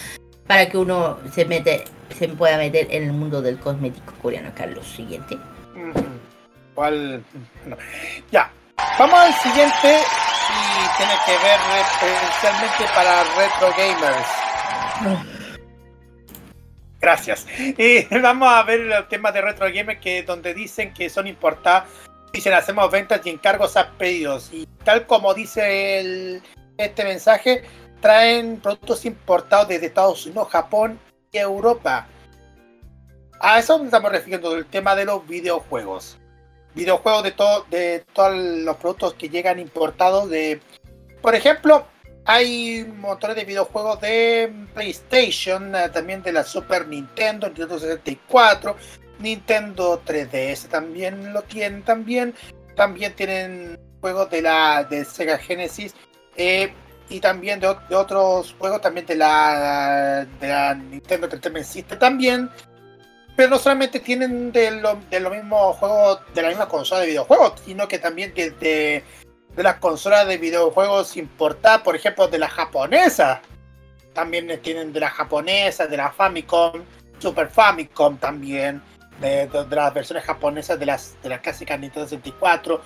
para que uno se mete, se pueda meter en el mundo del cosmético coreano. Carlos, siguiente. ¿Cuál? No. Ya, vamos al siguiente y tiene que ver especialmente para retro gamers. Gracias. Y vamos a ver el tema de retro gamers que donde dicen que son importadas, dicen hacemos ventas y encargos a pedidos y tal como dice el- este mensaje traen productos importados desde Estados Unidos, Japón y Europa. A eso nos estamos refiriendo del tema de los videojuegos videojuegos de todo de todos los productos que llegan importados de por ejemplo hay montones de videojuegos de PlayStation eh, también de la Super Nintendo Nintendo 64 Nintendo 3DS también lo tienen también también tienen juegos de la de Sega Genesis eh, y también de, ot- de otros juegos también de la de la Nintendo Entertainment System también pero no solamente tienen de, lo- de los mismos juegos de la misma consola de videojuegos, sino que también de, de, de las consolas de videojuegos importadas, por ejemplo, de la japonesa. También tienen de la japonesa, de la Famicom, Super Famicom también, de, las versiones japonesas de las, de las clásicas Nintendo 64.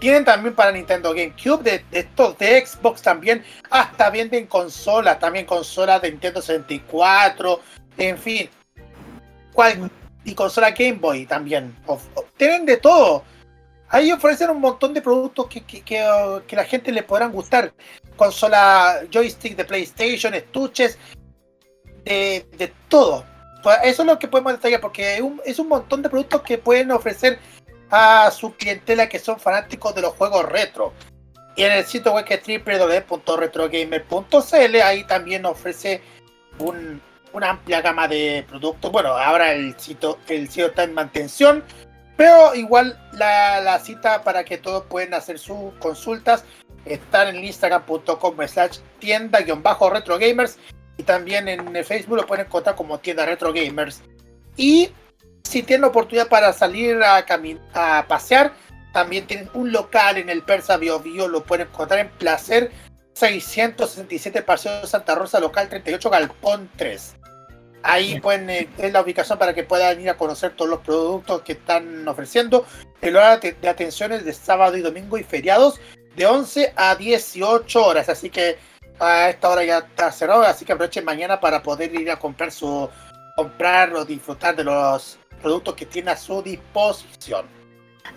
Tienen también para Nintendo GameCube, de, de estos de Xbox también, hasta venden consolas, también consolas de Nintendo 64, en fin, y consola Game Boy también. Tienen de todo. Ahí ofrecen un montón de productos que, que, uh, que la gente le podrán gustar. Consola, joystick de PlayStation, estuches, de, de todo. Eso es lo que podemos detallar porque es un, montón de productos que pueden ofrecer a su clientela que son fanáticos de los juegos retro. Y en el sitio web que es www.retrogamer.cl ahí también ofrece un- una amplia gama de productos. Bueno, ahora el sitio, el sitio está en mantención, pero igual la, la cita para que todos pueden hacer sus consultas está en instagram.com slash tienda-retrogamers y también en el Facebook lo pueden encontrar como tienda retro gamers. Y si tienen oportunidad para salir a, a pasear, también tienen un local en el Persa Bio Bio, lo pueden encontrar en Placer 667 Paseo de Santa Rosa, local 38, Galpón 3. Ahí pueden, eh, es la ubicación para que puedan ir a conocer todos los productos que están ofreciendo. El horario de- de atención es de sábado y domingo y feriados de 11 a 18 horas. Así que a esta hora ya está cerrado, así que aprovechen mañana para poder ir a comprar su comprar o disfrutar de los productos que tiene a su disposición.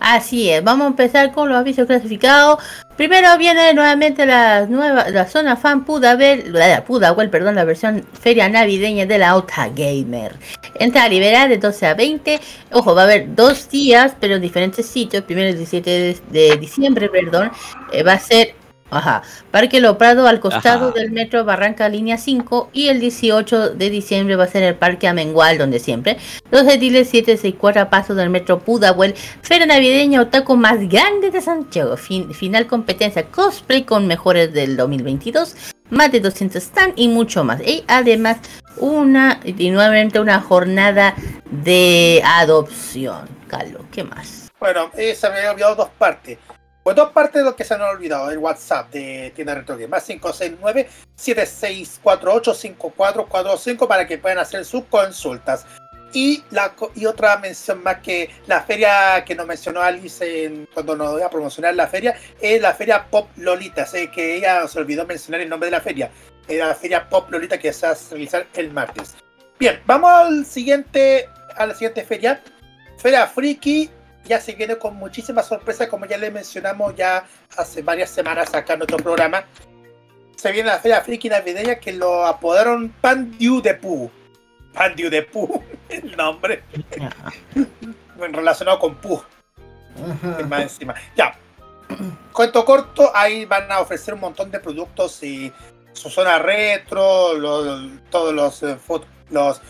Así es, vamos a empezar con los avisos clasificados. Primero viene nuevamente la nueva la zona fan Pudavel, la Pudahuel, perdón, la versión feria navideña de la Ota Gamer. Entra a liberar de 12 a 20. Ojo, va a haber dos días, pero en diferentes sitios. Primero el 17 de, de diciembre, perdón, eh, va a ser Ajá. Parque Lo Prado al costado Ajá. del metro Barranca Línea 5 y el 18 de diciembre va a ser el Parque Amengual donde siempre. Los ediles 764 a paso del metro Pudahuel, feria navideña otaku más grande de Santiago. Fin- final competencia cosplay con mejores del 2022, más de 200 stand y mucho más. Y además una y nuevamente una jornada de adopción. Carlos, ¿qué más? Bueno, se me había olvidado dos partes. Pues dos partes de lo que se me ha olvidado. El WhatsApp de Tienda Retro Game. Más 569-7648-5445 para que puedan hacer sus consultas. Y, la, y otra mención más que la feria que nos mencionó Alice en- cuando nos iba a promocionar la feria es la feria Pop Lolita. Sé que ella se olvidó mencionar el nombre de la feria. Era la feria Pop Lolita que se va a realizar el martes. Bien, vamos al siguiente, a la siguiente feria. Feria Friki ya se viene con muchísimas sorpresas, como ya le mencionamos ya hace varias semanas acá en nuestro programa. Se viene la Feria Friki navideña que lo apodaron Pandiu de Pooh. Pandiu de Pooh, el nombre. relacionado con Pooh. Más encima. Ya. Cuento corto, ahí van a ofrecer un montón de productos y su zona retro, todos los, eh, los,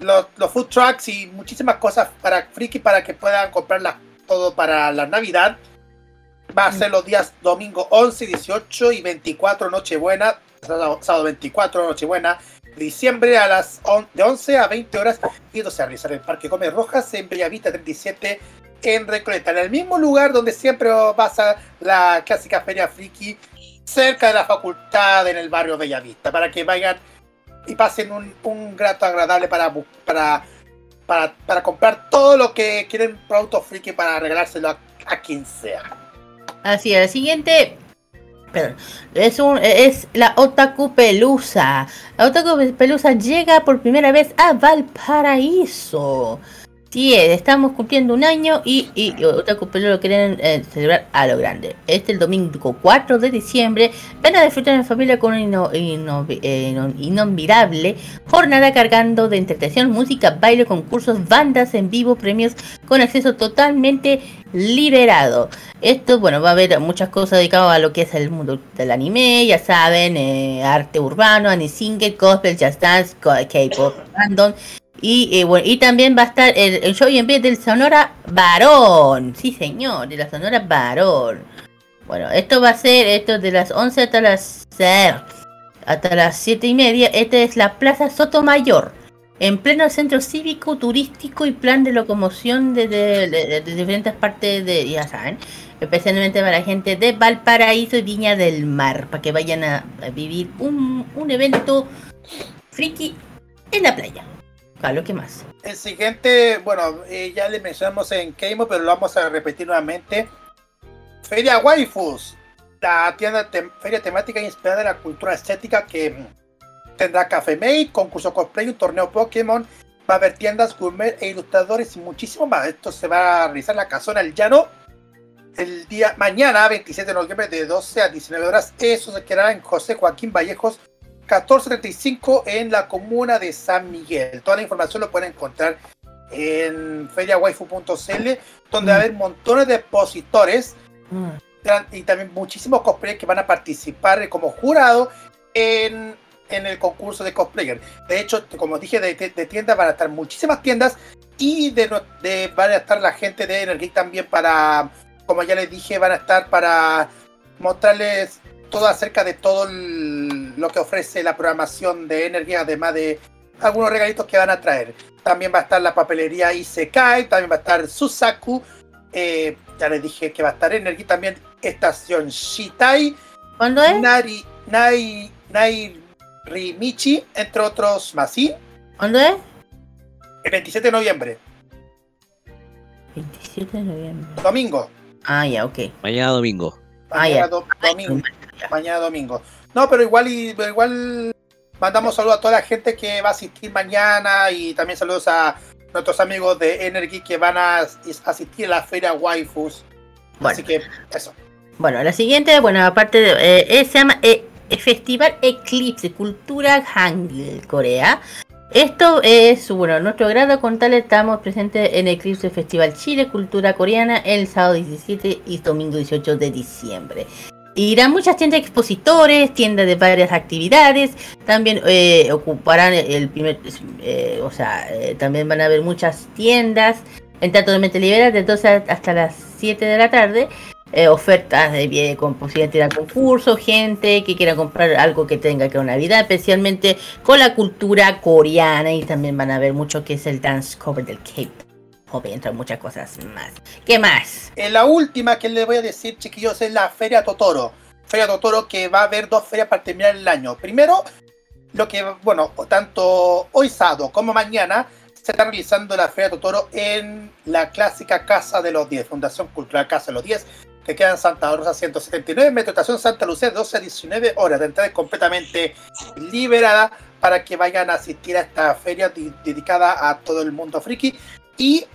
los, los food trucks y muchísimas cosas para friki para que puedan comprarlas todo para la Navidad. Va a ser los días domingo 11, 18 y 24 Nochebuena, sábado, sábado 24 Nochebuena, diciembre a las on- de 11 a 20 horas y se realizar en el Parque Gómez Rojas en Bellavista 37 en Recoleta, en el mismo lugar donde siempre pasa la clásica feria friki cerca de la facultad en el barrio Bellavista, para que vayan y pasen un, un grato agradable para, para, para, para comprar todo lo que quieren productos friki para regalárselo a, a quien sea. Así es, el siguiente. Perdón, es, un, es la Otaku Pelusa. La Otaku Pelusa llega por primera vez a Valparaíso. Estamos cumpliendo un año y, y, y lo quieren eh, celebrar a lo grande. Este el domingo 4 de diciembre van a disfrutar en familia con una eh, ino- inolvidable jornada cargando de entretención, música, baile, concursos, bandas en vivo, premios con acceso totalmente liberado. Esto, bueno, va a haber muchas cosas dedicadas a lo que es el mundo del anime, ya saben, eh, arte urbano, anime cosplay, jazz dance, K-pop, random. Y, eh, bueno, y también va a estar el, show en vez del Sonora Varón. Sí, señor, de la Sonora Varón. Bueno, esto va a ser esto de las 11 hasta las hasta las 7 y media. Esta es la Plaza Sotomayor. En pleno centro cívico, turístico y plan de locomoción desde de, de- de diferentes partes de, ya saben, especialmente para la gente de Valparaíso y Viña del Mar, para que vayan a, a vivir un, un evento friki en la playa. Carlos, ¿qué más? El siguiente, bueno, eh, ya le mencionamos en Keimo, pero lo vamos a repetir nuevamente. Feria Waifus, la tienda tem- feria temática inspirada en la cultura estética que tendrá café made, concurso cosplay, un torneo Pokémon, va a haber tiendas gourmet e ilustradores y muchísimo más. Esto se va a realizar en la casona El Llano, el día mañana, 27 de noviembre, de 12 a 19 horas. Eso se quedará en José Joaquín Vallejos, 1435, en la comuna de San Miguel. Toda la información lo pueden encontrar en feriawaifu.cl, donde va a haber montones de expositores y también muchísimos cosplayers que van a participar como jurado en, en el concurso de cosplayer. De hecho, como dije, de, de tiendas van a estar muchísimas tiendas y de, de van a estar la gente de Energy también para, como ya les dije, van a estar para mostrarles todo acerca de todo el- lo que ofrece la programación de Energy, además de algunos regalitos que van a traer. También va a estar la papelería Isekai, también va a estar Susaku, eh, ya les dije que va a estar Energy también, Estación Shitai, ¿Cuándo es? Nari, Nai, Nai Rimichi, entre otros más, ¿sí? ¿Cuándo es? El 27 de noviembre, 27 de noviembre. domingo. Ah, ya, ok. Mañana domingo. Ah, Mañana, do- domingo. Mañana domingo. No, pero igual, y, pero igual mandamos saludos a toda la gente que va a asistir mañana y también saludos a nuestros amigos de Energy que van a as- asistir a la feria Waifus. Bueno. Así que eso. Bueno, la siguiente, bueno, aparte de, eh, eh, se llama eh, Festival Eclipse Cultura Hangul Corea. Esto es, bueno, nuestro grado con tal estamos presentes en Eclipse Festival Chile Cultura Coreana el sábado 17 y domingo 18 de diciembre. Irán muchas tiendas de expositores, tiendas de varias actividades, también eh, ocuparán el primer, eh, o sea, eh, también van a haber muchas tiendas, entra totalmente liberada de 12 hasta las 7 de la tarde eh, ofertas de con de ir al concurso, gente que quiera comprar algo que tenga que ver Navidad, especialmente con la cultura coreana y también van a ver mucho que es el dance cover del Cape. Entre muchas cosas más. ¿Qué más? Eh, la última que les voy a decir, chiquillos, es la Feria Totoro. Feria Totoro que va a haber dos ferias para terminar el año. Primero, lo que, bueno, tanto hoy sábado como mañana se está realizando la Feria Totoro en la clásica Casa de los 10, Fundación Cultural Casa de los 10, que queda en Santa Rosa 179, Metro Estación Santa Lucía, 12 a 19 horas. La entrada completamente liberada para que vayan a asistir a esta feria di- dedicada a todo el mundo friki. Y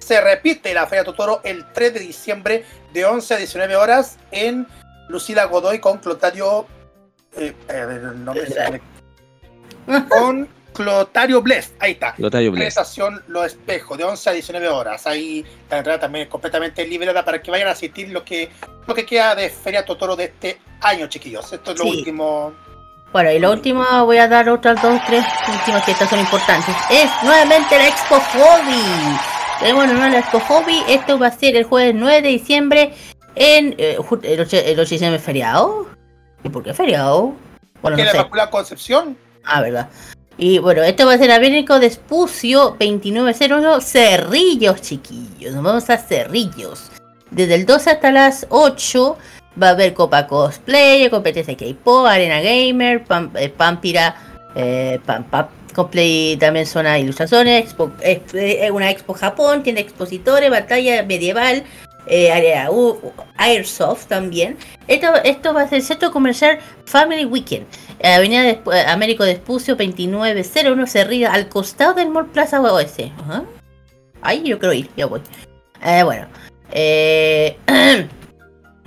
se repite la Feria Totoro el 3 de diciembre de 11 a 19 horas en Lucila Godoy con Clotario. eh, eh, el nombre con Clotario Bless. Ahí está. Clotario Bless. Estación Los Espejos de 11 a 19 horas. Ahí la entrada también es completamente liberada para que vayan a asistir lo que, lo que queda de Feria Totoro de este año, chiquillos. Esto es lo Sí. último. Bueno, y lo último, voy a dar otras dos, tres últimas que estas son importantes. Es nuevamente la Expo Hobby. Tenemos de nuevo la Expo Hobby. Esto va a ser el jueves 9 de diciembre en eh, el 8 el 8 de diciembre feriado. ¿Y por qué feriado? Bueno, no la sé. Inmaculada Concepción. Ah, verdad. Y bueno, esto va a ser Abénico de Espucio 2901 Cerrillos, chiquillos. Nos vamos a Cerrillos. Desde el 12 hasta las 8 va a haber Copa Cosplay, competencia K-Pop, Arena Gamer, eh, Pampira, eh, Cosplay también zona ilustraciones, expo, exp- eh, una expo Japón, tiene expositores, batalla medieval, eh, área Airsoft también. Esto, esto va a ser el centro comercial Family Weekend. Avenida de, Américo de Espucio 2901 Cerrida, al costado del Mall Plaza OS. Ajá. Ahí yo quiero ir, ya voy. Eh, bueno. Eh,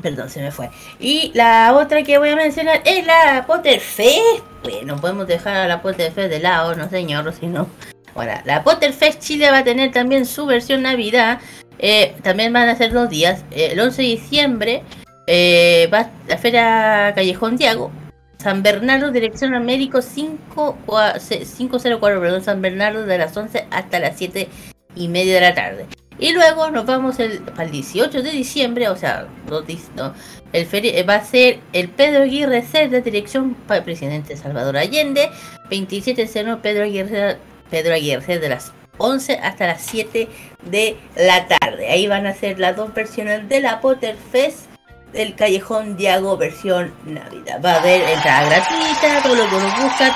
perdón, se me fue. Y la otra que voy a mencionar es la Potter Fest. Pues no podemos dejar a la Potter Fest de lado, no señor, sino... Bueno, la Potter Fest Chile va a tener también su versión Navidad. Eh, también van a ser dos días. Eh, el 11 de diciembre eh, va la Feria Callejón Diago. San Bernardo, dirección Américo 5, cua- se- 504, perdón, San Bernardo de las 11 hasta las 7 y media de la tarde. Y luego nos vamos el, el 18 de diciembre, o sea, dis- no, el feri- eh, va a ser el Pedro Aguirre Cerda, dirección para el presidente Salvador Allende, 27 seno Pedro Aguirre, Pedro Aguirre de las 11 hasta las 7 de la tarde. Ahí van a ser las dos versiones de la Potter Fest del Callejón Diago versión Navidad. Va a haber entrada gratuita, todo lo que uno busca,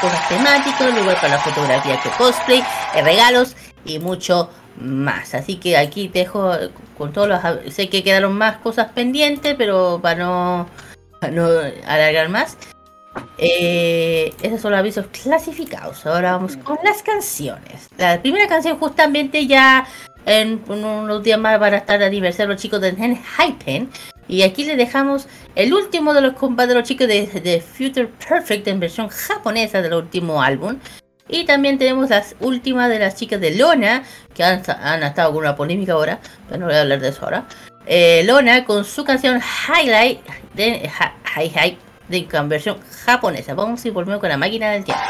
cosas temáticas, lugar para la fotografía que cosplay, eh, regalos y mucho más. Así que aquí te dejo con todos los... Sé que quedaron más cosas pendientes, pero para no, no alargar más. Eh, esos son los avisos clasificados. Ahora vamos con las canciones. La primera canción justamente ya En unos días más van a estar aniversario los chicos de Hypen. Y aquí les dejamos el último de los compas de los chicos de, de Future Perfect en versión japonesa del último álbum. Y también tenemos las últimas de las chicas de Lona, que han, han estado con una polémica ahora, pero no voy a hablar de eso ahora. Eh, Lona con su canción Highlight de ha, Hi Hi de en versión japonesa. Vamos a ir volvemos con la máquina del tiempo.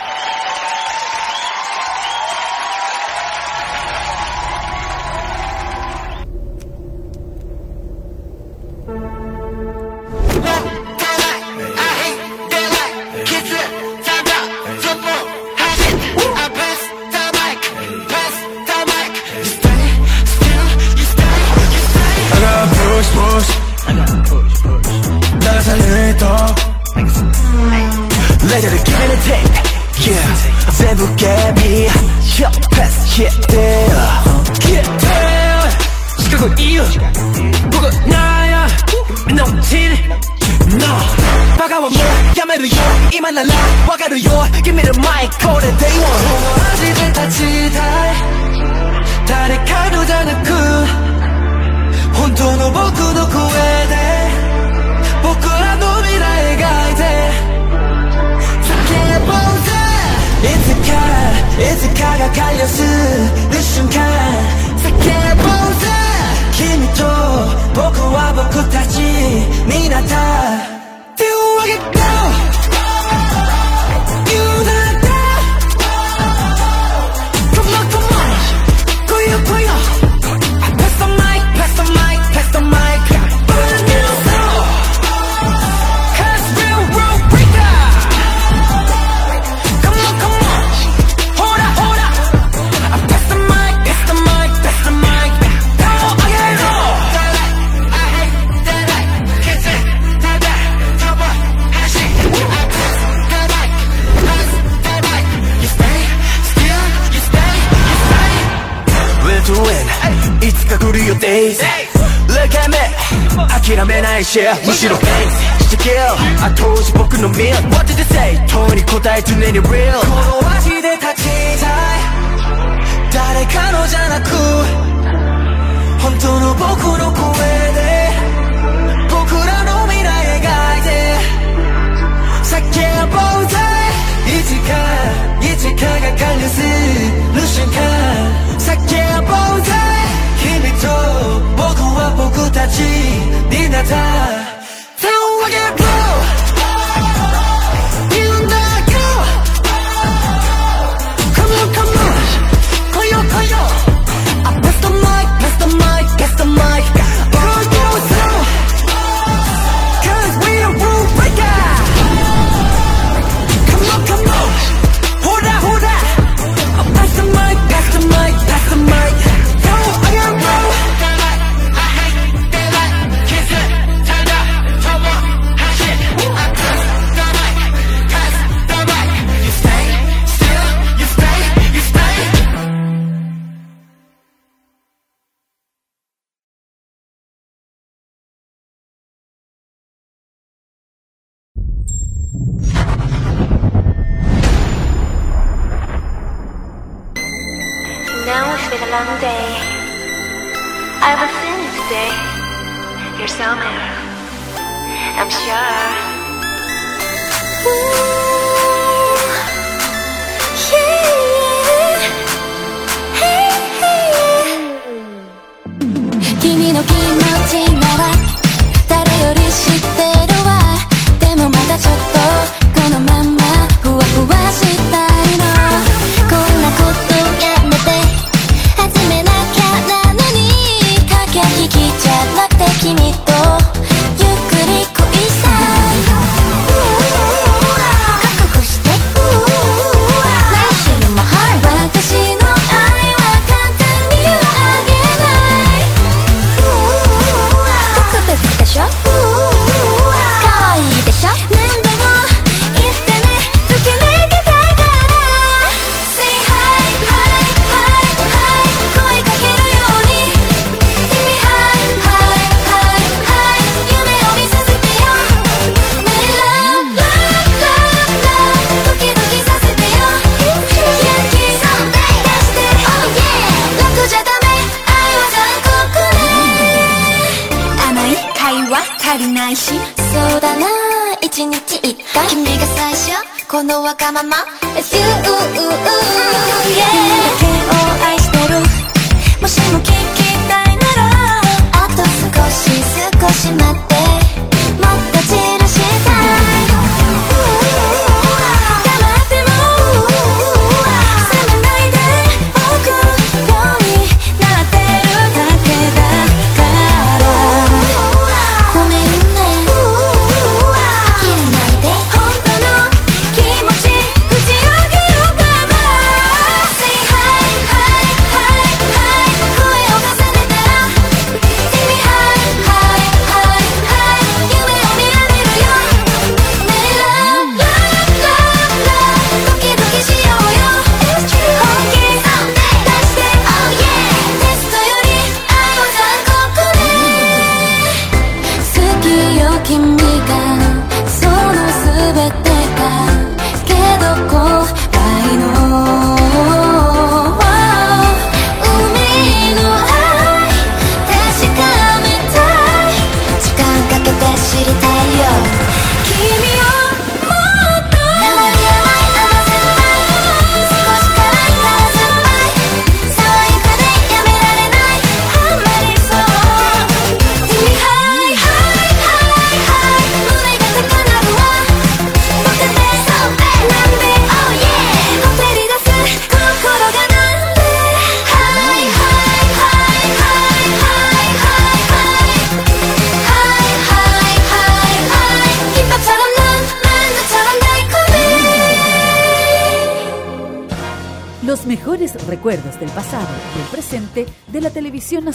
anything Yeah 全部ゲビー Yo, let's get there Get い理由僕なや目の血に No バカはもうやめるよ今ならわかるよ Give me これ Day One で立ちた誰かのじゃなく本当の僕の声で。いつかが狩りをする瞬間叫ぼうぜ君と僕は僕たちになった手を挙げて来るよ days Look at me 諦めないしむしろ face して kill 後押し僕の meal What did they say 問いに答え常に real この足で立ちたい誰かのじゃなく本当の僕の声で僕らの未来描いて叫ぼうぜいつかいつかが狩りする瞬間叫ぼうぜ君と僕は僕たちになった手を挙げろ 君の気持ちなら誰より知ってる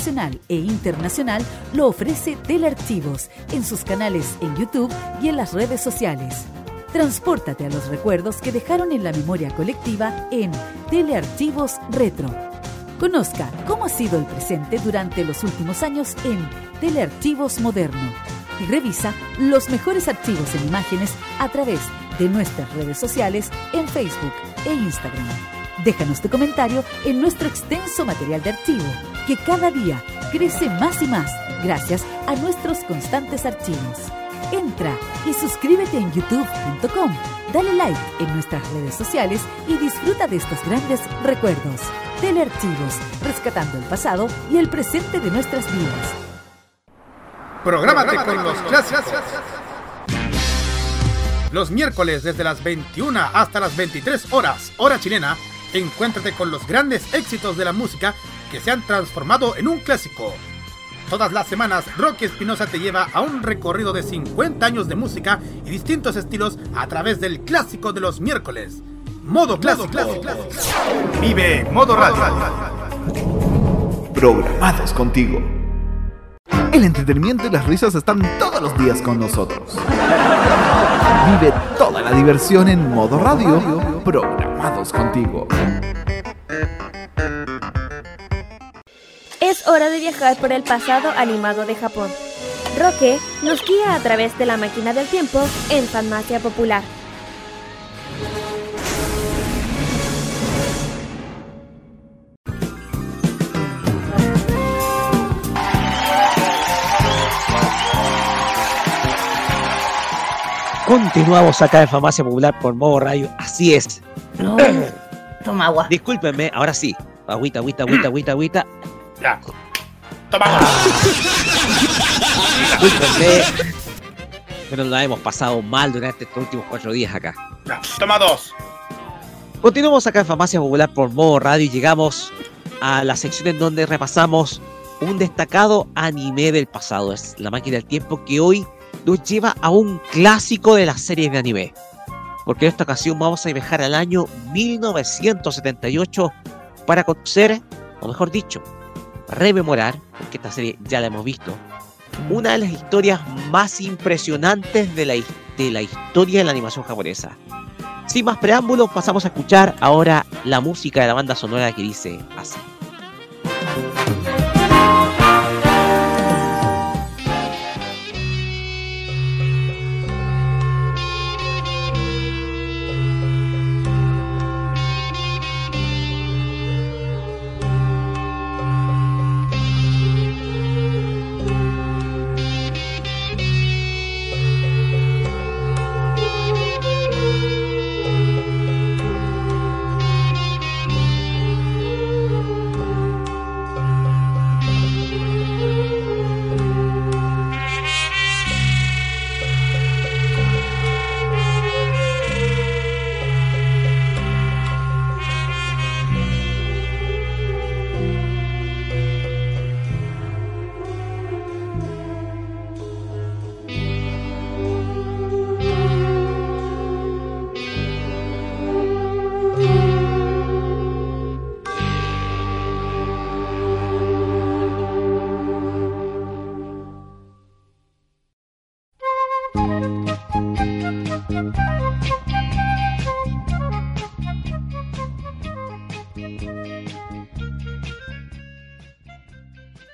nacional e internacional lo ofrece Telearchivos en sus canales en YouTube y en las redes sociales. Transpórtate a los recuerdos que dejaron en la memoria colectiva en Telearchivos Retro. Conozca cómo ha sido el presente durante los últimos años en Telearchivos Moderno y revisa los mejores archivos en imágenes a través de nuestras redes sociales en Facebook e Instagram. Déjanos tu comentario en nuestro extenso material de archivo, que cada día crece más y más gracias a nuestros constantes archivos. Entra y suscríbete en youtube.com, dale like en nuestras redes sociales y disfruta de estos grandes recuerdos. Telearchivos, rescatando el pasado y el presente de nuestras vidas. Prográmate con los clásicos. Los miércoles desde las 21 hasta las 23 horas, hora chilena, encuéntrate con los grandes éxitos de la música que se han transformado en un clásico. Todas las semanas, Rocky Espinosa te lleva a un recorrido de 50 años de música y distintos estilos a través del clásico de los miércoles. Modo clásico. Vive Modo Radio. Programados contigo. El entretenimiento y las risas están todos los días con nosotros. Vive toda la diversión en modo radio. Programados contigo. Es hora de viajar por el pasado animado de Japón. Roque nos guía a través de la máquina del tiempo en Farmacia Popular. Continuamos acá en Farmacia Popular por modo radio. Así es. No. Toma agua. Discúlpenme, ahora sí. Agüita, agüita, agüita, agüita, agüita. Ya. Toma. Pero la hemos pasado mal durante estos últimos cuatro días acá. Ya, Toma dos. Continuamos acá en Farmacia Popular por modo radio y llegamos a la sección en donde repasamos un destacado anime del pasado. Es la máquina del tiempo que hoy nos lleva a un clásico de las series de anime. Porque en esta ocasión vamos a viajar al año 1978 para conocer, o mejor dicho, rememorar, porque esta serie ya la hemos visto, una de las historias más impresionantes de la, de la historia de la animación japonesa. Sin más preámbulos, pasamos a escuchar ahora la música de la banda sonora que dice así.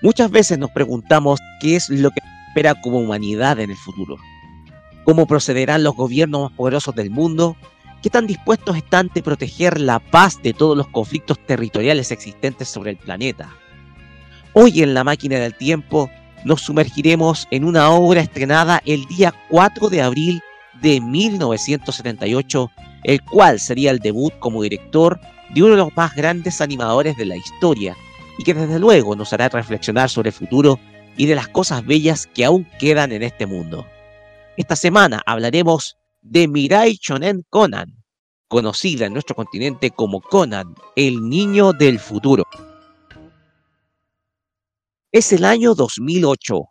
Muchas veces nos preguntamos qué es lo que espera como humanidad en el futuro. ¿Cómo procederán los gobiernos más poderosos del mundo? ¿Qué tan dispuestos están de proteger la paz de todos los conflictos territoriales existentes sobre el planeta? Hoy en la máquina del tiempo nos sumergiremos en una obra estrenada el día 4 de abril de 1978, el cual sería el debut como director de uno de los más grandes animadores de la historia y que desde luego nos hará reflexionar sobre el futuro y de las cosas bellas que aún quedan en este mundo. Esta semana hablaremos de Mirai Shonen Conan, conocida en nuestro continente como Conan, el niño del futuro. Es el año 2008.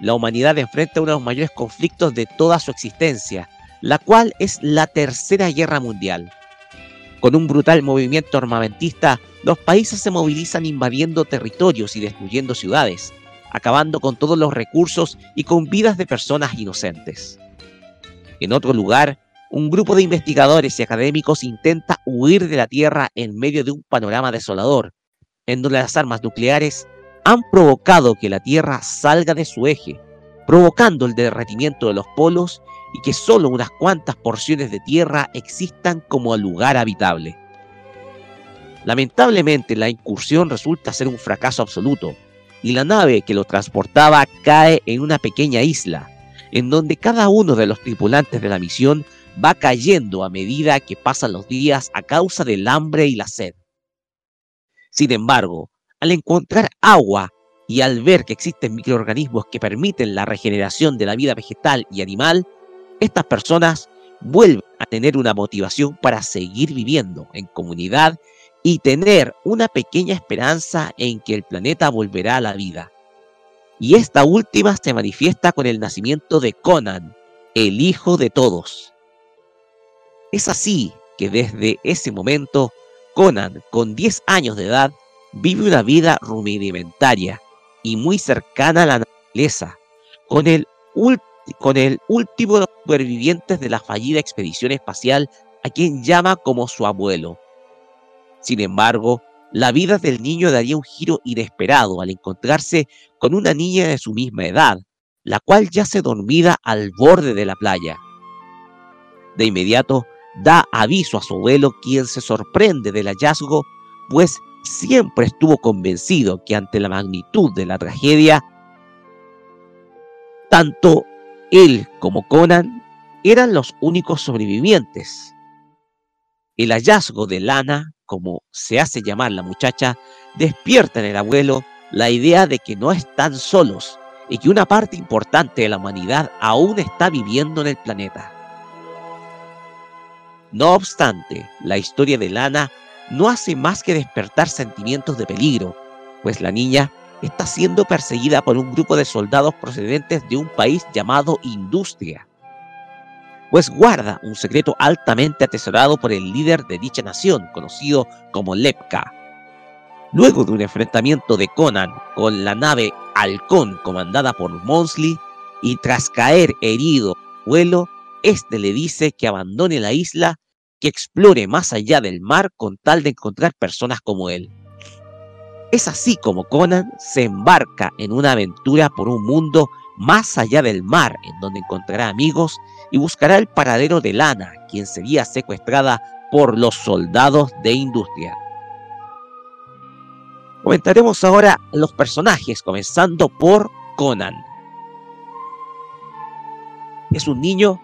La humanidad enfrenta uno de los mayores conflictos de toda su existencia, la cual es la Tercera Guerra Mundial. Con un brutal movimiento armamentista, los países se movilizan invadiendo territorios y destruyendo ciudades, acabando con todos los recursos y con vidas de personas inocentes. En otro lugar, un grupo de investigadores y académicos intenta huir de la Tierra en medio de un panorama desolador, en donde las armas nucleares han provocado que la Tierra salga de su eje, provocando el derretimiento de los polos y que solo unas cuantas porciones de tierra existan como lugar habitable. Lamentablemente la incursión resulta ser un fracaso absoluto y la nave que lo transportaba cae en una pequeña isla, en donde cada uno de los tripulantes de la misión va cayendo a medida que pasan los días a causa del hambre y la sed. Sin embargo, al encontrar agua y al ver que existen microorganismos que permiten la regeneración de la vida vegetal y animal, estas personas vuelven a tener una motivación para seguir viviendo en comunidad y tener una pequeña esperanza en que el planeta volverá a la vida. Y esta última se manifiesta con el nacimiento de Conan, el hijo de todos. Es así que desde ese momento, Conan, con 10 años de edad, vive una vida rudimentaria y muy cercana a la naturaleza, con el, con el último de los supervivientes de la fallida expedición espacial a quien llama como su abuelo. Sin embargo, la vida del niño daría un giro inesperado al encontrarse con una niña de su misma edad, la cual yace dormida al borde de la playa. De inmediato, da aviso a su abuelo, quien se sorprende del hallazgo, pues siempre estuvo convencido que ante la magnitud de la tragedia, tanto él como Conan eran los únicos sobrevivientes. El hallazgo de Lana, como se hace llamar la muchacha, despierta en el abuelo la idea de que no están solos y que una parte importante de la humanidad aún está viviendo en el planeta. No obstante, la historia de Lana no hace más que despertar sentimientos de peligro, pues la niña está siendo perseguida por un grupo de soldados procedentes de un país llamado Industria, pues guarda un secreto altamente atesorado por el líder de dicha nación, conocido como Lepka. Luego de un enfrentamiento de Conan con la nave Halcón comandada por Monsley, y tras caer herido vuelo, este le dice que abandone la isla que explore más allá del mar con tal de encontrar personas como él. Es así como Conan se embarca en una aventura por un mundo más allá del mar, en donde encontrará amigos y buscará el paradero de Lana, quien sería secuestrada por los soldados de industria. Comentaremos ahora los personajes, comenzando por Conan. Es un niño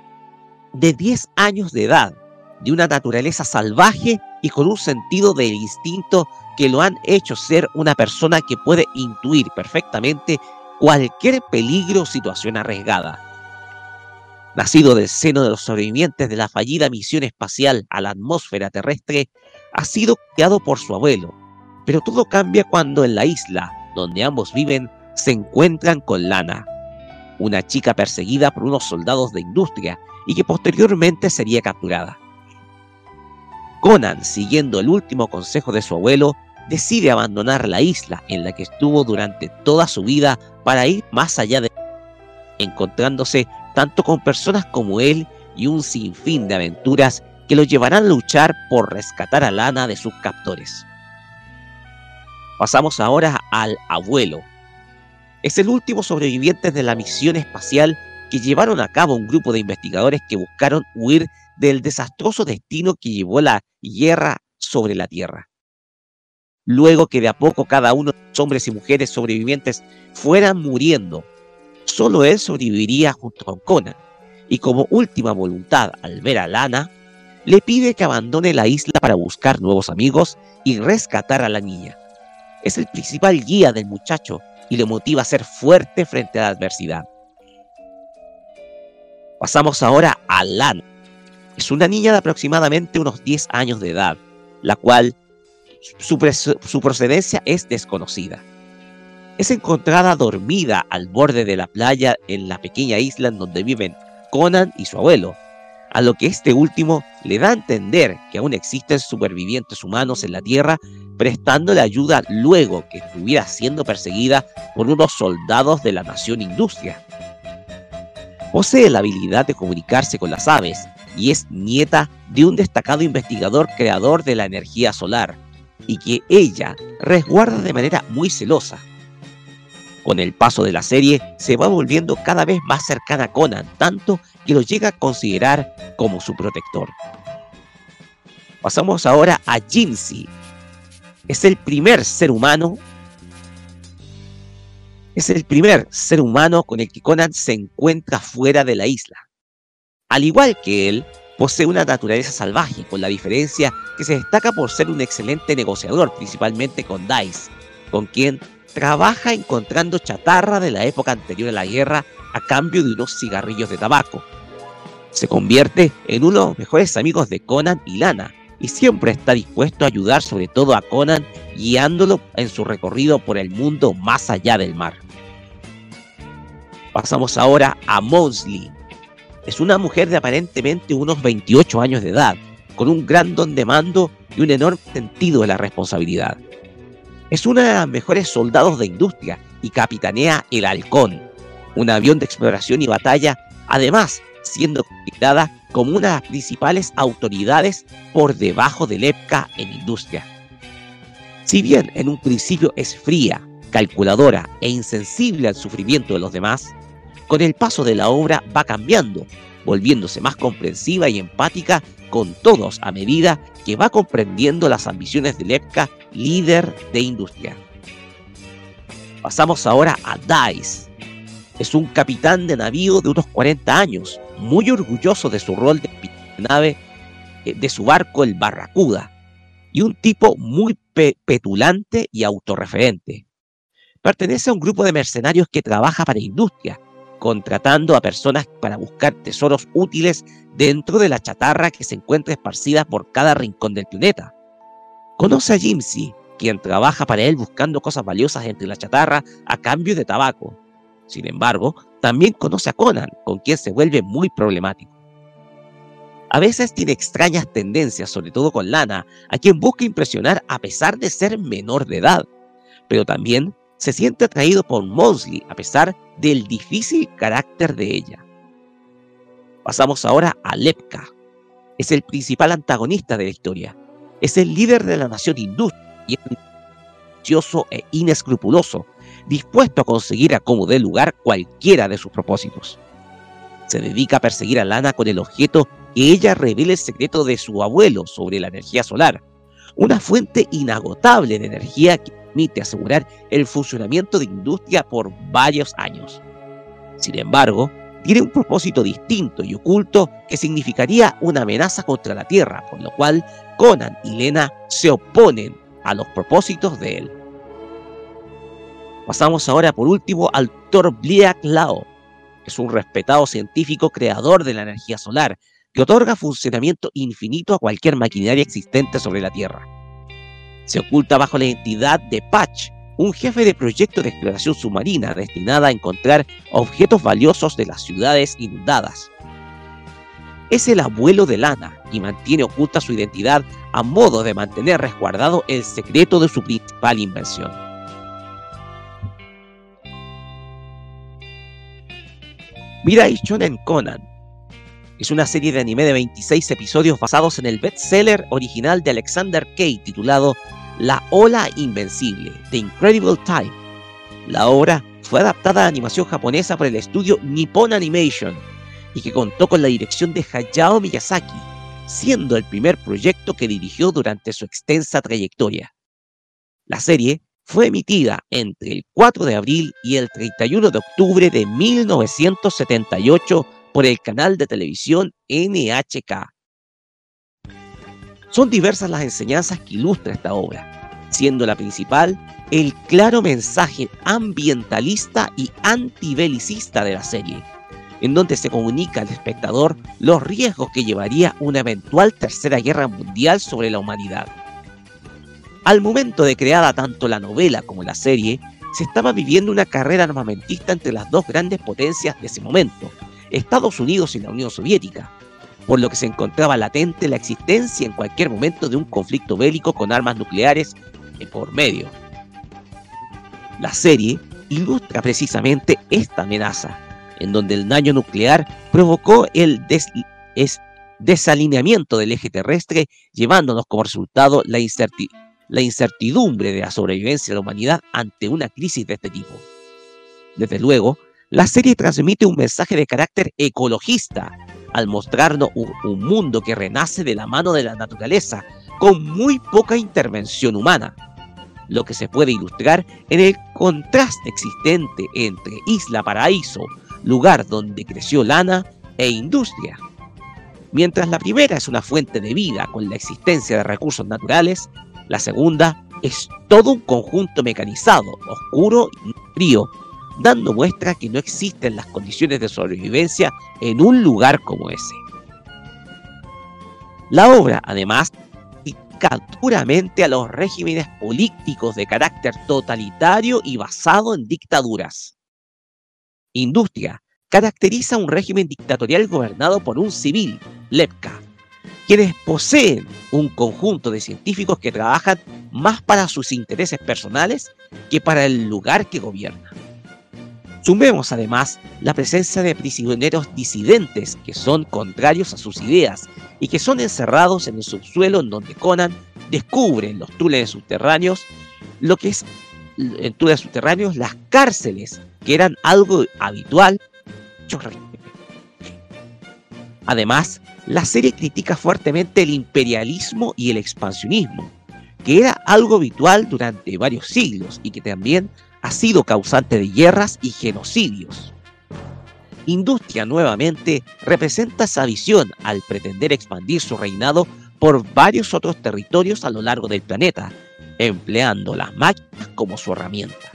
de 10 años de edad, de una naturaleza salvaje y con un sentido del instinto que lo han hecho ser una persona que puede intuir perfectamente cualquier peligro o situación arriesgada. Nacido del seno de los sobrevivientes de la fallida misión espacial a la atmósfera terrestre, ha sido criado por su abuelo, pero todo cambia cuando en la isla, donde ambos viven, se encuentran con Lana, una chica perseguida por unos soldados de industria y que posteriormente sería capturada. Conan, siguiendo el último consejo de su abuelo, decide abandonar la isla en la que estuvo durante toda su vida para ir más allá de encontrándose tanto con personas como él y un sinfín de aventuras que lo llevarán a luchar por rescatar a Lana de sus captores. Pasamos ahora al abuelo, es el último sobreviviente de la misión espacial que llevaron a cabo un grupo de investigadores que buscaron huir del desastroso destino que llevó la guerra sobre la Tierra. Luego que de a poco cada uno de los hombres y mujeres sobrevivientes fueran muriendo, solo él sobreviviría junto con Conan, y como última voluntad al ver a Lana, le pide que abandone la isla para buscar nuevos amigos y rescatar a la niña. Es el principal guía del muchacho y le motiva a ser fuerte frente a la adversidad. Pasamos ahora a Lana. Es una niña de aproximadamente unos 10 años de edad, la cual su, procedencia es desconocida. Es encontrada dormida al borde de la playa en la pequeña isla en donde viven Conan y su abuelo, a lo que este último le da a entender que aún existen supervivientes humanos en la Tierra, prestándole ayuda luego que estuviera siendo perseguida por unos soldados de la nación Industria. Posee la habilidad de comunicarse con las aves y es nieta de un destacado investigador creador de la energía solar, y que ella resguarda de manera muy celosa. Con el paso de la serie se va volviendo cada vez más cercana a Conan, tanto que lo llega a considerar como su protector. Pasamos ahora a Jinxie. Es el primer ser humano. Es el primer ser humano con el que Conan se encuentra fuera de la isla. Al igual que él, posee una naturaleza salvaje, con la diferencia que se destaca por ser un excelente negociador, principalmente con Dice, con quien trabaja encontrando chatarra de la época anterior a la guerra a cambio de unos cigarrillos de tabaco. Se convierte en uno de los mejores amigos de Conan y Lana, y siempre está dispuesto a ayudar sobre todo a Conan guiándolo en su recorrido por el mundo más allá del mar. Pasamos ahora a Mosley. Es una mujer de aparentemente unos 28 años de edad, con un gran don de mando y un enorme sentido de la responsabilidad. Es una de las mejores soldados de industria y capitanea el Halcón, un avión de exploración y batalla, además siendo considerada como una de las principales autoridades por debajo del EPCA en industria. Si bien en un principio es fría, calculadora e insensible al sufrimiento de los demás, con el paso de la obra va cambiando, volviéndose más comprensiva y empática con todos a medida que va comprendiendo las ambiciones del EPCA líder de industria. Pasamos ahora a Dice. Es un capitán de navío de unos 40 años, muy orgulloso de su rol de nave eh, de su barco el Barracuda, y un tipo muy petulante y autorreferente. Pertenece a un grupo de mercenarios que trabaja para industria, contratando a personas para buscar tesoros útiles dentro de la chatarra que se encuentra esparcida por cada rincón del planeta. Conoce a Jimsy, quien trabaja para él buscando cosas valiosas entre la chatarra a cambio de tabaco. Sin embargo, también conoce a Conan, con quien se vuelve muy problemático. A veces tiene extrañas tendencias, sobre todo con Lana, a quien busca impresionar a pesar de ser menor de edad, pero también se siente atraído por Mosley a pesar del difícil carácter de ella. Pasamos ahora a Lepka. Es el principal antagonista de la historia. Es el líder de la nación hindú y es e inescrupuloso, dispuesto a conseguir a como dé lugar cualquiera de sus propósitos. Se dedica a perseguir a Lana con el objeto que ella revele el secreto de su abuelo sobre la energía solar, una fuente inagotable de energía que permite asegurar el funcionamiento de industria por varios años. Sin embargo, tiene un propósito distinto y oculto que significaría una amenaza contra la Tierra, por lo cual Conan y Lena se oponen a los propósitos de él. Pasamos ahora por último al Dr. Bliak Lao. Es un respetado científico creador de la energía solar que otorga funcionamiento infinito a cualquier maquinaria existente sobre la Tierra. Se oculta bajo la identidad de Patch, un jefe de proyecto de exploración submarina destinada a encontrar objetos valiosos de las ciudades inundadas. Es el abuelo de Lana y mantiene oculta su identidad a modo de mantener resguardado el secreto de su principal invención. Mirai Shonen Conan es una serie de anime de 26 episodios basados en el bestseller original de Alexander Kay titulado La Ola Invencible, The Incredible Time. La obra fue adaptada a animación japonesa por el estudio Nippon Animation y que contó con la dirección de Hayao Miyazaki, siendo el primer proyecto que dirigió durante su extensa trayectoria. La serie fue emitida entre el 4 de abril y el 31 de octubre de 1978 por el canal de televisión NHK. Son diversas las enseñanzas que ilustra esta obra, siendo la principal el claro mensaje ambientalista y antibelicista de la serie, en donde se comunica al espectador los riesgos que llevaría una eventual tercera guerra mundial sobre la humanidad. Al momento de creada tanto la novela como la serie, se estaba viviendo una carrera armamentista entre las dos grandes potencias de ese momento, Estados Unidos y la Unión Soviética, por lo que se encontraba latente la existencia en cualquier momento de un conflicto bélico con armas nucleares por medio. La serie ilustra precisamente esta amenaza, en donde el daño nuclear provocó el desalineamiento del eje terrestre, llevándonos como resultado la, la incertidumbre de la sobrevivencia de la humanidad ante una crisis de este tipo. Desde luego, la serie transmite un mensaje de carácter ecologista al mostrarnos un, un, mundo que renace de la mano de la naturaleza con muy poca intervención humana, lo que se puede ilustrar en el contraste existente entre Isla Paraíso, lugar donde creció lana, e industria. Mientras la primera es una fuente de vida con la existencia de recursos naturales, la segunda es todo un conjunto mecanizado, oscuro y frío, dando muestra que no existen las condiciones de sobrevivencia en un lugar como ese. La obra, además, critica duramente a los regímenes políticos de carácter totalitario y basado en dictaduras. Industria caracteriza un régimen dictatorial gobernado por un civil, Lepka, quienes poseen un conjunto de científicos que trabajan más para sus intereses personales que para el lugar que gobierna. Sumemos además la presencia de prisioneros disidentes que son contrarios a sus ideas y que son encerrados en el subsuelo en donde Conan descubre en los túneles subterráneos lo que es en túneles subterráneos las cárceles que eran algo habitual. Además, la serie critica fuertemente el imperialismo y el expansionismo, que era algo habitual durante varios siglos y que también ha sido causante de guerras y genocidios. Industria nuevamente representa esa visión al pretender expandir su reinado por varios otros territorios a lo largo del planeta, empleando las máquinas como su herramienta.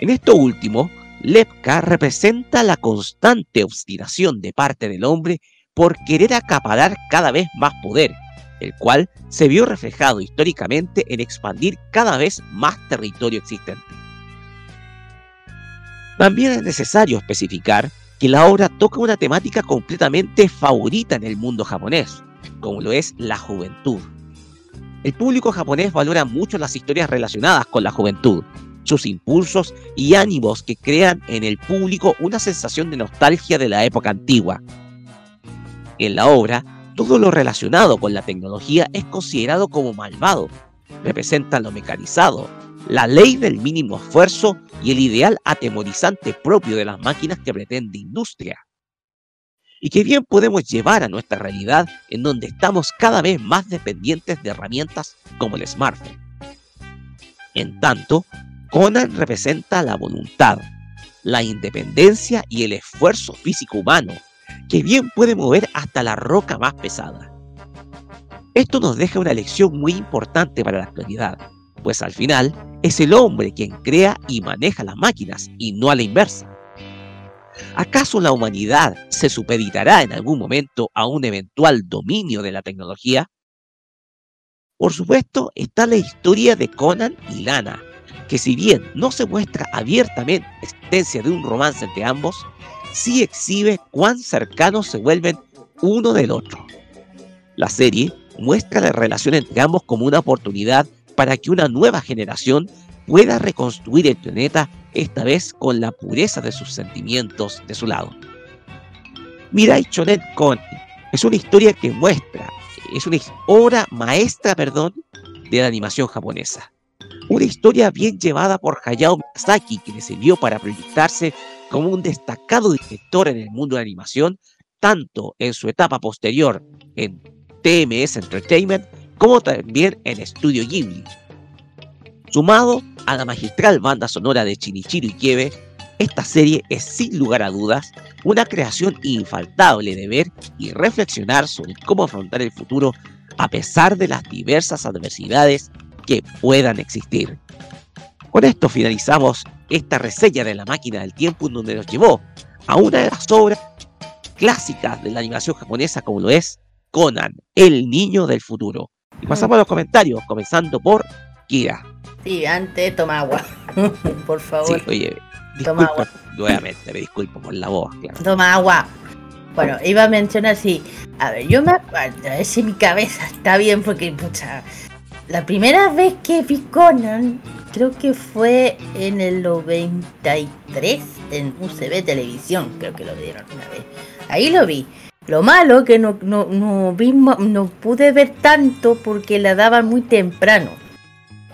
En esto último, Lepka representa la constante obstinación de parte del hombre por querer acaparar cada vez más poder, el cual se vio reflejado históricamente en expandir cada vez más territorio existente. También es necesario especificar que la obra toca una temática completamente favorita en el mundo japonés, como lo es la juventud. El público japonés valora mucho las historias relacionadas con la juventud, sus impulsos y ánimos que crean en el público una sensación de nostalgia de la época antigua. En la obra, todo lo relacionado con la tecnología es considerado como malvado, representan lo mecanizado, la ley del mínimo esfuerzo y el ideal atemorizante propio de las máquinas que pretende industria. Y que bien podemos llevar a nuestra realidad en donde estamos cada vez más dependientes de herramientas como el smartphone. En tanto, Conan representa la voluntad, la independencia y el esfuerzo físico humano, que bien puede mover hasta la roca más pesada. Esto nos deja una lección muy importante para la actualidad, pues al final es el hombre quien crea y maneja las máquinas y no a la inversa. ¿Acaso la humanidad se supeditará en algún momento a un eventual dominio de la tecnología? Por supuesto está la historia de Conan y Lana, que si bien no se muestra abiertamente la existencia de un romance entre ambos, sí exhibe cuán cercanos se vuelven uno del otro. La serie muestra la relación entre ambos como una oportunidad para que una nueva generación pueda reconstruir el planeta, esta vez con la pureza de sus sentimientos de su lado. Mirai Chonet Kon es una historia que muestra, es una obra maestra, perdón, de la animación japonesa. Una historia bien llevada por Hayao Miyazaki, que le sirvió para proyectarse como un destacado director en el mundo de la animación, tanto en su etapa posterior en TMS Entertainment como también en Estudio Ghibli. Sumado a la magistral banda sonora de Chinichiro y Kiebe, esta serie es sin lugar a dudas una creación infaltable de ver y reflexionar sobre cómo afrontar el futuro a pesar de las diversas adversidades que puedan existir. Con esto finalizamos esta reseña de la máquina del tiempo donde nos llevó a una de las obras clásicas de la animación japonesa como lo es Conan, el niño del futuro. Y pasamos a los comentarios, comenzando por Kira. Sí, antes toma agua. por favor. Sí, oye, Toma disculpa nuevamente, me disculpo por la voz, claro. Toma agua. Bueno, iba a mencionar sí. A ver, yo me acuerdo, a ver si mi cabeza está bien, porque, pucha, la primera vez que vi Conan, creo que fue en el 93, en UCB Televisión, creo que lo dieron una vez. Ahí lo vi. Lo malo que no, no, no, pude ver tanto porque la daban muy temprano.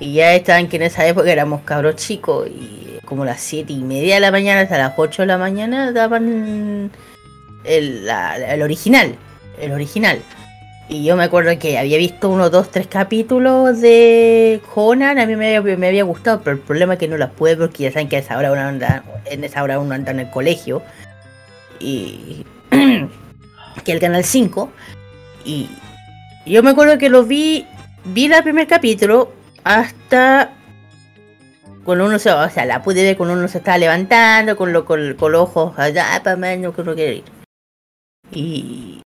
Y ya estaban que en esa época éramos cabros chicos y como las 7 y media de la mañana hasta las 8 de la mañana daban el, original. El original. Y yo me acuerdo que había visto uno, dos, tres capítulos de Conan, a mí me había, me había gustado, pero el problema es que no las pude porque ya saben que a esa hora uno anda, en esa hora uno anda en el colegio. Y que el canal 5. Y yo me acuerdo que lo vi, vi el primer capítulo hasta cuando uno se, o sea, la pude ver cuando uno se estaba levantando, con, lo, con, con los ojos allá, para menos que quiere ir. Y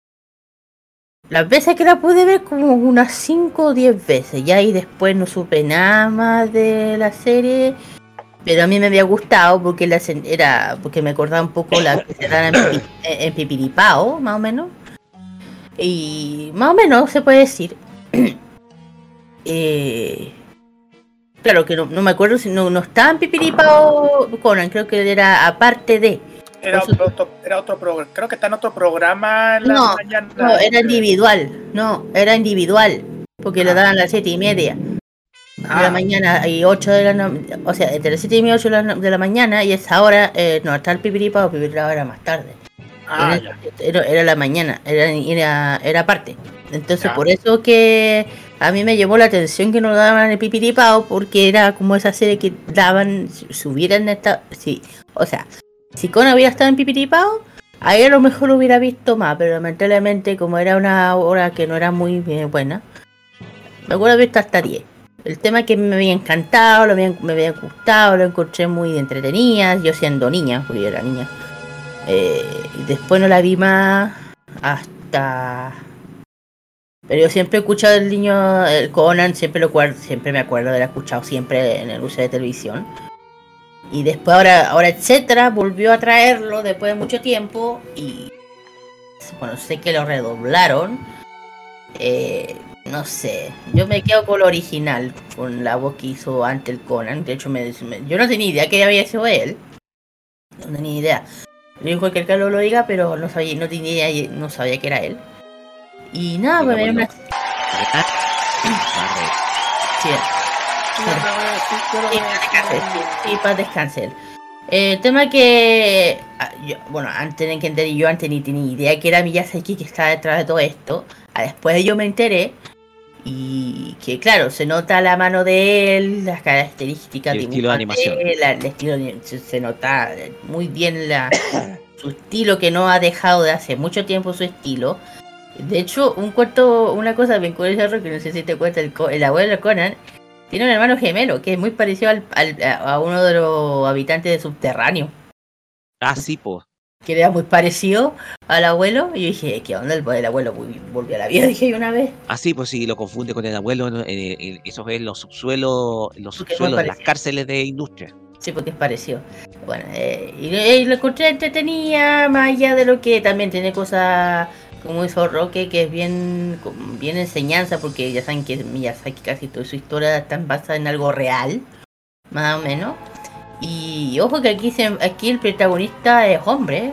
las veces que la pude ver, como unas 5 o 10 veces. Ya y después no supe nada más de la serie. Pero a mí me había gustado porque la era porque me acordaba un poco la que se daba en, Pipi- en Pipiripao, más o menos. Y más o menos se puede decir. Eh, claro que no, no me acuerdo si no, no estaba en Pipiripao Conan, creo que era aparte de. Era otro, otro- era otro programa. Creo que está en otro programa en la No, mañana. no, era individual. No, era individual. Porque lo daban a las siete y media de la mañana y 8 de la no- O sea, entre las 7 y media y 8 de la, mañana y esa hora eh, no está el pipiripa o pipiripa era más tarde. Ah, era, era, era la mañana, era, era, era aparte. Entonces, Ya. por eso que a mí me llamó la atención que no daban el pipiripao, porque era como esa serie que daban, si si hubieran estado. Sí, o sea, si Conan hubiera estado en pipiripao, ahí a lo mejor lo hubiera visto más, pero lamentablemente, como era una hora que no era muy bien buena, me acuerdo haber visto hasta 10. El tema que me había encantado, lo había- me había gustado, lo encontré muy entretenida, yo siendo niña, porque yo era niña. Eh, y después no la vi más hasta... Pero yo siempre he escuchado el niño, el Conan, siempre lo siempre me acuerdo de haber escuchado siempre en el uso de televisión. Y después ahora, ahora etcétera, volvió a traerlo después de mucho tiempo y bueno, sé que lo redoblaron. Eh, no sé, yo me quedo con lo original, con la voz que hizo antes el Conan. De hecho, me, me- yo no tenía idea que había sido él. No tenía idea. Le dijo que el Carlos lo diga, pero no sabía, no tenía idea, no sabía que era él. Y nada, pues me dio una... Sí, sí, para descansar. El tema que, ah, yo- bueno, antes de que entender, yo antes ni tenía idea que era Miyazaki que estaba detrás de todo esto. Ah, Después yo me enteré y que claro, se nota la mano de él, las características El estilo de animación. la- el estilo de- se, se nota muy bien la, su estilo que no ha dejado de hace mucho tiempo su estilo. De hecho, un cuento, una cosa bien curiosa que no sé si te cuenta el, el abuelo de Conan, tiene un hermano gemelo que es muy parecido al, al- a uno de los habitantes de subterráneo, Ah, sí, pues. Que era muy parecido al abuelo. Y yo dije, ¿qué onda? El, el abuelo vol- volvió a la vida, dije yo una vez. Así, pues sí, lo confunde con el abuelo. ¿no? Eh, eh, eso es los subsuelos, los subsuelos de las cárceles de industria. Sí, porque es parecido. Bueno, eh, y, y lo encontré entretenida, más allá de lo que también tiene cosas como hizo Roque, que es bien, bien enseñanza, porque ya saben que Miyazaki casi toda su historia está basada en algo real, más o menos. Y ojo que aquí, aquí el protagonista es hombre.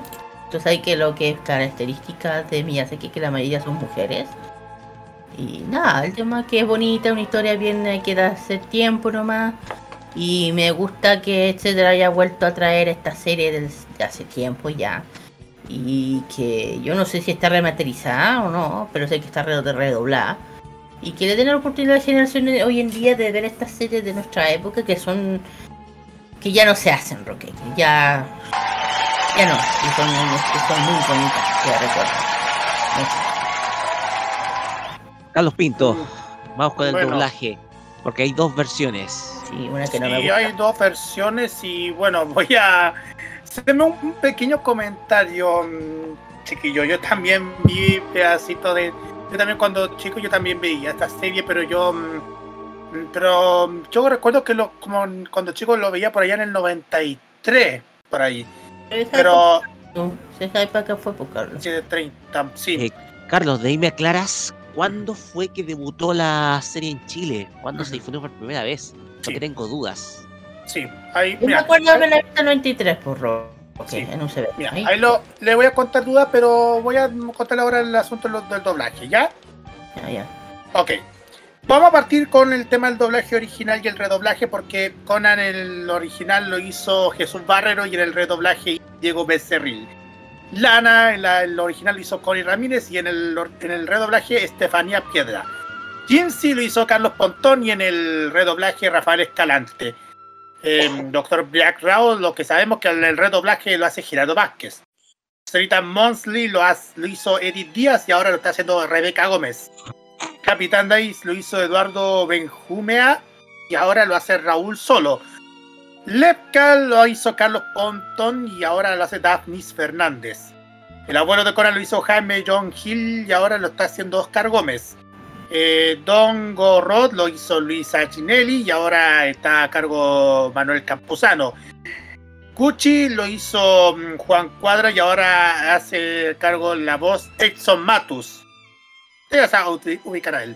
Tú sabes que lo que es característica de Miyazaki que la mayoría son mujeres. Y nada, el tema que es bonita, una historia bien, que darse tiempo nomás. Y me gusta que etcétera haya vuelto a traer esta serie desde hace tiempo ya. Y que yo no sé si está remasterizada o no, pero sé que está re- redoblada. Y que le den la oportunidad a las generaciones hoy en día de ver estas series de nuestra época que son. Que ya no se hacen, Roque. que Ya. ya no. Y son, que son muy bonitas, que recuerdo. Carlos Pinto, vamos con el Bueno. doblaje, porque hay dos versiones. Sí, una que Sí, hay dos versiones y bueno, voy a hacerme un, pequeño comentario, mm, chiquillo. Yo también vi pedacito de... Yo también cuando chico yo también veía esta serie, pero yo... Pero yo recuerdo que lo, como cuando chico lo veía por allá en el 93, por ahí. Pero... Esa época fue por Carlos. Sí, de 30, sí. Eh, Carlos, de ahí me aclaras cuándo fue que debutó la serie en Chile, cuándo se difundió por primera vez, porque tengo dudas. Sí, ahí, Yo me acuerdo de haberla visto en 93 por Roque, en un CD. Mira, Ahí. ahí lo, le voy a contar dudas, pero voy a contarle ahora el asunto del, del doblaje, ¿ya? Ya, ya. Ok. Vamos a partir con el tema del doblaje original y el redoblaje, porque Conan el original lo hizo Jesús Barrero y en el redoblaje Diego Becerril. Lana en la- el original lo hizo Connie Ramírez y en el, en el redoblaje Estefanía Piedra. Jinsi lo hizo Carlos Pontón y en el redoblaje Rafael Escalante. Em, Doctor Black Rao, lo que sabemos que en el redoblaje lo hace Gerardo Vázquez. Señorita Monsley lo, lo hizo Edith Díaz y ahora lo está haciendo Rebeca Gómez. Capitán Dice lo hizo Eduardo Benjumea y ahora lo hace Raúl Solo. Lepka lo hizo Carlos Pontón y ahora lo hace Daphnis Fernández. El abuelo de Conan lo hizo Jaime John Hill y ahora lo está haciendo Oscar Gómez. Eh, Don Gorrod lo hizo Luisa Chinelli y ahora está a cargo Manuel Campuzano. Cuchi lo hizo mm, Juan Cuadra y ahora hace cargo la voz Edson Matus. Ya se ubi- ubicará él.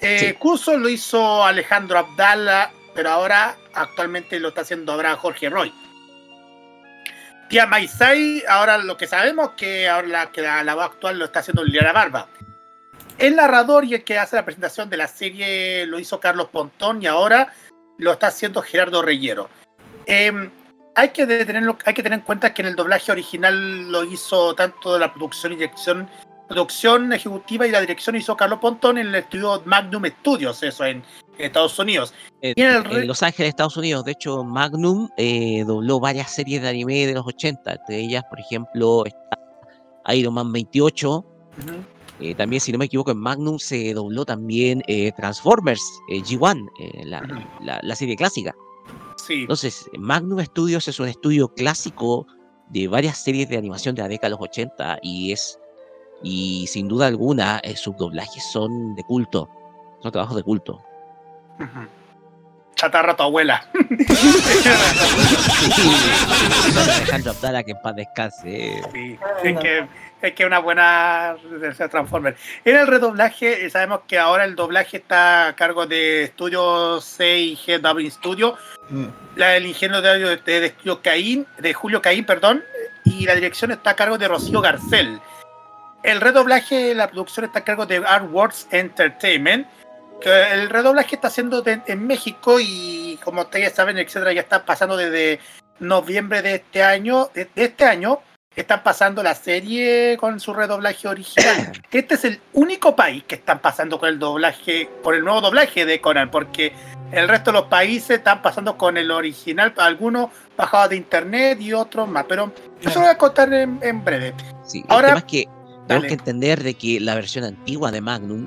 Eh, Cuso lo hizo Alejandro Abdala, pero ahora actualmente lo está haciendo ahora Jorge Roy. Tía Maisai, ahora lo que sabemos que ahora la, que la, la voz actual lo está haciendo Liliana Barba. El narrador y el que hace la presentación de la serie lo hizo Carlos Pontón y ahora lo está haciendo Gerardo Reyero. Em, hay, que de- tenerlo, hay que tener en cuenta que en el doblaje original lo hizo tanto la producción y dirección, producción ejecutiva y la dirección hizo Carlos Pontón en el estudio Magnum Studios, eso en Estados Unidos. Eh, Y en el en re- Los Ángeles, Estados Unidos. De hecho, Magnum eh, dobló varias series de anime de los 80. Entre ellas, por ejemplo, está Iron Man 28. Eh, también, si no me equivoco, en Magnum se dobló también Transformers eh, G1, eh, la, la- la serie clásica. Sí. Entonces, Magnum Studios es un estudio clásico de varias series de animación de la década de los 80 y es y sin duda alguna eh, sus doblajes son de culto, son trabajos de culto. Chatarra tu abuela. Alejandro Abdala, que en paz descanse. Sí, es que es que una buena Transformer. En el redoblaje, eh, sabemos que ahora el doblaje está a cargo de Estudio C&G Dubbing Studio, la, el ingeniero de audio de, de Caín, de Julio Caín, perdón, y la dirección está a cargo de Rocío Garcel. El redoblaje, la producción está a cargo de Artworks Entertainment. Que el redoblaje está haciendo de- en México y como ustedes saben, etcétera, ya está pasando desde noviembre de este año, de, de este año, están pasando la serie con su redoblaje original. Este es el único país que están pasando con el doblaje, con el nuevo doblaje de Conan, porque el resto de los países están pasando con el original, algunos bajados de internet y otros más, pero eso lo voy a contar en, en breve. Sí, Ahora- el tema es que tenemos que entender de que la versión antigua de Magnum,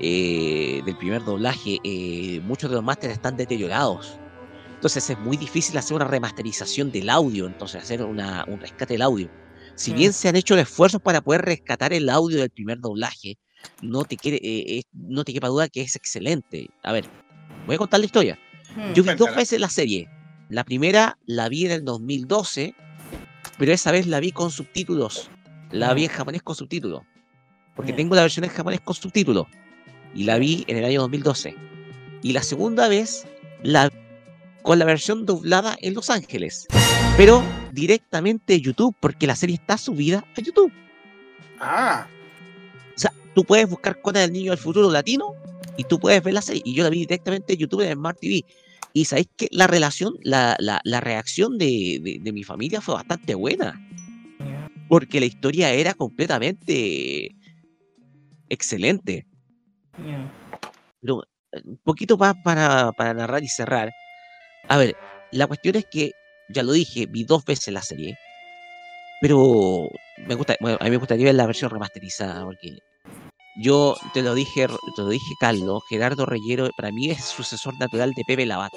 eh, del primer doblaje, eh, muchos de los másteres están deteriorados. Entonces es muy difícil hacer una remasterización del audio, entonces hacer una- un rescate del audio. Si Mm. bien se han hecho esfuerzos para poder rescatar el audio del primer doblaje, no te, quiere, eh, no te quepa duda que es excelente. A ver, voy a contar la historia. Mm, Yo vi dos veces la serie. La primera la vi en el 2012, pero esa vez la vi con subtítulos. La vi en japonés con subtítulos. Porque Ya. tengo la versión en japonés con subtítulos. Y la vi en el año 2012. Y la segunda vez la con la versión doblada en Los Ángeles. Pero directamente de YouTube, porque la serie está subida a YouTube. Ah, O sea, tú puedes buscar Conan el Niño del Futuro Latino y tú puedes ver la serie. Y yo la vi directamente en YouTube en Smart TV. Y sabéis que la relación, la, la, la reacción de, de- de mi familia fue bastante buena. Porque la historia era completamente excelente. Pero eh, un poquito más para, para narrar y cerrar. A ver, la cuestión es que, ya lo dije, vi dos veces la serie. Pero me gusta, bueno, a mí me gustaría ver la versión remasterizada, porque yo te lo dije, te lo dije, Carlos, Gerardo Reyero para mí es sucesor natural de Pepe Labat.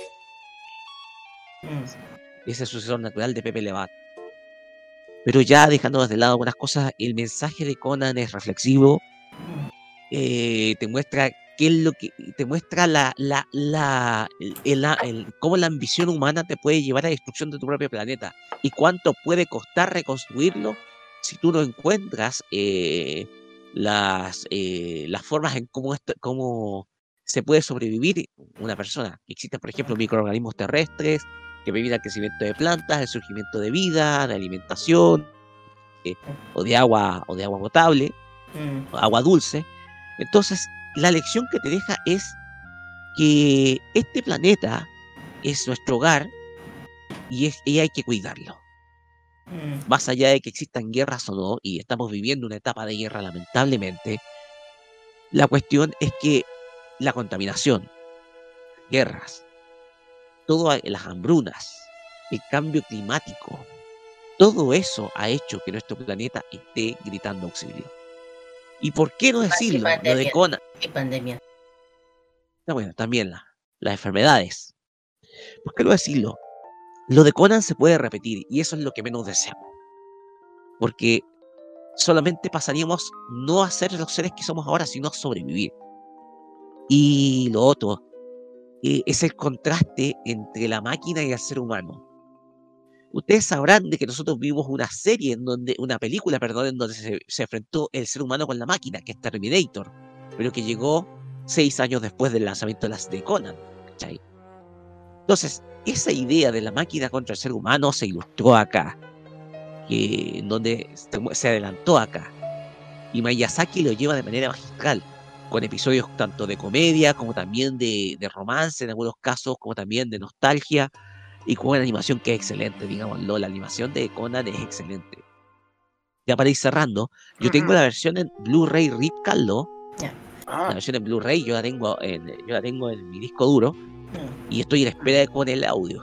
Es el sucesor natural de Pepe Labat. Pero ya dejando de lado algunas cosas, el mensaje de Conan es reflexivo. eh, te muestra qué es lo que te muestra la, la, la, el- el- cómo la ambición humana te puede llevar a la destrucción de tu propio planeta y cuánto puede costar reconstruirlo si tú no encuentras eh, las, eh, las formas en cómo, esto- cómo se puede sobrevivir una persona. Existen, por ejemplo, microorganismos terrestres que el crecimiento de plantas, el surgimiento de vida, de alimentación, eh, o de agua, o de agua potable, o agua dulce. Entonces, la lección que te deja es que este planeta es nuestro hogar y, es, y hay que cuidarlo. Más allá de que existan guerras o no, y estamos viviendo una etapa de guerra lamentablemente, la cuestión es que la contaminación, guerras, todas las hambrunas, el cambio climático, todo eso ha hecho que nuestro planeta esté gritando auxilio. ¿Y por qué no decirlo? Lo de. Conan. Y pandemia. Ah, bueno, también la- las enfermedades. ¿Por qué no decirlo? Lo de Conan se puede repetir y eso es lo que menos deseamos. Porque solamente pasaríamos no a ser los seres que somos ahora, sino a sobrevivir. Y lo otro eh, es el contraste entre la máquina y el ser humano. Ustedes sabrán de que nosotros vimos una serie en donde, una película, perdón, en donde se, se enfrentó el ser humano con la máquina, que es Terminator, pero que llegó seis años después del lanzamiento de las de Conan. ¿cachai? Entonces, esa idea de la máquina contra el ser humano se ilustró acá, que, en donde se, adelantó acá. Y Miyazaki lo lleva de manera magistral, con episodios tanto de comedia como también de, de romance en algunos casos, como también de nostalgia, y con una animación que es excelente, digámoslo. La animación de Conan es excelente. Ya para ir cerrando, yo tengo la versión en Blu-ray RIP, Carlos. La versión en Blu-ray yo la tengo en, yo la tengo en mi disco duro y estoy en espera de poner el audio.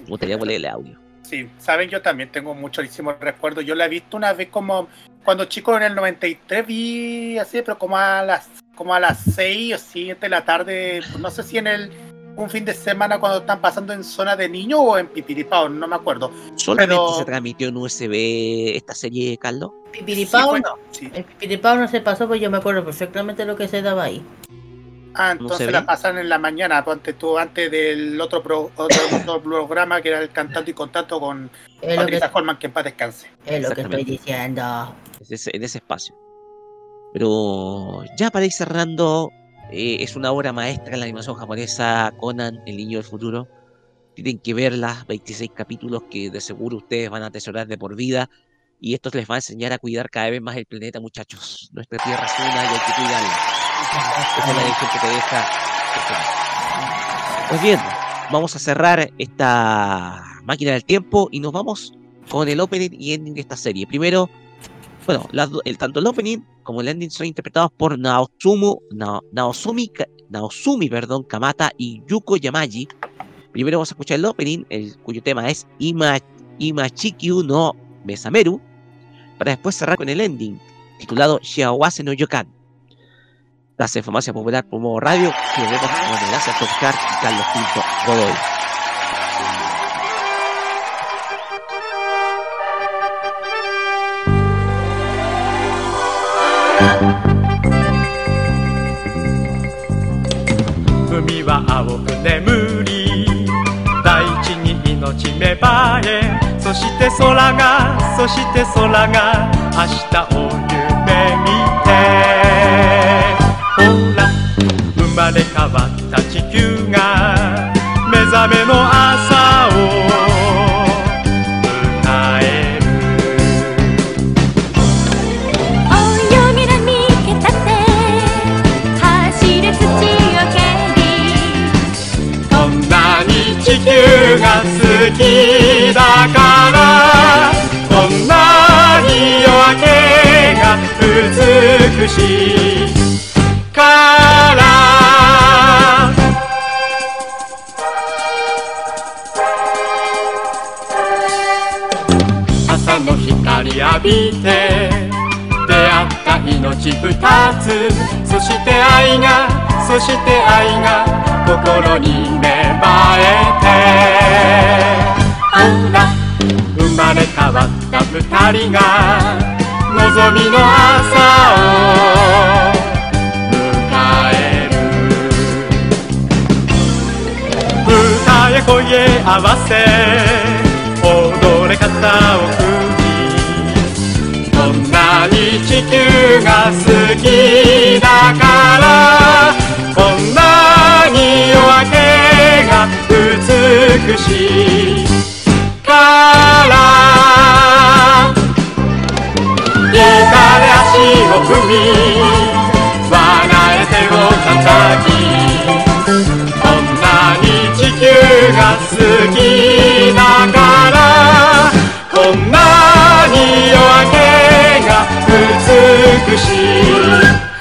Me gustaría poner el audio. Sí, saben, yo también tengo muchísimos recuerdos. Yo la he visto una vez como cuando chico en el 93 vi así, pero como a las como a las 6 o 7 de la tarde, no sé si en el un fin de semana cuando están pasando en zona de niño o en Pipiripao, no me acuerdo. Solamente Pero- se transmitió en USB esta serie, Carlos. Pipiripao Sí, no. sí. El pipiripao no se pasó, pues yo me acuerdo perfectamente lo que se daba ahí. Ah, ¿No entonces la pasan en la mañana, ponte tú antes del otro, pro- otro, otro programa que era el Cantando y Contacto con Es Patricia Holman, que en paz descanse. es lo que estoy diciendo. en ese, en ese espacio. Pero ya para ir cerrando, eh, es una obra maestra en la animación japonesa, Conan, el niño del futuro. Tienen que verla, 26 capítulos que de seguro ustedes van a atesorar de por vida. Y esto les va a enseñar a cuidar cada vez más el planeta, muchachos. Nuestra tierra es una y hay que cuidarla. Esa es la lección que te deja. este Pues bien, vamos a cerrar esta máquina del tiempo y nos vamos con el opening y ending de esta serie. Primero, bueno, el, tanto el opening como el ending son interpretados por Naotsumu, Na- Naosumi, Naosumi perdón, Kamata y Yuko Yamaji. Primero vamos a escuchar el opening, el, cuyo tema es Ima, Imachikyu no Besameru, para después cerrar con el ending, titulado Shiawase no Yokan. Gracias, Farmacia Popular por Modo Radio, nos vemos con gracias Oscar y Carlos Pinto Godoy. ればえそして空がそして空が明日を夢見て。ほら生まれ変わった地球が目覚めの朝美しから。朝の光浴びて出会った命二つ。そして愛がそして愛が心に芽生えて。あら生まれ変わった二人が望みの朝を迎える歌へ声合わせ踊れ肩を組みこんなに地球が好きだからこんなに夜明けが美しい。こんなに地球がすぎながら」「こんなに夜景が美しい。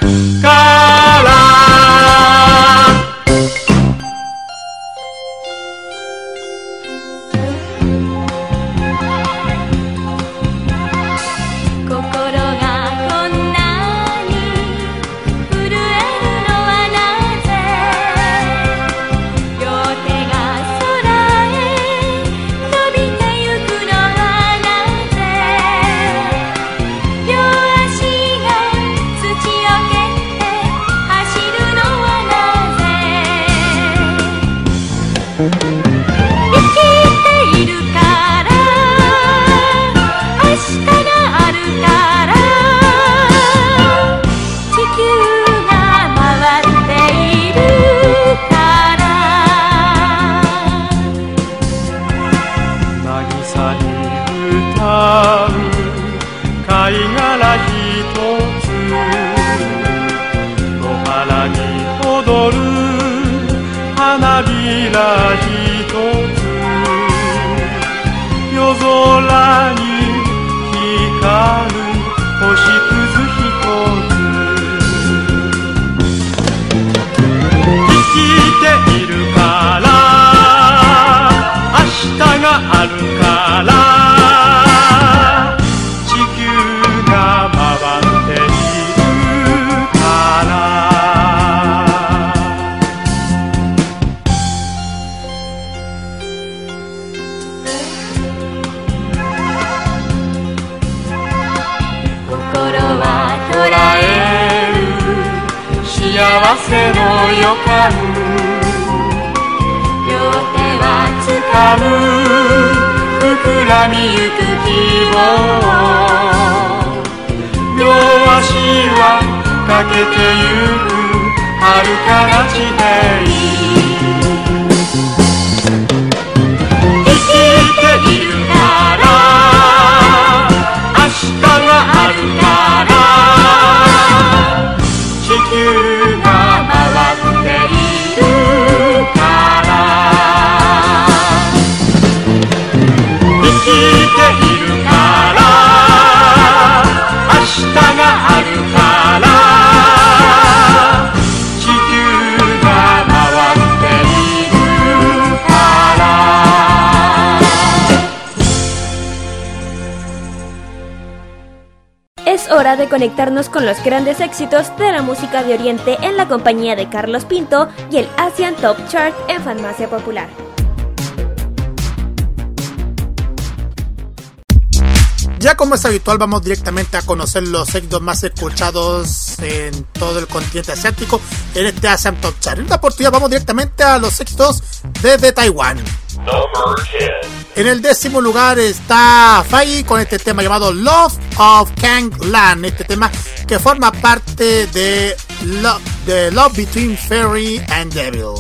Conectarnos con los grandes éxitos de la música de Oriente en la compañía de Carlos Pinto y el Asian Top Chart en Farmacia Popular. Ya como es habitual, vamos directamente a conocer los éxitos más escuchados en todo el continente asiático en este Asian Top Chart. En esta oportunidad vamos directamente a los éxitos desde Taiwán. En el décimo lugar está Fai con este tema llamado Love of Kang Lan, este tema que forma parte de, Lo- de Love Between Fairy and Devil.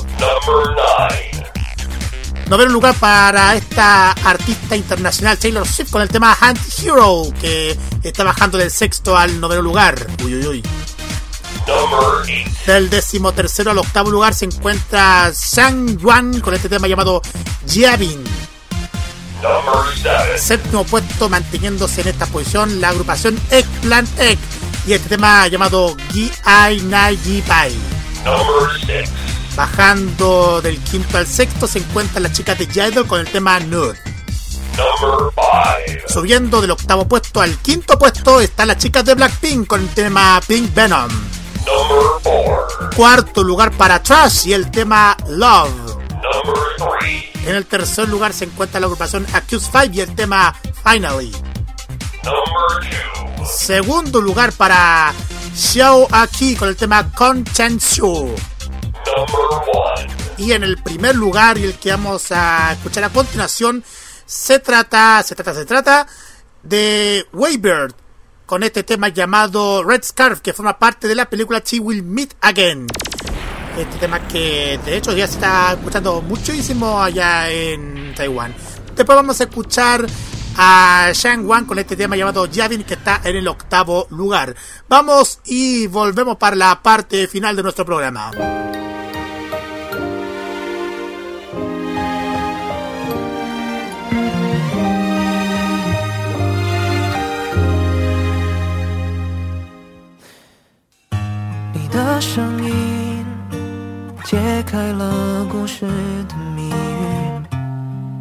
Noveno lugar para esta artista internacional Taylor Swift con el tema Anti-Hero, que está bajando del sexto al noveno lugar. Uy, uy, uy. Del décimo tercero al octavo lugar se encuentra Sang Yuan con este tema llamado Jiabin. Séptimo puesto manteniéndose en esta posición la agrupación Eggplant Egg y este tema llamado Gi Nai Pai. Bajando del quinto al sexto se encuentran las chicas de Idol con el tema Nude. Subiendo del octavo puesto al quinto puesto están las chicas de Blackpink con el tema Pink Venom. Cuarto lugar para Trash y el tema Love. En el tercer lugar se encuentra la agrupación Accuse 5 y el tema Finally. Segundo lugar para Xiao Aki con el tema Conscientious. Y en el primer lugar y el que vamos a escuchar a continuación se trata, se trata, se trata de Waybird con este tema llamado Red Scarf que forma parte de la película She Will Meet Again. Este tema que de hecho ya se está escuchando muchísimo allá en Taiwán. Después vamos a escuchar a Shang Wan con este tema llamado Javin que está en el octavo lugar. Vamos y volvemos para la parte final de nuestro programa. 你的声音 揭开了故事的谜语，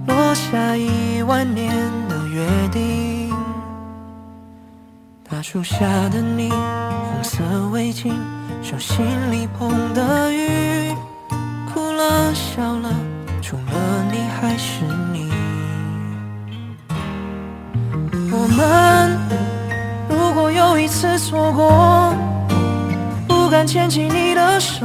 落下一万年的约定。大树下的你，红色围巾，手心里捧的雨，哭了笑了，除了你还是你。我们如果有一次错过，不敢牵起你的手，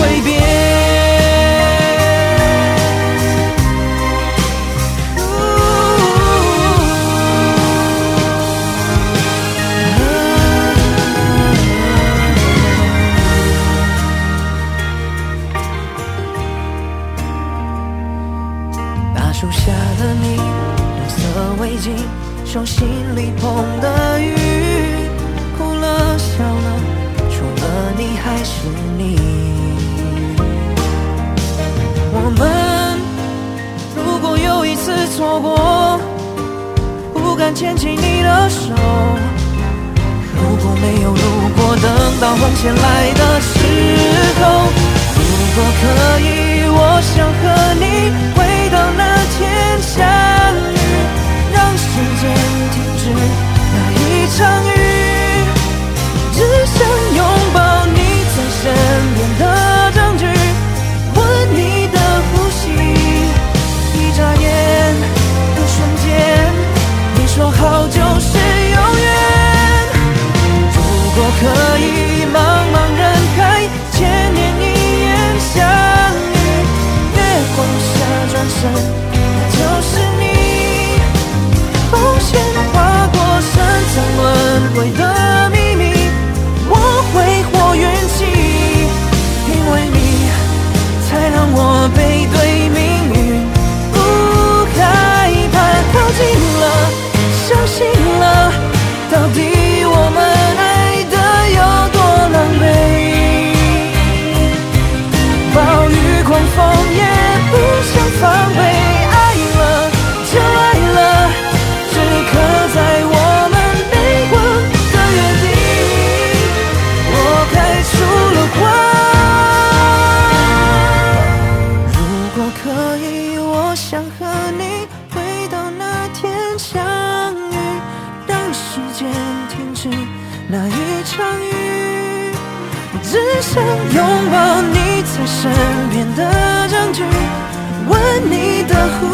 会变。大树下的你，红色围巾，手心里捧的雨。哭了笑了，除了你还是你。错过，不敢牵起你的手。如果没有如果，等到红线来的时候，如果可以，我想和你回到那天相遇，让时间停止那一场雨。只想拥抱你在身边说好就是永远。如果可以，茫茫人海，千年一眼相遇，月光下转身，那就是你。红线划过深藏轮回的秘密。我挥霍运气，因为你才让我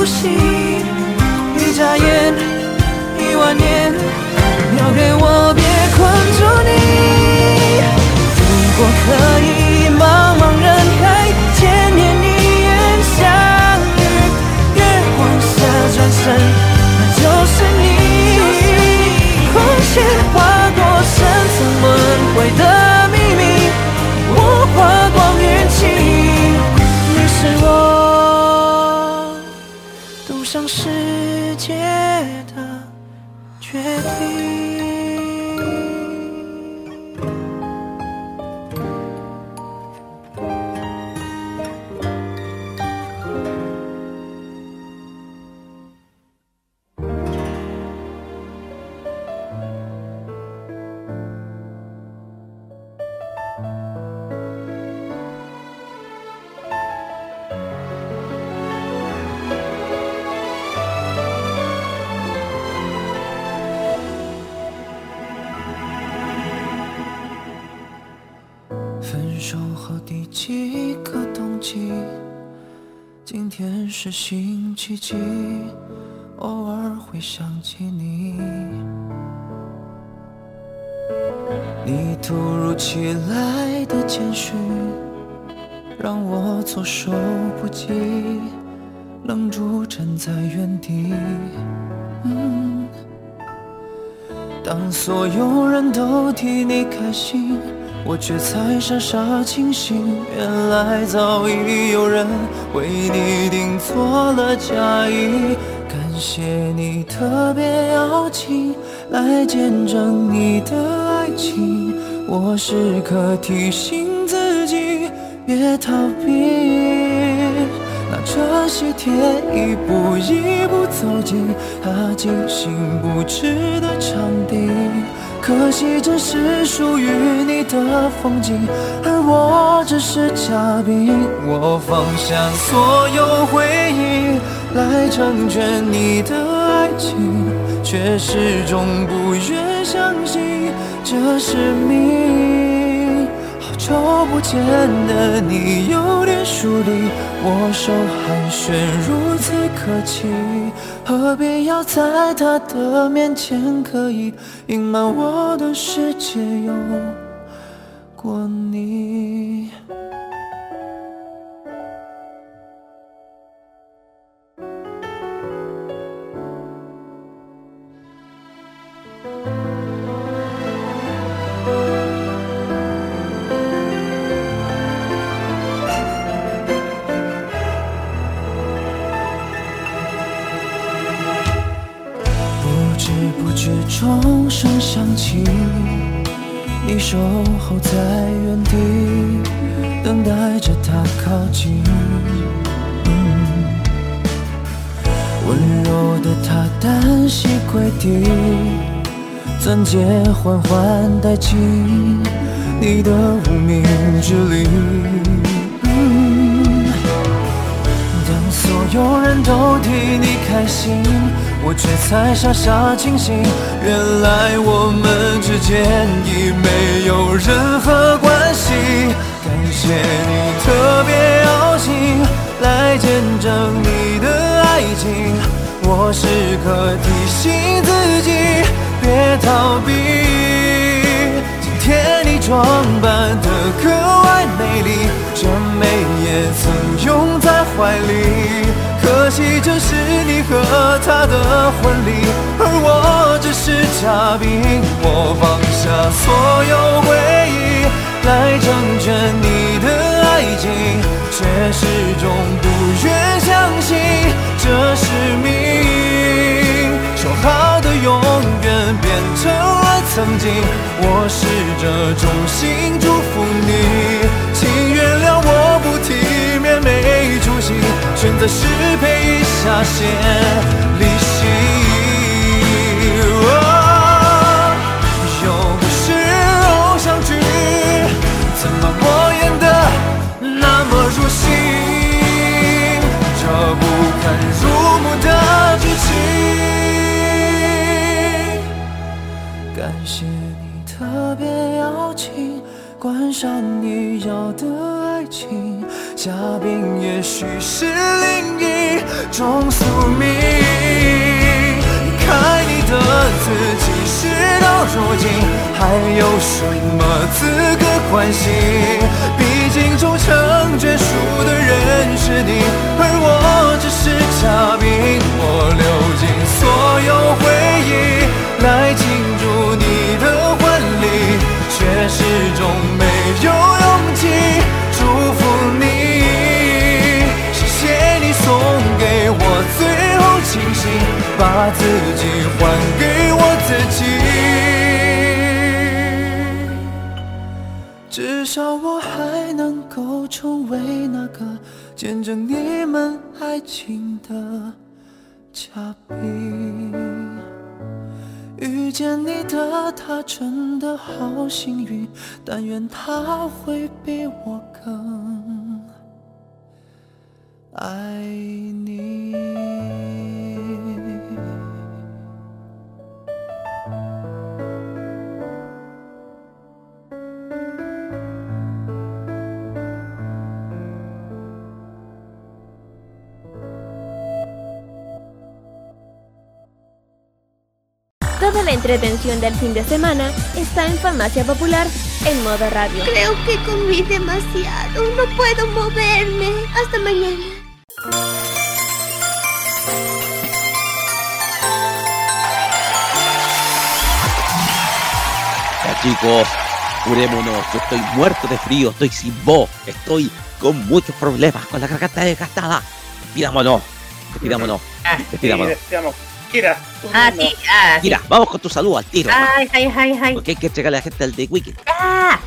的是。奇迹？偶尔会想起你。你突如其来的简讯，让我措手不及，愣住站在原地。当所有人都替你开心。我却才傻傻清醒，原来早已有人为你订做了嫁衣。感谢你特别邀请来见证你的爱情，我时刻提醒自己别逃避。拿这些天一步一步走进他精心布置的场地。可惜这是属于你的风景，而我只是嘉宾。我放下所有回忆来成全你的爱情，却始终不愿相信这是命。好久不见的你有点疏离，握手寒暄如此客气。何必要在他的面前刻意隐瞒我的世界有过你？界缓缓带进你的无名指里。当所有人都替你开心，我却才傻傻清醒。原来我们之间已没有任何关系。感谢你特别邀请来见证你的爱情，我时刻提醒逃避。今天你装扮得格外美丽，这美也曾拥在怀里。可惜这是你和他的婚礼，而我只是嘉宾。我放下所有回忆来成全你的爱情，却始终不愿相信这是命。说好永远变成了曾经，我试着衷心祝福你，请原谅我不体面没出息，选择失陪一下先。离感谢你特别邀请，观赏你要的爱情，嘉宾也许是另一种宿命。离开你的自己，事到如今还有什么资格关心？毕竟终成眷属的人是你，而我只是嘉宾。我流尽所有回忆来庆你的婚礼，却始终没有勇气祝福你。谢谢你送给我最后清醒把自己还给我自己。至少我还能够成为那个见证你们爱情的嘉宾。遇见你的他真的好幸运，但愿他会比我更爱你。Toda la entretención del fin de semana está en Farmacia Popular en modo radio. Creo que comí demasiado. No puedo moverme. Hasta mañana. Ya chicos, curémonos. Yo estoy muerto de frío, estoy sin voz, estoy con muchos problemas, con la garganta desgastada. Despidámonos, despidámonos, despidámonos. Kira. Ah, sí, ah, sí. Mira, vamos con tu saludo al tiro. Ay, ay, ay, ay. Porque hay que entregarle a la gente al The Weekend. Ah,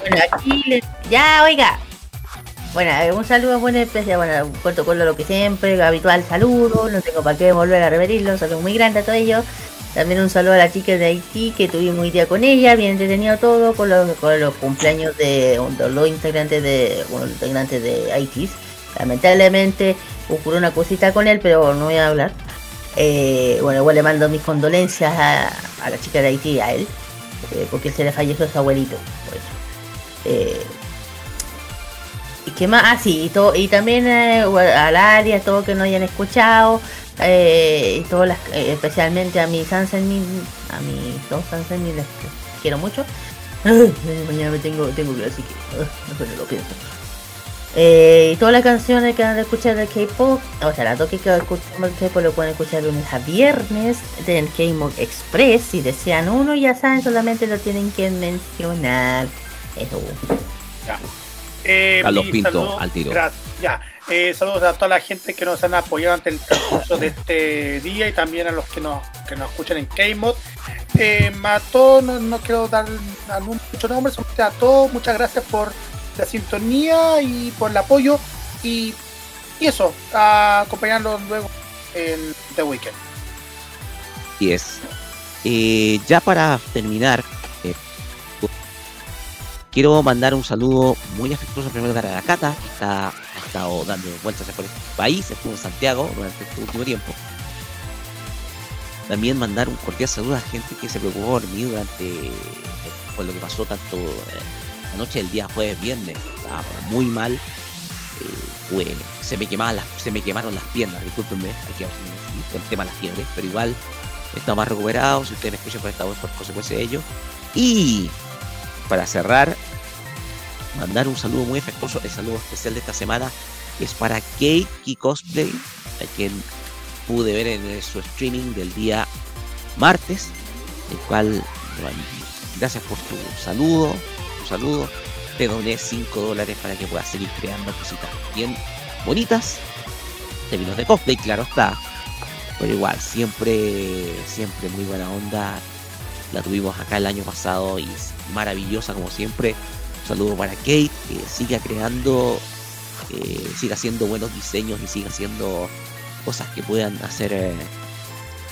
bueno, aquí le- ya, oiga. Bueno, eh, un saludo muy especial, bueno, un protocolo lo que siempre, habitual saludo, no tengo para qué volver a repetirlo, un saludo muy grande a todos ellos. También un saludo a la chica de Haití que tuvimos un día con ella, bien entretenido todo, con los, con los cumpleaños de, de los integrantes de, bueno, los integrantes de Haití. Lamentablemente ocurrió una cosita con él, pero no voy a hablar. Eh, bueno, igual le mando mis condolencias a, a la chica de Haití, a él, eh, porque se le falleció su abuelito. Por. Eh, ¿Y qué más? Ah, sí, y, todo, y también al área, todo que no hayan escuchado, y todas las, especialmente a mi Sansen, a mis dos Sansen, les quiero mucho. Mañana me tengo, tengo que así que ah, mejor no lo pienso. Eh, y todas las canciones que van a escuchar de K-pop, o sea, las dos que escuchamos de K-pop lo pueden escuchar lunes a viernes del K-Mod Express. Si desean uno, ya saben, solamente lo tienen que mencionar. Eso. Ya. Eh, Carlos Pinto, saludo- al tiro. Gracias. Ya. Eh, saludos a toda la gente que nos han apoyado ante el transcurso de este día y también a los que nos, que nos escuchan en K-Mod. Eh, a todos, no, no quiero dar algún- muchos nombres, solamente a todos, muchas gracias por la sintonía y por el apoyo. Y, y eso, a acompañarlos luego en The Weekend. Y es. Eh, ya para terminar, eh, quiero mandar un saludo muy afectuoso primero para la Cata, que está, ha estado dando vueltas por este país, estuvo en Santiago durante este último tiempo. También mandar un cordial saludo a gente que se preocupó por mí durante por lo que pasó tanto eh, noche del día jueves viernes. Estaba muy mal. eh, se me quemaban se me quemaron las piernas, discúlpenme, hay que con el tema de las fiebres, pero igual estamos más recuperados, si ustedes me escuchan por esta voz por consecuencia de ello. Y para cerrar, mandar un saludo muy afectuoso, el saludo especial de esta semana, es para Keiki Cosplay, a quien pude ver en su streaming del día martes, el cual, gracias por tu saludo, tu saludo, te doné 5 dólares para que puedas seguir creando cositas bien bonitas, términos de cosplay, claro está, pero igual, siempre, siempre muy buena onda. La tuvimos acá el año pasado y es maravillosa como siempre. Un saludo para Kate, que siga creando, eh, siga haciendo buenos diseños y siga haciendo cosas que puedan hacer eh,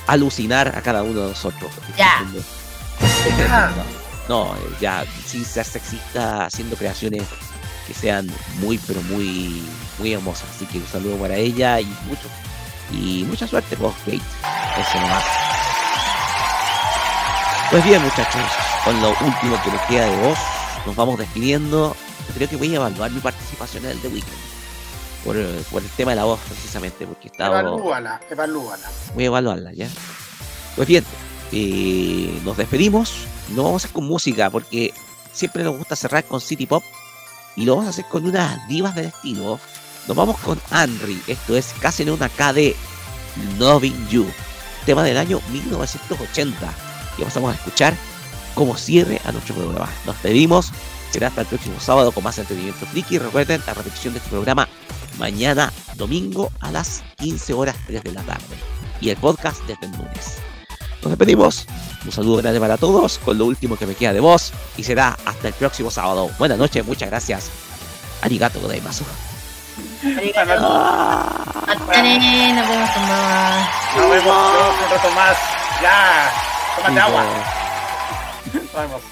alucinar a cada uno de nosotros. Ya. No, no, eh, ya, sin ser sexista, haciendo creaciones que sean muy, pero muy, muy hermosas. Así que un saludo para ella y mucho, y mucha suerte, vos, Kate. Eso nomás. Pues bien, muchachos, con lo último que nos queda de vos, nos vamos despidiendo. Creo que voy a evaluar mi participación en el The Weeknd. Por, por el tema de la voz, precisamente, porque estaba. Evalúala, evalúala. Voy a evaluarla, ¿ya? Pues bien, eh, nos despedimos. No vamos a hacer con música porque siempre nos gusta cerrar con City Pop. Y lo vamos a hacer con unas divas del estilo. Nos vamos con Henry. Esto es casi una KD Loving You. Tema del año 1980. Y pasamos a escuchar como cierre a nuestro programa. Nos pedimos. Será hasta el próximo sábado con más entretenimiento friki. Recuerden la repetición de este programa mañana domingo a las 15 horas 3 de la tarde. y el podcast desde el lunes. Nos despedimos. Un saludo grande para todos con lo último que me queda de voz y será hasta el próximo sábado. Buenas noches, muchas gracias. Arigato gozaimasu. Hasta ne, nos vemos. Nos vemos un rato más. Ya. Tómate agua. Nos